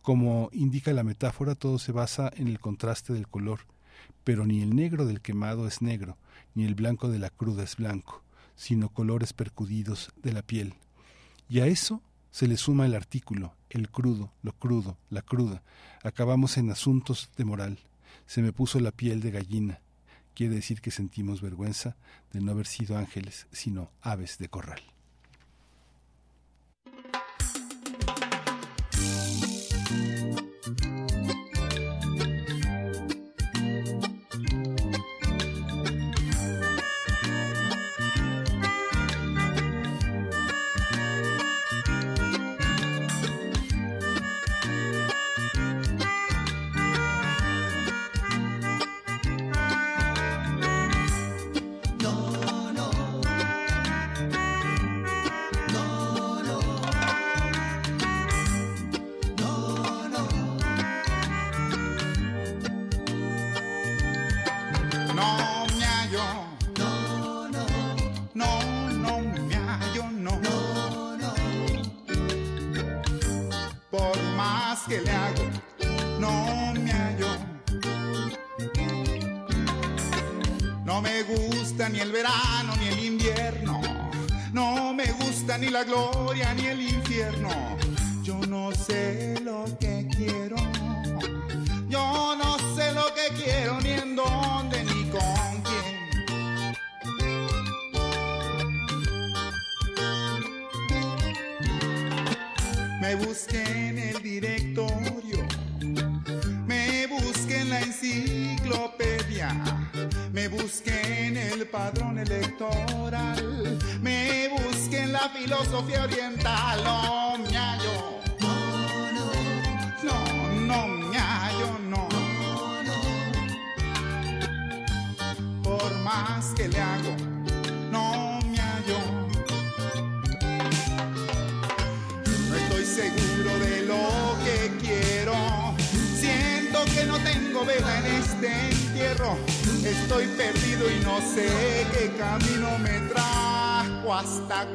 Como indica la metáfora, todo se basa en el contraste del color, pero ni el negro del quemado es negro, ni el blanco de la cruda es blanco, sino colores percudidos de la piel. Y a eso se le suma el artículo, el crudo, lo crudo, la cruda. Acabamos en asuntos de moral. Se me puso la piel de gallina. Quiere decir que sentimos vergüenza de no haber sido ángeles, sino aves de corral.
Ni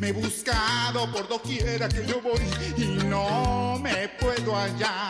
me he buscado por doquiera que yo voy y no me puedo hallar.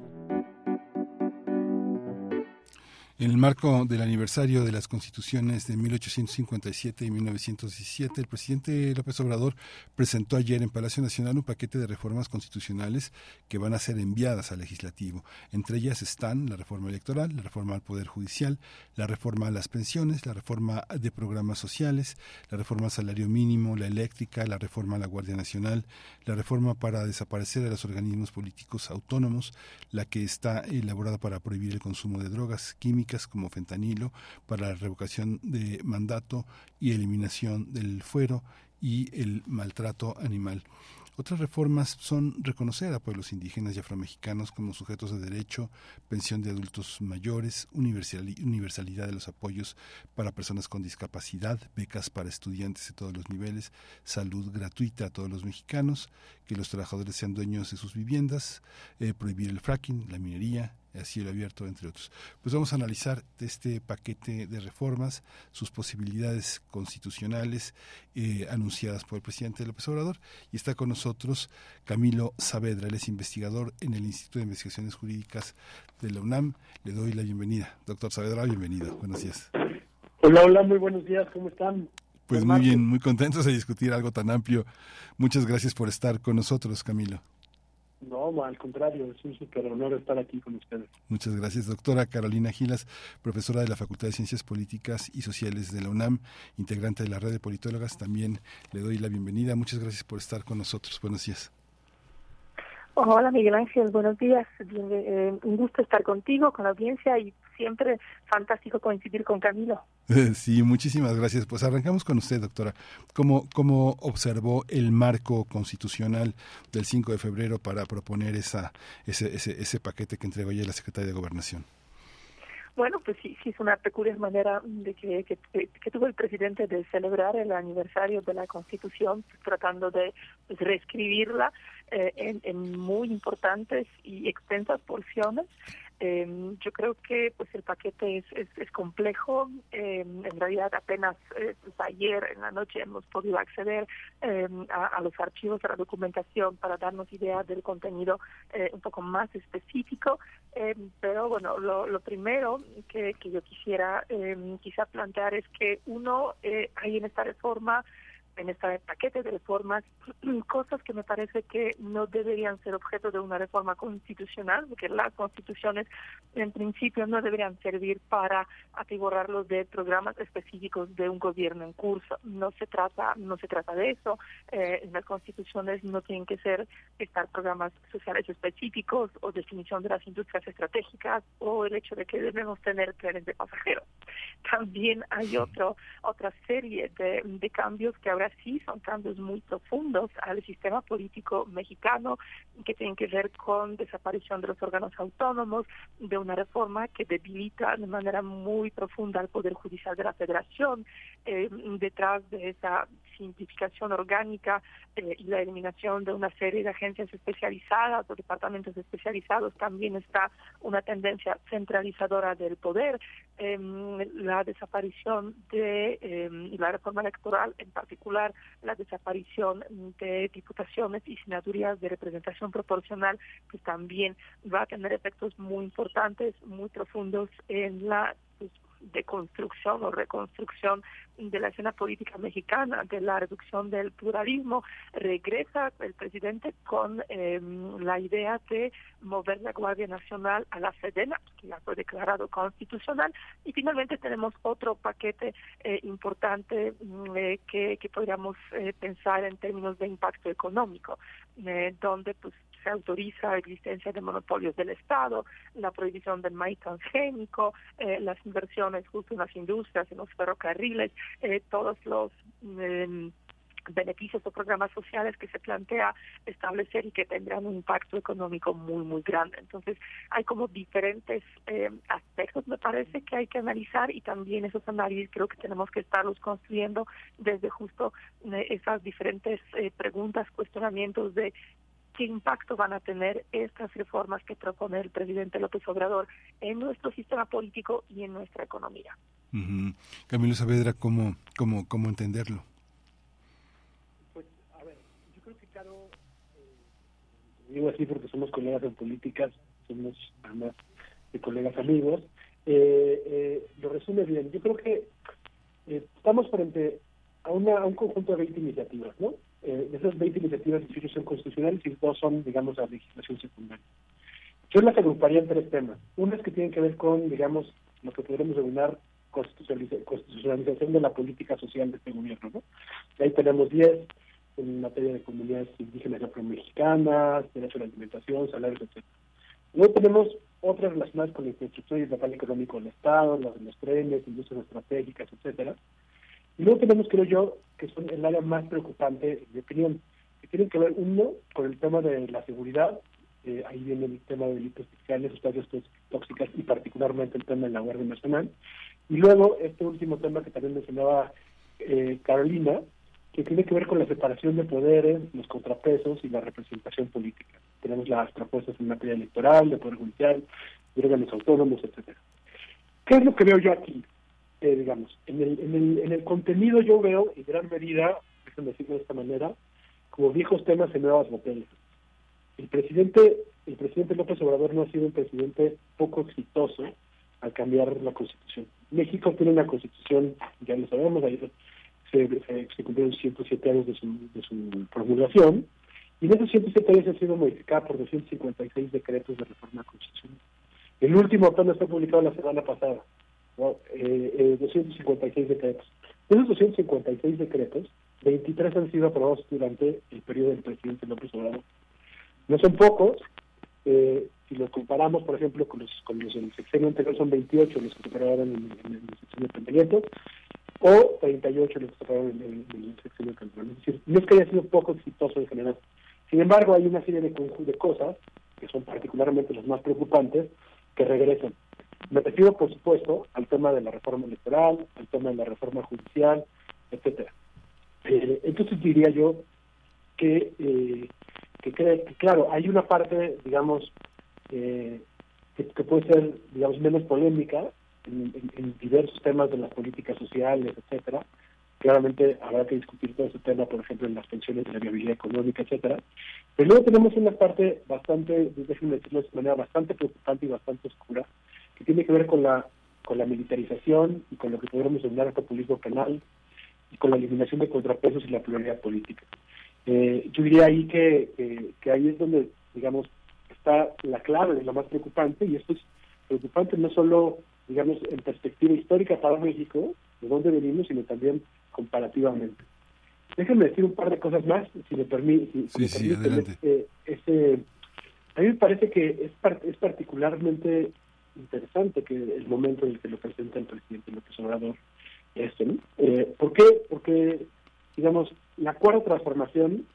En el marco del aniversario de las constituciones de 1857 y 1917, el presidente López Obrador presentó ayer en Palacio Nacional un paquete de reformas constitucionales que van a ser enviadas al legislativo. Entre ellas están la reforma electoral, la reforma al Poder Judicial, la reforma a las pensiones, la reforma de programas sociales, la reforma al salario mínimo, la eléctrica, la reforma a la Guardia Nacional, la reforma para desaparecer a los organismos políticos autónomos, la que está elaborada para prohibir el consumo de drogas químicas, como fentanilo para la revocación de mandato y eliminación del fuero y el maltrato animal. Otras reformas son reconocer a pueblos indígenas y afromexicanos como sujetos de derecho, pensión de adultos mayores, universalidad de los apoyos para personas con discapacidad, becas para estudiantes de todos los niveles, salud gratuita a todos los mexicanos, que los trabajadores sean dueños de sus viviendas, eh, prohibir el fracking, la minería, a cielo abierto, entre otros. Pues vamos a analizar este paquete de reformas, sus posibilidades constitucionales eh, anunciadas por el presidente López Obrador. Y está con nosotros Camilo Saavedra, él es investigador en el Instituto de Investigaciones Jurídicas de la UNAM. Le doy la bienvenida. Doctor Saavedra, bienvenido. Buenos días.
Hola, hola, muy buenos días. ¿Cómo están?
Pues muy bien, muy contentos de discutir algo tan amplio. Muchas gracias por estar con nosotros, Camilo.
No, al contrario, es un súper honor estar aquí con ustedes.
Muchas gracias, doctora Carolina Gilas, profesora de la Facultad de Ciencias Políticas y Sociales de la UNAM, integrante de la red de politólogas. También le doy la bienvenida. Muchas gracias por estar con nosotros. Buenos días.
Hola Miguel Ángel, buenos días. Eh, un gusto estar contigo, con la audiencia y siempre fantástico coincidir con Camilo. (laughs)
Sí, muchísimas gracias. Pues arrancamos con usted, doctora. ¿Cómo, ¿Cómo observó el marco constitucional del 5 de febrero para proponer esa, ese, ese, ese paquete que entregó ya la Secretaría de Gobernación?
Bueno, pues sí, sí es una peculiar manera de que, que, tuvo el presidente de celebrar el aniversario de la Constitución, tratando de pues, reescribirla eh, en, en, muy importantes y extensas porciones. Eh, yo creo que pues el paquete es, es, complejo. Eh, en realidad apenas eh, pues, ayer en la noche hemos podido acceder em, a, los archivos, a la documentación para darnos idea del contenido eh, un poco más específico. Pero bueno, lo, lo primero que, que yo quisiera quizá plantear es que uno hay en esta reforma en este paquete de reformas (clears throat) cosas que me parece que no deberían ser objeto de una reforma constitucional, porque las constituciones en principio no deberían servir para atiborrarlos de programas específicos de un gobierno en curso. No se trata, no se trata de eso. Eh, las constituciones no tienen que ser estar programas sociales específicos o definición de las industrias estratégicas o el hecho de que debemos tener trenes de pasajeros. También hay otro otra serie de, de cambios que ahora sí son cambios muy profundos al sistema político mexicano que tienen que ver con desaparición de los órganos autónomos, de una reforma que debilita de manera muy profunda al Poder Judicial de la Federación, eh, detrás de esa simplificación orgánica eh, y la eliminación de una serie de agencias especializadas o departamentos especializados también está una tendencia centralizadora del poder, em, la desaparición de em, la reforma electoral, en particular la desaparición de diputaciones y senadurías de representación proporcional, que también va a tener efectos muy importantes, muy profundos en la pues, de construcción o reconstrucción de la escena política mexicana, de la reducción del pluralismo, regresa el presidente con em, la idea de mover la Guardia Nacional a la Sedena, que ya fue declarado constitucional, y finalmente tenemos otro paquete eh, importante mm, eh, que, que podríamos eh, pensar en términos de impacto económico, donde pues se autoriza la existencia de monopolios del Estado, la prohibición del maíz transgénico, eh, las inversiones justo en las industrias, en los ferrocarriles, eh, todos los em, beneficios o programas sociales que se plantea establecer y que tendrán un impacto económico muy, muy grande. Entonces, hay como diferentes eh, aspectos, me parece, que hay que analizar y también esos análisis creo que tenemos que estarlos construyendo desde justo eh, esas diferentes eh, preguntas, cuestionamientos de qué impacto van a tener estas reformas que propone el presidente López Obrador en nuestro sistema político y en nuestra economía.
Camilo Saavedra, ¿cómo, cómo, cómo entenderlo?
digo así porque somos colegas en políticas, somos además de colegas amigos, eh, eh, lo resume bien. Yo creo que eh, estamos frente a, una, un conjunto de 20 iniciativas, ¿no? Eh, esas 20 iniciativas de son constitucionales y dos son, digamos, la legislación secundaria. Yo las agruparía en tres temas. Una es que tienen que ver con, digamos, lo que podríamos denominar constitucionalización de la política social de este gobierno, ¿no? ahí tenemos 10 en materia de comunidades indígenas y afromexicanas, derecho a la alimentación, salarios, etc. Luego tenemos otras relacionadas con la infraestructura y el papel económico del Estado, las de los trenes, industrias estratégicas, etcétera. Y luego tenemos, creo yo, que son el área más preocupante, de opinión, que tienen que ver, uno, con el tema de la seguridad, eh, ahí viene el tema de delitos fiscales, sustancias tóxicas y particularmente el tema de la Guardia Nacional. Y luego, este último tema que también mencionaba eh, Carolina, que tiene que ver con la separación de poderes, los contrapesos y la representación política. Tenemos las propuestas en materia electoral, de poder judicial, de órganos autónomos, etcétera. ¿Qué es lo que veo yo aquí? Eh, digamos, en el, en, el, en el contenido yo veo, en gran medida, déjenme decirlo de esta manera, como viejos temas en nuevas botellas. El presidente, el presidente López Obrador no ha sido un presidente poco exitoso al cambiar la constitución. México tiene una constitución, ya lo sabemos, ayer se, se, cumplieron 107 años de su, de su promulgación, y en esos 107 años ha sido modificada por 256 decretos de reforma constitucional. El último apenas fue publicado la semana pasada, ¿no? eh, 256 eh, decretos. De esos 256 decretos, 23 han sido aprobados durante el periodo del presidente López Obrador. No son pocos, eh, si los comparamos, por ejemplo, con los, con los del sexenio anterior, son 28 los que se aprobaron en, en, el sexenio de o 38 los que en el, sexenio control. Es decir, no es que haya sido poco exitoso en general. Sin embargo, hay una serie de, de cosas, que son particularmente las más preocupantes, que regresan. Me refiero, por supuesto, al tema de la reforma electoral, al tema de la reforma judicial, etcétera. Eh, entonces diría yo que, eh, que, que, claro, hay una parte, digamos, eh, que, que, puede ser, digamos, menos polémica, en, diversos temas de las políticas sociales, etcétera. Claramente habrá que discutir todo ese tema, por ejemplo, en las pensiones de la viabilidad económica, etcétera. Pero luego tenemos una parte bastante, déjenme decirlo de manera bastante preocupante y bastante oscura, que tiene que ver con la con la militarización y con lo que podríamos denominar populismo penal y con la eliminación de contrapesos y la pluralidad política. Eh, yo diría ahí que, que, que ahí es donde, digamos, está la clave de lo más preocupante y esto es preocupante no solo digamos, en perspectiva histórica para México, de dónde venimos, sino también comparativamente. Déjenme decir un par de cosas más, si me, permite.
sí, sí, adelante.
Eh, este, a mí me parece que es, es particularmente interesante que el momento en el que lo presenta el presidente López Obrador este, ¿no? Eh, ¿Por qué? Porque, digamos, la cuarta transformación,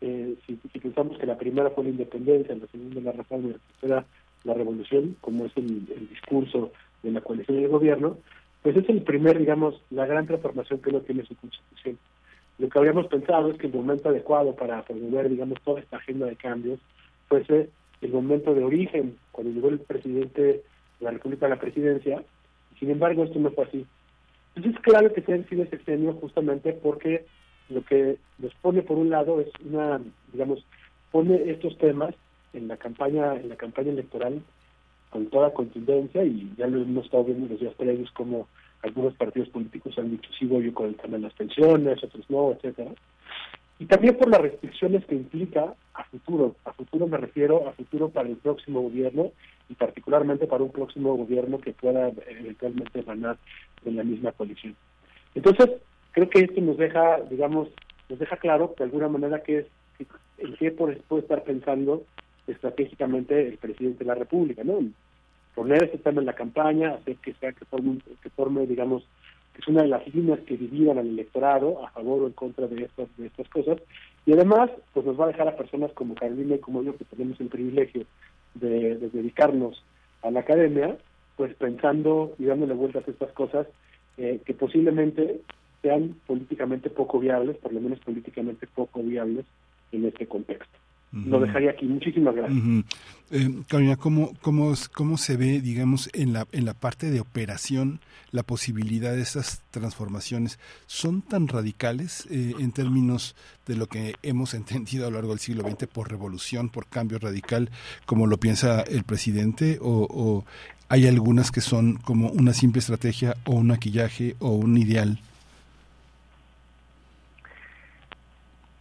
eh, si, pensamos que la primera fue la independencia, la segunda la reforma y la tercera la revolución, como es el, el discurso de la coalición y el gobierno, pues es el primer, digamos, la gran transformación que no tiene su constitución. Lo que habríamos pensado es que el momento adecuado para promover, digamos, toda esta agenda de cambios fuese el momento de origen, cuando llegó el presidente de la República a la presidencia, sin embargo esto no fue así. Entonces es claro que se ha sido sexenio justamente porque lo que nos pone por un lado es una, digamos, pone estos temas en la campaña, en la campaña electoral con toda contundencia y ya lo hemos estado viendo en los días previos como algunos partidos políticos han dicho sí voy con el tema de las pensiones, otros no, etcétera. Y también por las restricciones que implica a futuro. A futuro me refiero a futuro para el próximo gobierno y particularmente para un próximo gobierno que pueda eventualmente ganar en la misma coalición. Entonces, creo que esto nos deja, digamos, nos deja claro de alguna manera que es que puede estar pensando estratégicamente el presidente de la República, ¿no? Poner ese tema en la campaña, hacer que sea que forme, que forme digamos, es una de las líneas que dividan al electorado a favor o en contra de estas, de estas cosas. Y además, pues nos va a dejar a personas como Carolina y como yo, que tenemos el privilegio de, dedicarnos a la academia, pues pensando y dándole vueltas a estas cosas eh, que posiblemente sean políticamente poco viables, por lo menos políticamente poco viables en este contexto. Lo dejaría aquí. Muchísimas gracias.
Eh, Carolina, ¿cómo, cómo, ¿cómo se ve, digamos, en la, en la parte de operación la posibilidad de estas transformaciones? ¿Son tan radicales eh, en términos de lo que hemos (laughs) entendido a lo largo del siglo XX por revolución, por cambio radical, como lo piensa el presidente? ¿O, o hay algunas que son como una simple estrategia o un maquillaje o un ideal?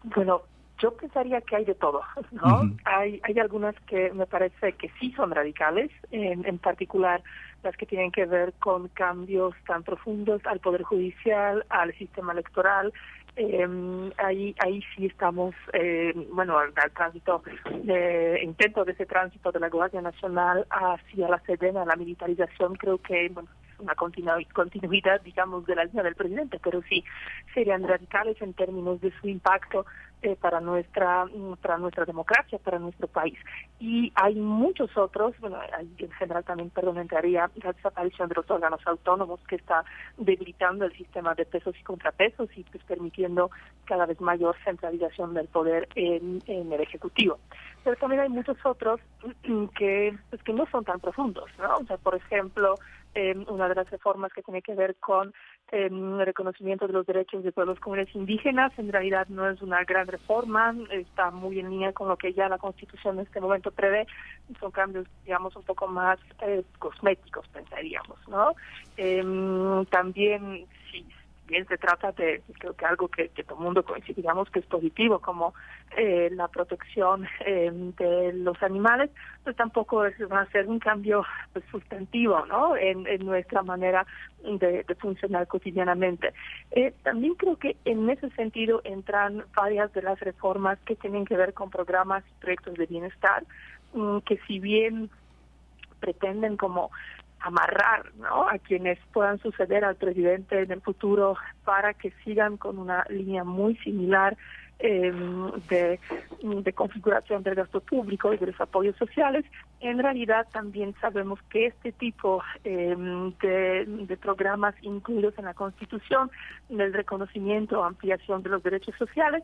Bueno, yo pensaría que hay de todo, (laughs) ¿no? hay, hay algunas que me parece que sí son radicales, en, en particular las que tienen que ver con cambios tan profundos al Poder Judicial, al sistema electoral, eh, ahí ahí sí estamos eh, bueno al, tránsito de intento de ese tránsito de la Guardia Nacional hacia la Sedena la militarización creo que bueno una continuidad, digamos, de la línea del presidente, pero sí serían radicales en términos de su impacto eh, para nuestra mm, para nuestra democracia, para nuestro país. Y hay muchos otros, bueno, en general también, perdón, entraría la desaparición de los órganos autónomos que está debilitando el sistema de pesos y contrapesos y pues permitiendo cada vez mayor centralización del poder en, en el Ejecutivo. Pero también hay muchos otros (clears throat) que, pues, que no son tan profundos, ¿no? O sea, por ejemplo, eh, una de las reformas que tiene que ver con eh, reconocimiento de los derechos de pueblos comunes indígenas. En realidad no es una gran reforma, está muy en línea con lo que ya la Constitución en este momento prevé. Son cambios, digamos, un poco más eh, cosméticos, pensaríamos, ¿no? Em, también, sí, bien se trata de, creo que algo que, todo el mundo coincidamos que es positivo, como eh, la protección eh, de los animales, pues tampoco es, va a ser un cambio pues, sustantivo ¿no? en, nuestra manera de, funcionar cotidianamente. Eh, también creo que en ese sentido entran varias de las reformas que tienen que ver con programas y proyectos de bienestar, mm, que si bien pretenden como amarrar ¿no? a quienes puedan suceder al presidente en el futuro para que sigan con una línea muy similar de, de, configuración del gasto público y de los apoyos sociales. En realidad también sabemos que este tipo em, de, de, programas incluidos en la Constitución, del reconocimiento o ampliación de los derechos sociales,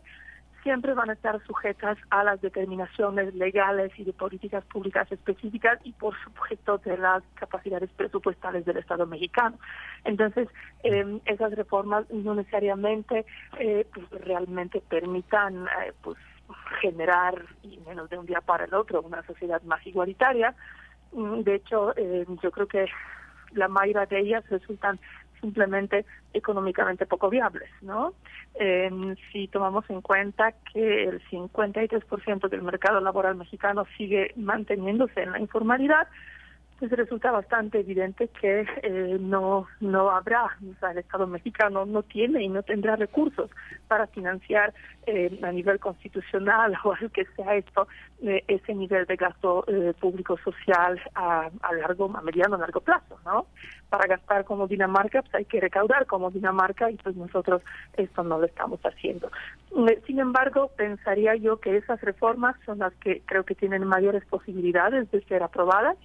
siempre van a estar sujetas a las determinaciones legales y de políticas públicas específicas y por supuesto de las capacidades presupuestales del Estado mexicano. Entonces, eh, esas reformas no necesariamente eh, pues, realmente permitan eh, pues generar, y menos de un día para el otro, una sociedad más igualitaria. Mm, de hecho, yo creo que la mayoría de ellas resultan simplemente económicamente poco viables, ¿no? si tomamos en cuenta que el 53% del mercado laboral mexicano sigue manteniéndose en la informalidad, pues resulta bastante evidente que eh, no no habrá, o sea, el Estado mexicano no tiene y no tendrá recursos para financiar eh, a nivel constitucional (laughs) o al que sea esto eh, ese nivel de gasto público social a, a largo, a mediano, a largo plazo, ¿no? Para gastar como Dinamarca, pues hay que recaudar como Dinamarca y pues nosotros esto no lo estamos haciendo. Sin embargo, pensaría yo que esas reformas son las que creo que tienen mayores posibilidades de ser aprobadas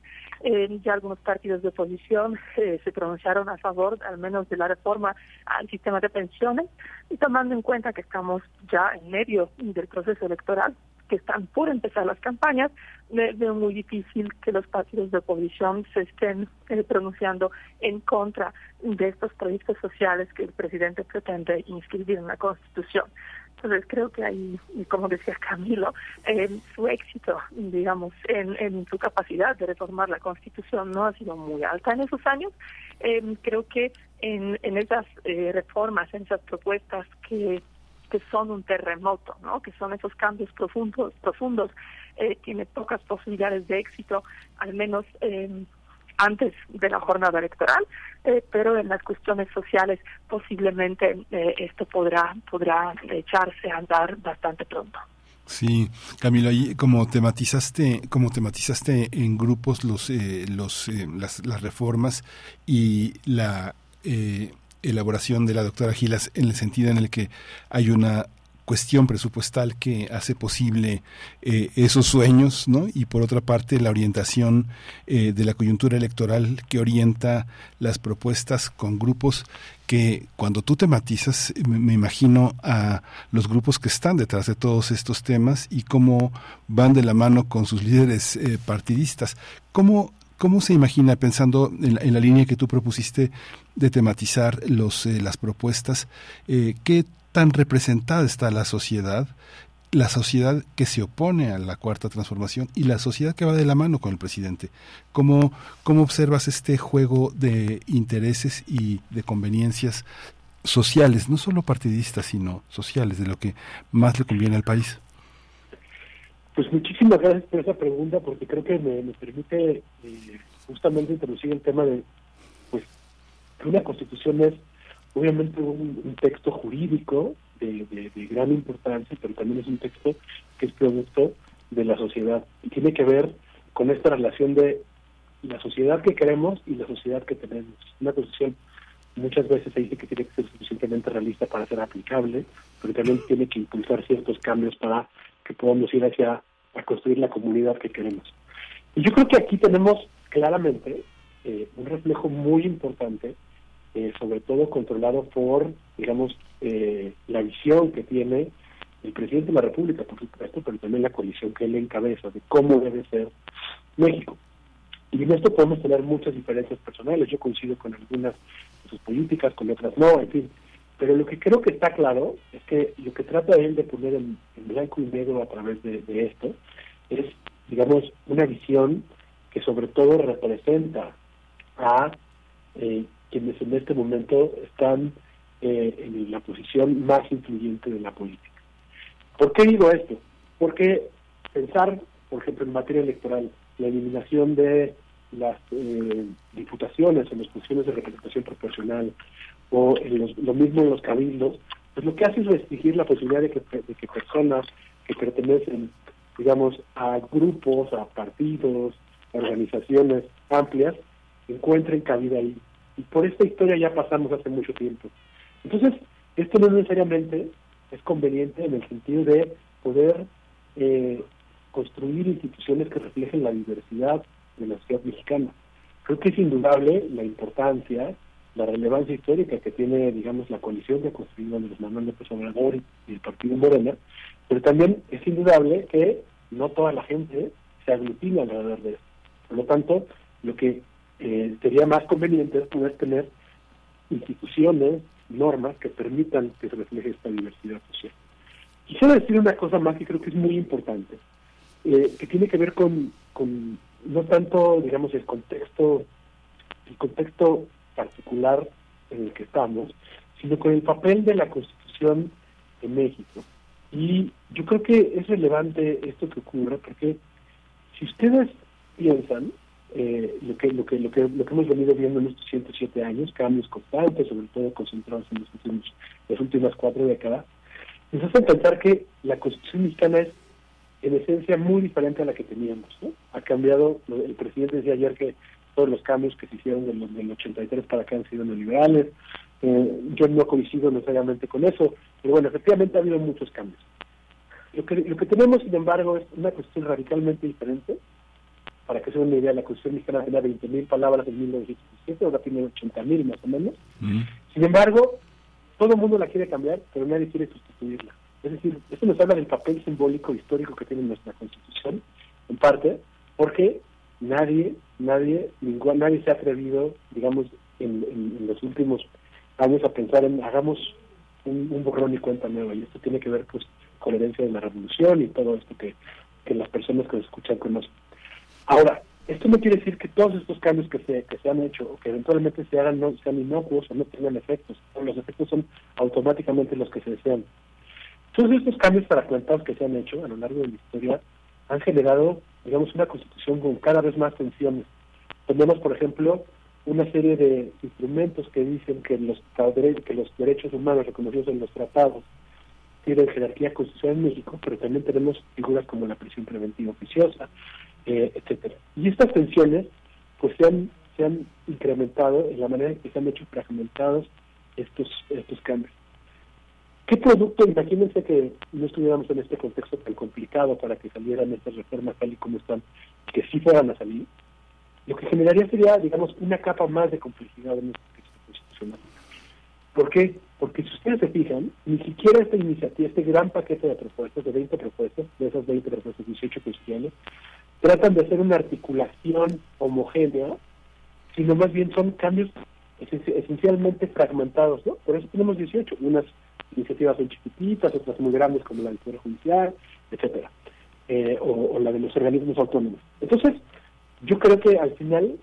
eh, ya algunos partidos de oposición eh, se pronunciaron a favor, al menos, de la reforma al sistema de pensiones, y tomando en cuenta que estamos ya en medio del proceso electoral, que están por empezar las campañas, veo muy difícil que los partidos de oposición se estén eh, pronunciando en contra de estos proyectos sociales que el presidente pretende inscribir en la Constitución. Entonces creo que ahí, como decía Camilo, su éxito, digamos, en, en, su capacidad de reformar la Constitución no ha sido muy alta en esos años. Eh, creo que en, en esas eh, reformas, en esas propuestas que que son un terremoto, ¿no? Que son esos cambios profundos, profundos, eh, tiene pocas posibilidades de éxito, al menos eh, antes de la jornada electoral, eh, pero en las cuestiones sociales posiblemente eh, esto podrá podrá echarse a andar bastante pronto.
Sí, Camilo, ahí como tematizaste, como tematizaste en grupos los eh, los las, las reformas y la elaboración de la doctora Gilas en el sentido en el que hay una cuestión presupuestal que hace posible eh, esos sueños, ¿no? Y por otra parte la orientación eh, de la coyuntura electoral que orienta las propuestas con grupos que cuando tú tematizas, me imagino a los grupos que están detrás de todos estos temas y cómo van de la mano con sus líderes eh, partidistas. ¿Cómo, ¿Cómo se imagina, pensando en la, línea que tú propusiste de tematizar los, las propuestas, qué tan representada está la sociedad, la sociedad que se opone a la cuarta transformación y la sociedad que va de la mano con el presidente. ¿Cómo, cómo observas este juego de intereses y de conveniencias sociales, no solo partidistas, sino sociales, de lo que más le conviene al país?
Pues muchísimas gracias por esa pregunta, porque creo que me, permite eh, justamente introducir el tema de pues que una constitución es obviamente un, texto jurídico de, gran importancia, pero también es un texto que es producto de la sociedad y tiene que ver con esta relación de la sociedad que queremos y la sociedad que tenemos. Una constitución muchas veces se dice que tiene que ser suficientemente realista para ser aplicable, pero también tiene que impulsar ciertos cambios para que podamos ir hacia a construir la comunidad que queremos. Y yo creo que aquí tenemos claramente eh, un reflejo muy importante eh, sobre todo controlado por, digamos, eh, la visión que tiene el presidente de la República, por supuesto, pero también la coalición que él encabeza de cómo debe ser México. Y en esto podemos tener muchas diferencias personales. Yo coincido con algunas de sus políticas, con otras no, en fin. Pero lo que creo que está claro es que lo que trata él de poner en, blanco y negro a través de, esto es, digamos, una visión que sobre todo representa a eh, quienes en este momento están eh, en la posición más influyente de la política. ¿Por qué digo esto? Porque pensar, por ejemplo, en materia electoral, la eliminación de las eh, diputaciones en las funciones de representación proporcional o en lo mismo en los cabildos, pues lo que hace es restringir la posibilidad de que, de que personas que pertenecen, digamos, a grupos, a partidos, organizaciones amplias, encuentren cabida ahí y por esta historia ya pasamos hace mucho tiempo. Entonces, esto no necesariamente es conveniente en el sentido de poder eh, construir instituciones que reflejen la diversidad de la sociedad mexicana. Creo que es indudable la importancia, la relevancia histórica que tiene, digamos, la coalición que ha construido Andrés Manuel López Obrador y el Partido Morena, pero también es indudable que no toda la gente se aglutina alrededor de esto. Por lo tanto, lo que eh, sería más conveniente poder tener instituciones, normas que permitan que se refleje esta diversidad social. Quisiera decir una cosa más que creo que es muy importante, eh, que tiene que ver con, con no tanto, digamos, el contexto, el contexto particular en el que estamos, sino con el papel de la Constitución de México. Y yo creo que es relevante esto que ocurre porque si ustedes piensan, eh, lo, que, lo, que, lo, que, lo que hemos venido viendo en estos 107 años, cambios constantes, sobre todo concentrados en los últimos, las últimas cuatro décadas, nos hacen pensar que la Constitución mexicana es en esencia muy diferente a la que teníamos. Ha cambiado, el presidente decía ayer que todos los cambios que se hicieron del, del 83 para acá han sido neoliberales. Eh, yo no coincido necesariamente con eso, pero bueno, efectivamente ha habido muchos cambios. Lo que, lo que tenemos, sin embargo, es una cuestión radicalmente diferente, para que se den una idea, la Constitución mexicana tenía 20.000 palabras en 1917, ahora tiene 80.000 más o menos. Sin embargo, todo el mundo la quiere cambiar, pero nadie quiere sustituirla. Es decir, esto nos habla del papel simbólico histórico que tiene nuestra Constitución, en parte, porque nadie, nadie, ningún, nadie se ha atrevido, digamos, en, los últimos años a pensar en hagamos un, un, borrón y cuenta nueva. Y esto tiene que ver, pues, con la herencia de la revolución y todo esto que, que las personas que nos escuchan conocen. Ahora, esto no quiere decir que todos estos cambios que se, que se han hecho o que eventualmente se hagan no sean inocuos o no tengan efectos. Los efectos son automáticamente los que se desean. Todos estos cambios fragmentados que se han hecho a lo largo de la historia han generado, digamos, una constitución con cada vez más tensiones. Tenemos, por ejemplo, una serie de instrumentos que dicen que los, que los derechos humanos reconocidos en los tratados tienen jerarquía constitucional en México, pero también tenemos figuras como la prisión preventiva oficiosa, eh, etcétera. Y estas tensiones pues se han, se han incrementado en la manera en que se han hecho fragmentados estos, estos cambios. ¿Qué producto, imagínense que no estuviéramos en este contexto tan complicado para que salieran estas reformas tal y como están, que sí fueran a salir? Lo que generaría sería, digamos, una capa más de complejidad en este texto constitucional. ¿Por qué? Porque si ustedes se fijan, ni siquiera esta iniciativa, este gran paquete de propuestas, de 20 propuestas, de esas 20 propuestas, 18 cuestiones, tratan de hacer una articulación homogénea, sino más bien son cambios esencialmente fragmentados, ¿no? Por eso tenemos 18, unas iniciativas son chiquititas, otras muy grandes como la del Poder Judicial, etcétera, eh, o, la de los organismos autónomos. Entonces, yo creo que al final,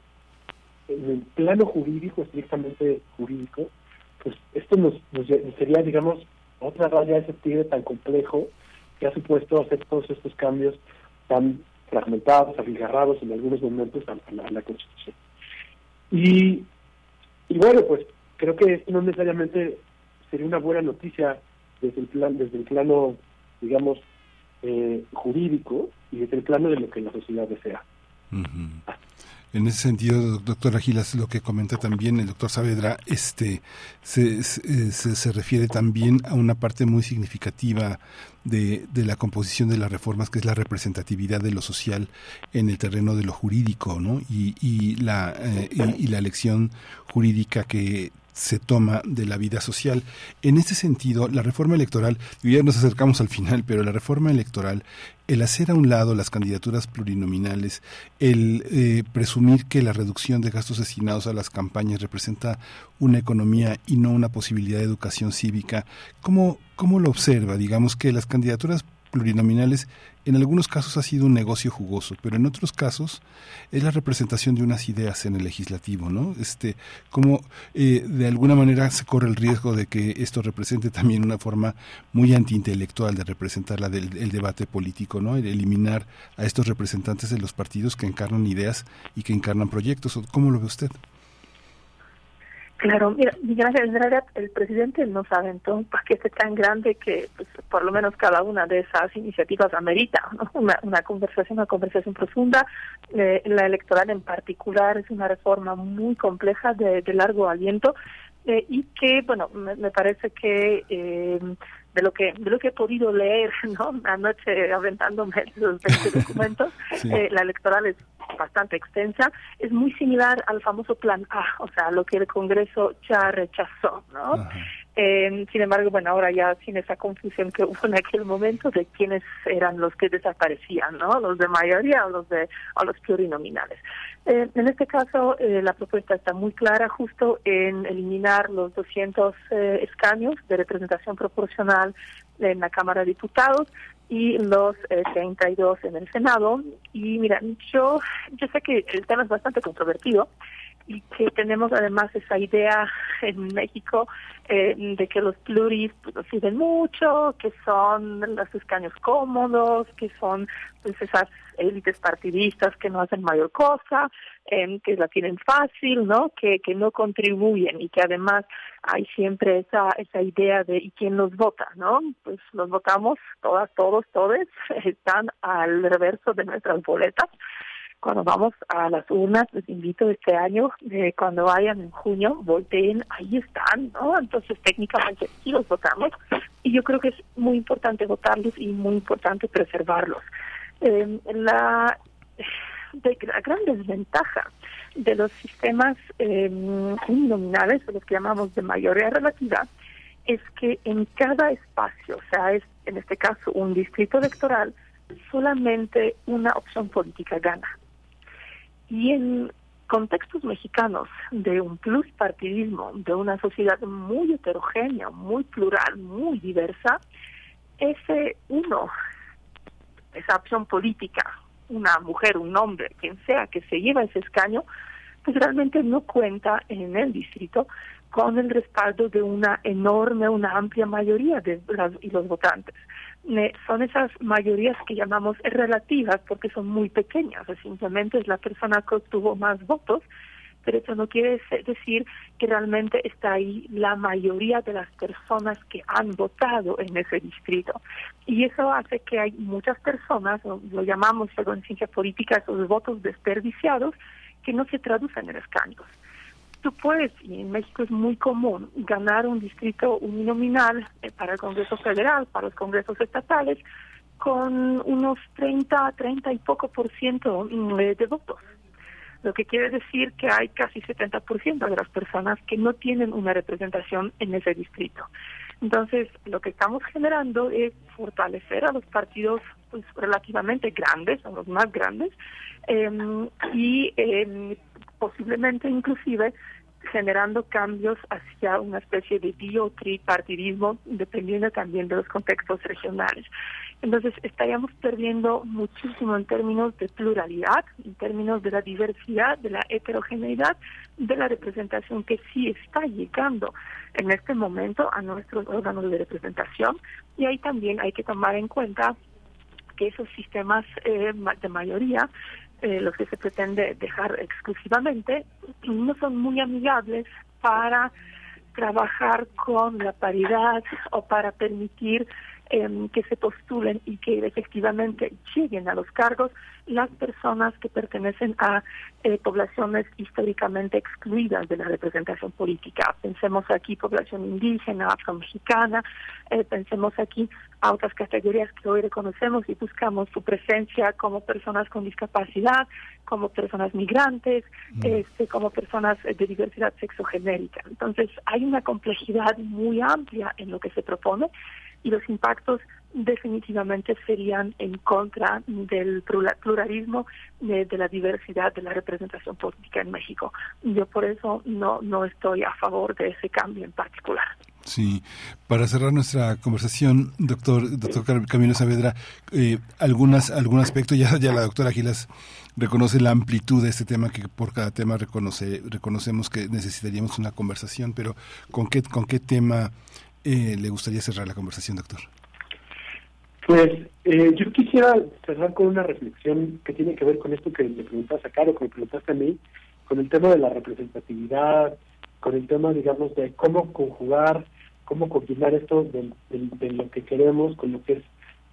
en el plano jurídico, estrictamente jurídico, pues esto nos, sería, digamos, otra raya de ese tigre tan complejo que ha supuesto hacer todos estos cambios tan fragmentados, abigarrados en algunos momentos a, la, Constitución. Y, y bueno, pues creo que esto no necesariamente sería una buena noticia desde el plan, desde el plano, digamos, eh, jurídico y desde el plano de lo que la sociedad desea.
En ese sentido, doctor Agilas, lo que comenta también el doctor Saavedra, este, se, se, se, refiere también a una parte muy significativa de, de, la composición de las reformas, que es la representatividad de lo social en el terreno de lo jurídico, ¿no? Y, y la, eh, y, y, la lección jurídica que se toma de la vida social. En ese sentido, la reforma electoral, ya nos acercamos al final, pero la reforma electoral, el hacer a un lado las candidaturas plurinominales, el eh, presumir que la reducción de gastos destinados a las campañas representa una economía y no una posibilidad de educación cívica, ¿cómo, cómo lo observa? Digamos que las candidaturas plurinominales en algunos casos ha sido un negocio jugoso, pero en otros casos es la representación de unas ideas en el legislativo, ¿no? Este, como eh, de alguna manera se corre el riesgo de que esto represente también una forma muy antiintelectual de representar la del el debate político, ¿no? El eliminar a estos representantes de los partidos que encarnan ideas y que encarnan proyectos. ¿Cómo lo ve usted?
Claro, mira, gracias. En realidad, el presidente nos aventó un paquete tan grande que, pues, por lo menos cada una de esas iniciativas amerita una, una conversación, una conversación profunda. Eh, la electoral en particular es una reforma muy compleja de, de largo aliento eh, y que, bueno, me, me parece que eh, de lo que de lo que he podido leer (laughs) no anoche aventándome los 20 (laughs) documentos eh, la electoral es bastante extensa. Es muy similar al famoso plan A o sea lo que el Congreso ya rechazó no eh, sin embargo, bueno, ahora ya sin esa confusión que (laughs) hubo en aquel momento de quiénes eran los que desaparecían, ¿no? Los de mayoría o los de o los plurinominales. Eh, en este caso, eh, la propuesta está muy clara, justo en eliminar los 200 eh, escaños de representación proporcional en la Cámara de Diputados y los 32 en el Senado. Y mira, yo yo sé que el tema es bastante controvertido y que tenemos además esa idea en México eh, de que los pluris pues, sirven mucho, que son los escaños cómodos, que son pues esas élites partidistas que no hacen mayor cosa, eh, que la tienen fácil, ¿no? Que, que no contribuyen y que además hay siempre esa esa idea de ¿y quién los vota, no? Pues los votamos todas, todos, todos, (laughs) están al reverso de nuestras boletas cuando vamos a las urnas, les invito este año, eh, cuando vayan en junio, volteen, ahí están, ¿no? Entonces técnicamente sí los votamos y yo creo que es muy importante votarlos y muy importante preservarlos. Eh, la, gran desventaja de los sistemas eh, uninominales, los que llamamos de mayoría relativa, es que en cada espacio, o sea, es en este caso un distrito electoral, solamente una opción política gana. Y en contextos mexicanos de un pluspartidismo, de una sociedad muy heterogénea, muy plural, muy diversa, ese uno, esa opción política, una mujer, un hombre, quien sea que se lleva ese escaño, pues realmente no cuenta en el distrito con el respaldo de una enorme, una amplia mayoría de las, y los votantes son esas mayorías que llamamos relativas porque son muy pequeñas, simplemente es la persona que obtuvo más votos, pero eso no quiere decir que realmente está ahí la mayoría de las personas que han votado en ese distrito. Y eso hace que hay muchas personas, lo llamamos en ciencia política, esos votos desperdiciados, que no se traducen en escaños. Tú puedes, y en México es muy común, ganar un distrito uninominal eh, para el Congreso Federal, para los congresos estatales, con unos 30, 30 y poco por ciento mm, de votos. Lo que quiere decir que hay casi 70% de las personas que no tienen una representación en ese distrito. Entonces, lo que estamos generando es fortalecer a los partidos pues, relativamente grandes, a los más grandes, em, y em, posiblemente inclusive generando cambios hacia una especie de bio tripartidismo, dependiendo también de los contextos regionales. Entonces estaríamos perdiendo muchísimo en términos de pluralidad, en términos de la diversidad, de la heterogeneidad, de la representación que sí está llegando en este momento a nuestros órganos de representación. Y ahí también hay que tomar en cuenta que esos sistemas eh, de mayoría, eh, los que se pretende dejar exclusivamente, no son muy amigables para trabajar con la paridad o para permitir Em, que se postulen y que efectivamente lleguen a los cargos las personas que pertenecen a eh, poblaciones históricamente excluidas de la representación política. Pensemos aquí población indígena, afro-mexicana, eh, pensemos aquí a otras categorías que hoy reconocemos y buscamos su presencia como personas con discapacidad, como personas migrantes, mm. este, como personas de diversidad sexogenérica. Entonces, hay una complejidad muy amplia en lo que se propone y los impactos definitivamente serían en contra del pluralismo, de, la diversidad de la representación política en México. Yo por eso no, no estoy a favor de ese cambio en particular.
Sí, para cerrar nuestra conversación, doctor, doctor Camilo Saavedra, eh, algún aspecto, ya, ya la doctora Gilas reconoce la amplitud de este tema, que por cada tema reconoce, reconocemos que necesitaríamos una conversación, pero ¿con qué, con qué tema eh, le gustaría cerrar la conversación, doctor?
Pues eh, yo quisiera cerrar con una reflexión que tiene que ver con esto que le preguntaste a Caro, que me preguntaste a mí, con el tema de la representatividad, con el tema, digamos, de cómo conjugar, cómo combinar esto de, lo que queremos con lo que es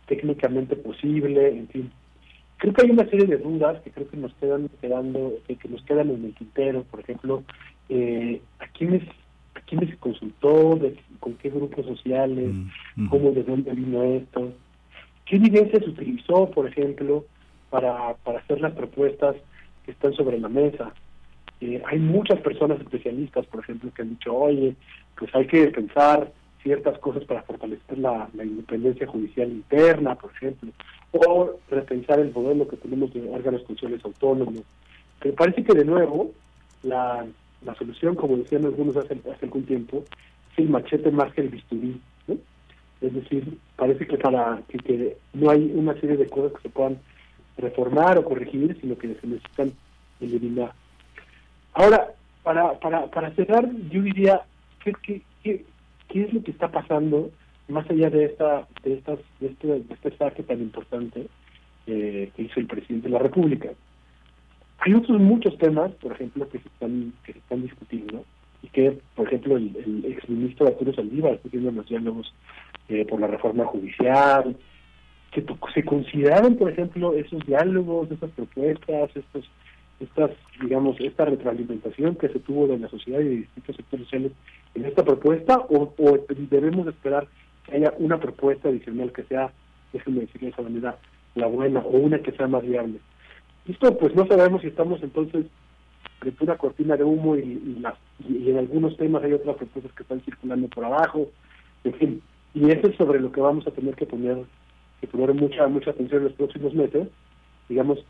técnicamente posible, en fin. Creo que hay una serie de dudas que creo que nos quedan quedando, que nos quedan en el tintero, por ejemplo, eh, ¿a quiénes quién se consultó, con qué grupos sociales, mm, cómo, de dónde vino esto, qué evidencia se utilizó, por ejemplo, para, para hacer las propuestas que están sobre la mesa. Eh, hay muchas personas especialistas, por ejemplo, que han dicho, oye, pues hay que pensar ciertas cosas para fortalecer la, la independencia judicial interna, por ejemplo, o repensar el modelo que tenemos de órganos judiciales autónomos. Pero parece que de nuevo la la solución, como decían algunos hace, hace algún tiempo, es el machete más que el bisturí. Es decir, parece que para que, no hay una serie de cosas que se puedan reformar o corregir, sino que se necesitan eliminar. Ahora, para, para, para cerrar, yo diría, ¿qué, qué, qué, qué es lo que está pasando más allá de esta de estas de este, de este tan importante eh, que hizo el presidente de la República? Hay otros muchos temas, por ejemplo, que se están que se están discutiendo y que, por ejemplo, el, el exministro Arturo Saldívar está haciendo los diálogos eh, por la reforma judicial, que se consideran, por ejemplo, esos diálogos, esas propuestas, estos, estas, digamos, esta retroalimentación que se tuvo de la sociedad y de distintos sectores sociales en esta propuesta, o, o debemos esperar que haya una propuesta adicional que sea, déjenme decirlo de esa manera, la buena, o una que sea más viable. Esto pues no sabemos si estamos entonces frente una cortina de humo y, y, y, en algunos temas hay otras propuestas que están circulando por abajo, en fin. Y eso es sobre lo que vamos a tener que poner que poner mucha mucha atención en los próximos meses, digamos,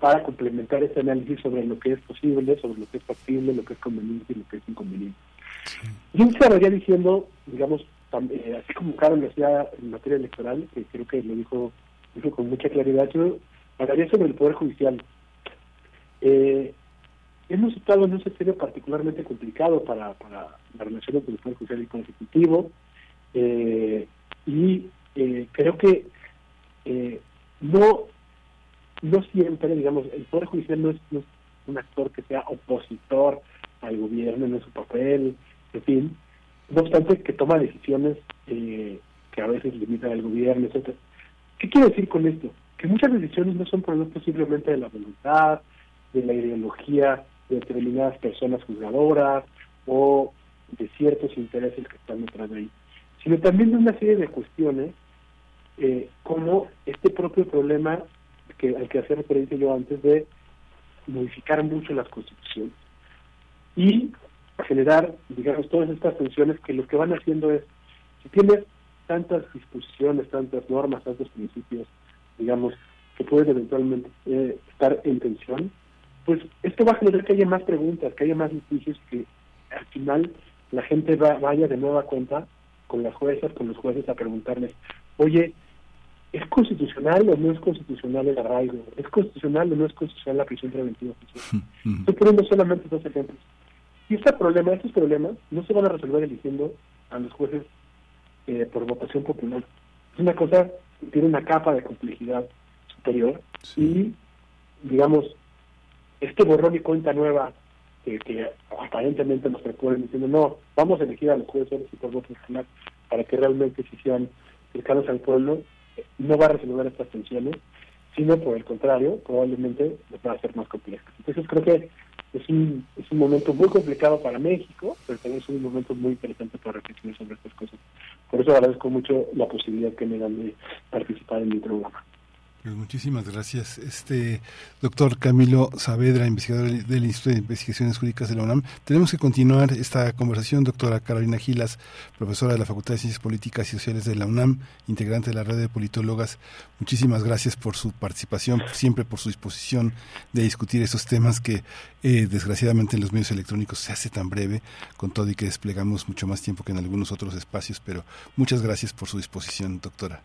para complementar este análisis sobre lo que es posible, sobre lo que es factible, lo que es conveniente y lo que es inconveniente. Yo estaría diciendo, digamos, eh, así como Carlos lo hacía en materia electoral, que creo que lo dijo, dijo con mucha claridad, yo hablaría sobre el Poder Judicial. Eh, hemos estado en un escenario particularmente complicado para, para la relación entre el Poder Judicial y el Ejecutivo eh, y eh, creo que no no siempre, digamos, el Poder Judicial no es, un actor que sea opositor al gobierno, no es su papel, en fin, no obstante que toma decisiones que a veces limitan al gobierno, etcétera. ¿Qué quiero decir con esto? Que muchas decisiones no son producto simplemente de la voluntad, de la ideología de determinadas personas juzgadoras o de ciertos intereses que están detrás de ahí, sino también de una serie de cuestiones eh, como este propio problema al que hacía referencia yo antes de modificar mucho las constituciones y generar, digamos, todas estas tensiones que lo que van haciendo es, si tienes tantas disposiciones, tantas normas, tantos principios, digamos, que pueden eventualmente eh, estar en tensión, pues esto va a generar que haya más preguntas, que haya más litigios, que al final la gente va, vaya de nueva cuenta con las juezas, con los jueces a preguntarles, oye, ¿es constitucional o no es constitucional el arraigo? ¿Es constitucional o no es constitucional la prisión preventiva Estoy poniendo solamente dos ejemplos. Y este problema, estos problemas no se van a resolver eligiendo a los jueces eh, por votación popular. Es una cosa tiene una capa de complejidad superior y, digamos, este borrón y cuenta nueva que, aparentemente nos proponen diciendo, no, vamos a elegir a los jueces por voto popular para que realmente se sean cercanos al pueblo, no va a resolver estas tensiones, sino por el contrario, probablemente va a ser más complejo. Entonces creo que es un, es un momento muy complicado para México, pero también es un momento muy interesante para reflexionar sobre estas cosas. Por eso agradezco mucho la posibilidad que me dan de participar en mi programa.
Pues muchísimas gracias. Este doctor Camilo Saavedra, investigador del Instituto de Investigaciones Jurídicas de la UNAM. Tenemos que continuar esta conversación. Doctora Carolina Gilas, profesora de la Facultad de Ciencias Políticas y Sociales de la UNAM, integrante de la red de politólogas. Muchísimas gracias por su participación, siempre por su disposición de discutir esos temas que eh, desgraciadamente en los medios electrónicos se hace tan breve, con todo y que desplegamos mucho más tiempo que en algunos otros espacios. Pero muchas gracias por su disposición, doctora.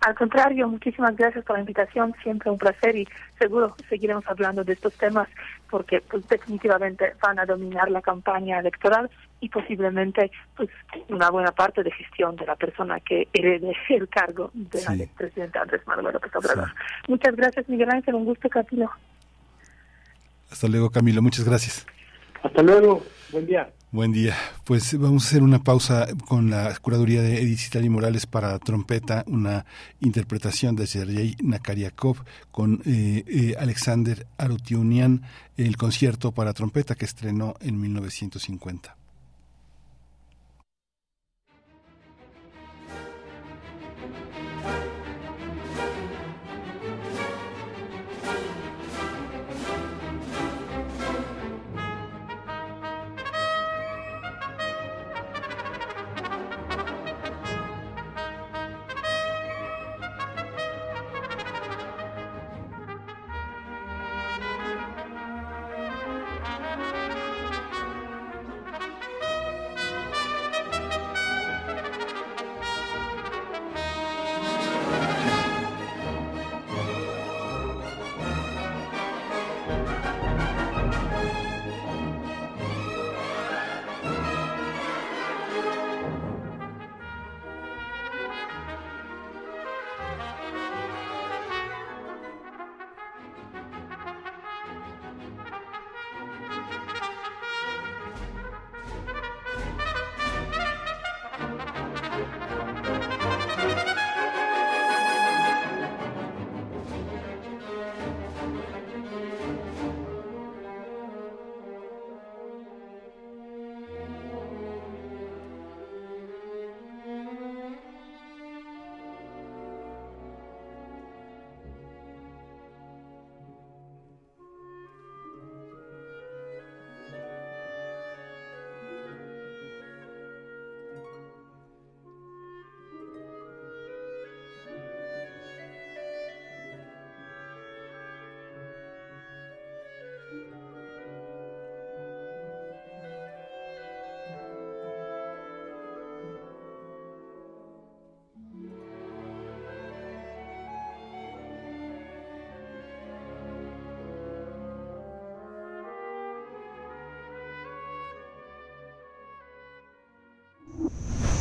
Al contrario, muchísimas gracias por la invitación, siempre un placer y seguro seguiremos hablando de estos temas porque pues definitivamente van a dominar la campaña electoral y posiblemente pues una buena parte de gestión de la persona que herede el cargo del presidente Andrés Manuel López Obrador. Muchas gracias Miguel Ángel, un gusto Camilo.
Hasta luego Camilo, muchas gracias.
Hasta luego, buen día.
Buen día. Pues vamos a hacer una pausa con la curaduría de Edith y Morales para trompeta, una interpretación de Sergei Nakariakov con eh, eh, Alexander Arutiunian, el concierto para trompeta que estrenó en 1950.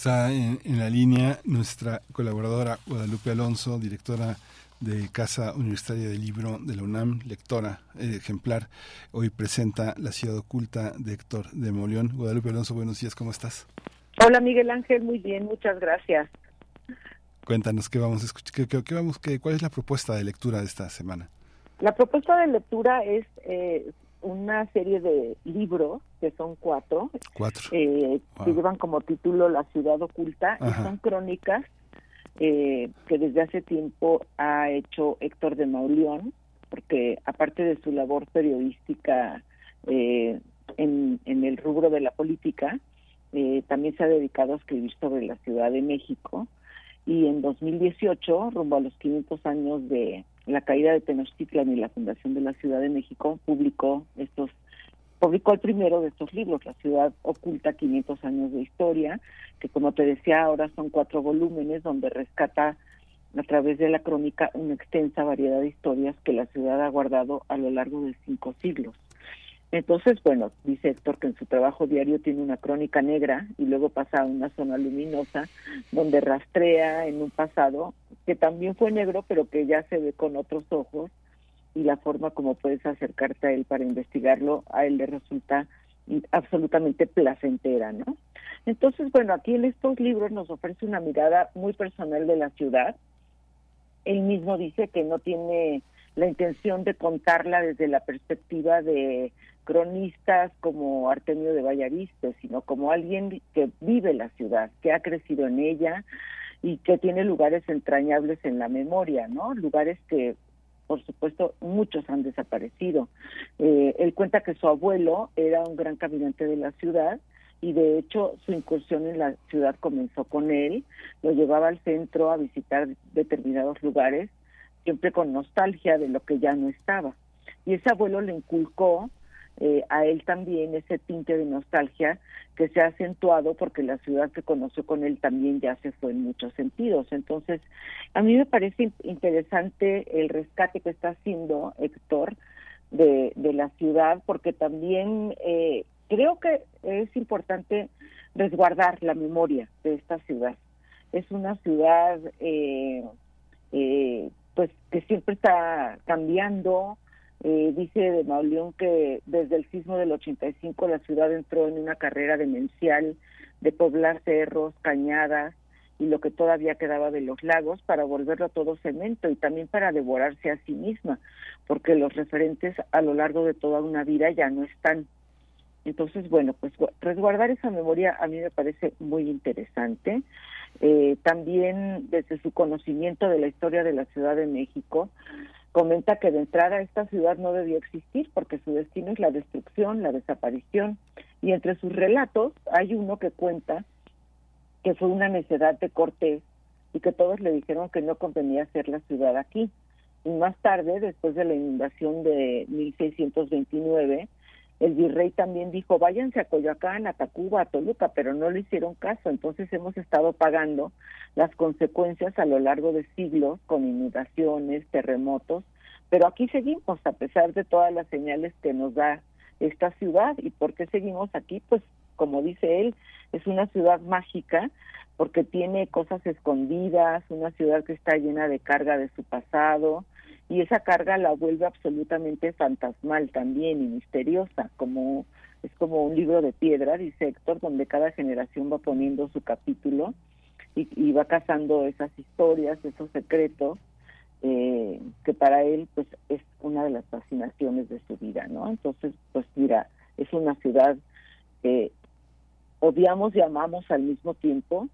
Está en, la línea nuestra colaboradora Guadalupe Alonso, directora de Casa Universitaria del Libro de la UNAM, lectora eh, ejemplar. Hoy presenta La ciudad oculta de Héctor de Molión. Guadalupe Alonso, buenos días, ¿cómo estás?
Hola Miguel Ángel, muy bien, muchas gracias.
Cuéntanos qué vamos a escuchar, qué, vamos, qué, cuál es la propuesta de lectura de esta semana.
La propuesta de lectura es eh, una serie de libros, que son cuatro, eh, que llevan como título La ciudad oculta, y son crónicas eh, que desde hace tiempo ha hecho Héctor de Mauleón, porque aparte de su labor periodística en, en, el rubro de la política, también se ha dedicado a escribir sobre la Ciudad de México. Y en 2018, rumbo a los 500 años de la caída de Tenochtitlan y la fundación de la Ciudad de México, publicó estos publicó el primero de estos libros, La ciudad oculta 500 años de historia, que como te decía ahora son cuatro volúmenes donde rescata a través de la crónica una extensa variedad de historias que la ciudad ha guardado a lo largo de cinco siglos. Entonces, bueno, dice Héctor que en su trabajo diario tiene una crónica negra y luego pasa a una zona luminosa donde rastrea en un pasado que también fue negro, pero que ya se ve con otros ojos y la forma como puedes acercarte a él para investigarlo, a él le resulta absolutamente placentera, ¿no? Entonces, bueno, aquí en estos libros nos ofrece una mirada muy personal de la ciudad. Él mismo dice que no tiene la intención de contarla desde la perspectiva de cronistas como Artemio de Vallariste, sino como alguien que vive la ciudad, que ha crecido en ella y que tiene lugares entrañables en la memoria, ¿no? Lugares que, por supuesto, muchos han desaparecido. Eh, él cuenta que su abuelo era un gran caminante de la ciudad y de hecho su incursión en la ciudad comenzó con él, lo llevaba al centro a visitar determinados lugares, siempre con nostalgia de lo que ya no estaba. Y ese abuelo le inculcó eh, a él también ese tinte de nostalgia que se ha acentuado porque la ciudad que conoció con él también ya se fue en muchos sentidos. Entonces, a mí me parece interesante el rescate que está haciendo Héctor de, de la ciudad porque también eh, creo que es importante resguardar la memoria de esta ciudad. Es una ciudad eh, eh, pues que siempre está cambiando, eh, dice de Mauleón que desde el sismo del 85 la ciudad entró en una carrera demencial de poblar cerros, cañadas y lo que todavía quedaba de los lagos para volverlo todo cemento y también para devorarse a sí misma, porque los referentes a lo largo de toda una vida ya no están. Entonces, bueno, pues resguardar esa memoria a mí me parece muy interesante. Eh, también desde su conocimiento de la historia de la Ciudad de México, comenta que de entrada esta ciudad no debió existir porque su destino es la destrucción, la desaparición. Y entre sus relatos hay uno que cuenta que fue una necedad de Cortés y que todos le dijeron que no convenía hacer la ciudad aquí. Y más tarde, después de la inundación de 1629, el virrey también dijo, váyanse a Coyoacán, a Tacuba, a Toluca, pero no le hicieron caso. Entonces hemos estado pagando las consecuencias a lo largo de siglos con inundaciones, terremotos, pero aquí seguimos a pesar de todas las señales que nos da esta ciudad. ¿Y por qué seguimos aquí? Pues como dice él, es una ciudad mágica porque tiene cosas escondidas, una ciudad que está llena de carga de su pasado, y esa carga la vuelve absolutamente fantasmal también y misteriosa, como es como un libro de piedra, dice Héctor, donde cada generación va poniendo su capítulo y, va cazando esas historias, esos secretos, eh, que para él pues es una de las fascinaciones de su vida, ¿no? Entonces, pues mira, es una ciudad que odiamos y amamos al mismo tiempo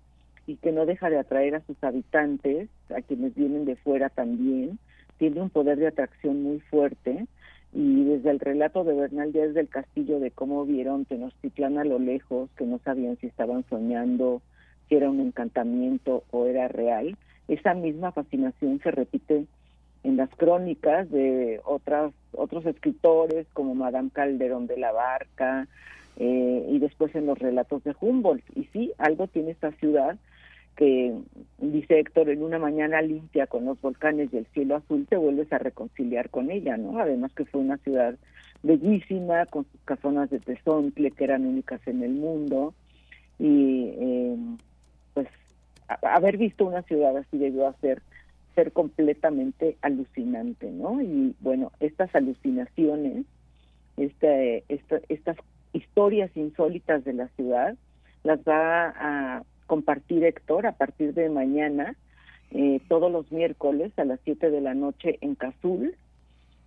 y que no deja de atraer a sus habitantes, a quienes vienen de fuera también, tiene un poder de atracción muy fuerte y desde el relato de Bernal Díaz del Castillo de cómo vieron Tenochtitlán a lo lejos, que no sabían si estaban soñando, si era un encantamiento o era real, esa misma fascinación se repite en las crónicas de otras otros escritores como Madame Calderón de la Barca eh, y después en los relatos de Humboldt. Y sí, algo tiene esta ciudad que dice Héctor, en una mañana limpia con los volcanes y el cielo azul te vuelves a reconciliar con ella, ¿no? Además que fue una ciudad bellísima, con sus casonas de tesontle que eran únicas en el mundo, y, eh, pues haber visto una ciudad así debió hacer ser completamente alucinante, ¿no? Y bueno, estas alucinaciones, este, estas historias insólitas de la ciudad, las va a compartir Héctor a partir de mañana, eh, todos los miércoles a las 7 de la noche en Cazul.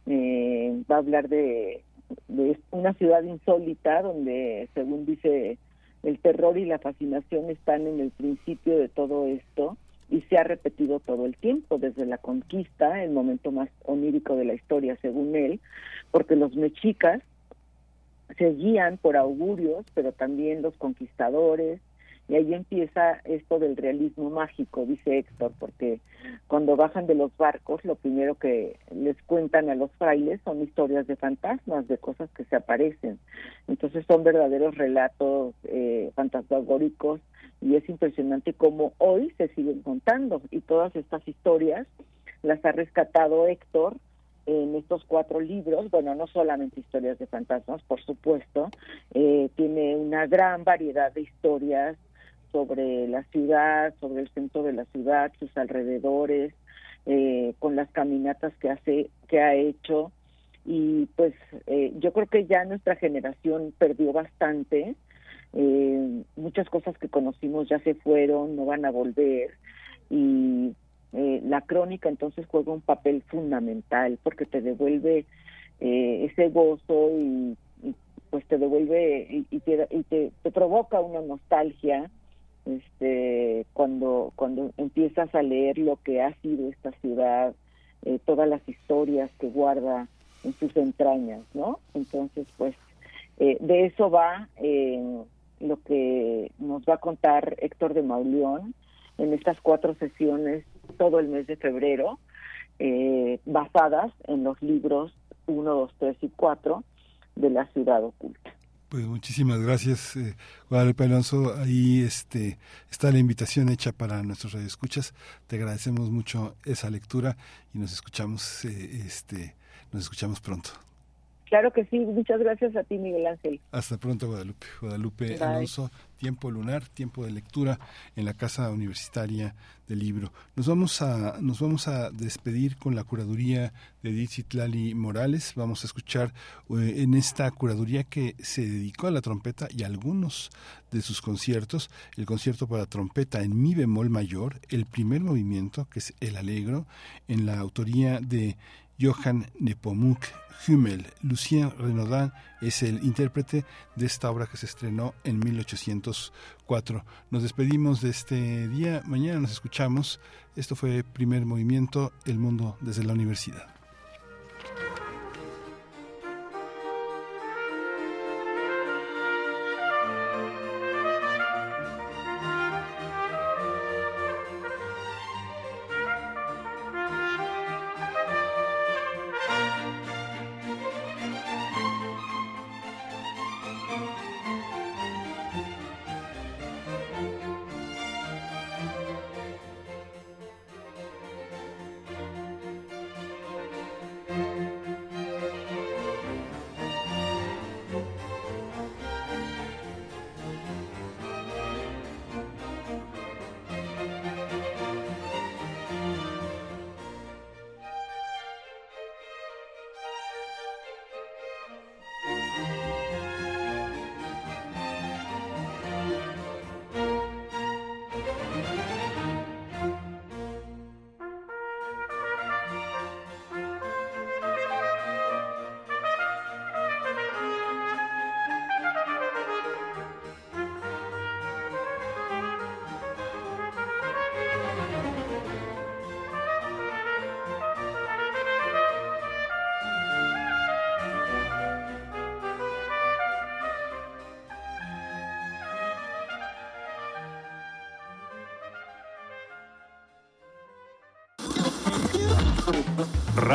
Eh, va a hablar de, de una ciudad insólita donde, según dice, el terror y la fascinación están en el principio de todo esto y se ha repetido todo el tiempo, desde la conquista, el momento más onírico de la historia, según él, porque los mexicas se guían por augurios, pero también los conquistadores, y ahí empieza esto del realismo mágico, dice Héctor, porque cuando bajan de los barcos, lo primero que les cuentan a los frailes son historias de fantasmas, de cosas que se aparecen. Entonces son verdaderos relatos eh, fantasmagóricos y es impresionante cómo hoy se siguen contando y todas estas historias las ha rescatado Héctor en estos cuatro libros, bueno, no solamente historias de fantasmas, por supuesto, eh, tiene una gran variedad de historias sobre la ciudad, sobre el centro de la ciudad, sus alrededores, eh, con las caminatas que hace, que ha hecho. Y pues eh, yo creo que ya nuestra generación perdió bastante, eh, muchas cosas que conocimos ya se fueron, no van a volver. Y la crónica entonces juega un papel fundamental porque te devuelve ese gozo y, pues te devuelve y, y, te, y te, provoca una nostalgia este cuando cuando empiezas a leer lo que ha sido esta ciudad eh, todas las historias que guarda en sus entrañas no entonces pues eh, de eso va eh, lo que nos va a contar Héctor de Mauleón en estas cuatro sesiones todo el mes de febrero basadas en los libros 1, 2, 3 y 4 de la ciudad oculta
pues muchísimas gracias, eh, Guadalupe Alonso. Ahí este, está la invitación hecha para nuestros radioescuchas. Te agradecemos mucho esa lectura y nos escuchamos, eh, este, nos escuchamos pronto.
Claro que sí, muchas gracias a ti, Miguel Ángel.
Hasta pronto, Guadalupe. Guadalupe Alonso, tiempo lunar, tiempo de lectura en la Casa Universitaria del Libro. Nos vamos a, nos vamos a despedir con la curaduría de Edith Morales. Vamos a escuchar eh, en esta curaduría que se dedicó a la trompeta y a algunos de sus conciertos, el concierto para trompeta en mi bemol mayor, el primer movimiento, que es el alegro, en la autoría de Johann Nepomuk Hummel. Lucien Renaudin es el intérprete de esta obra que se estrenó en 1804. Nos despedimos de este día. Mañana nos escuchamos. Esto fue Primer Movimiento, El Mundo desde la Universidad.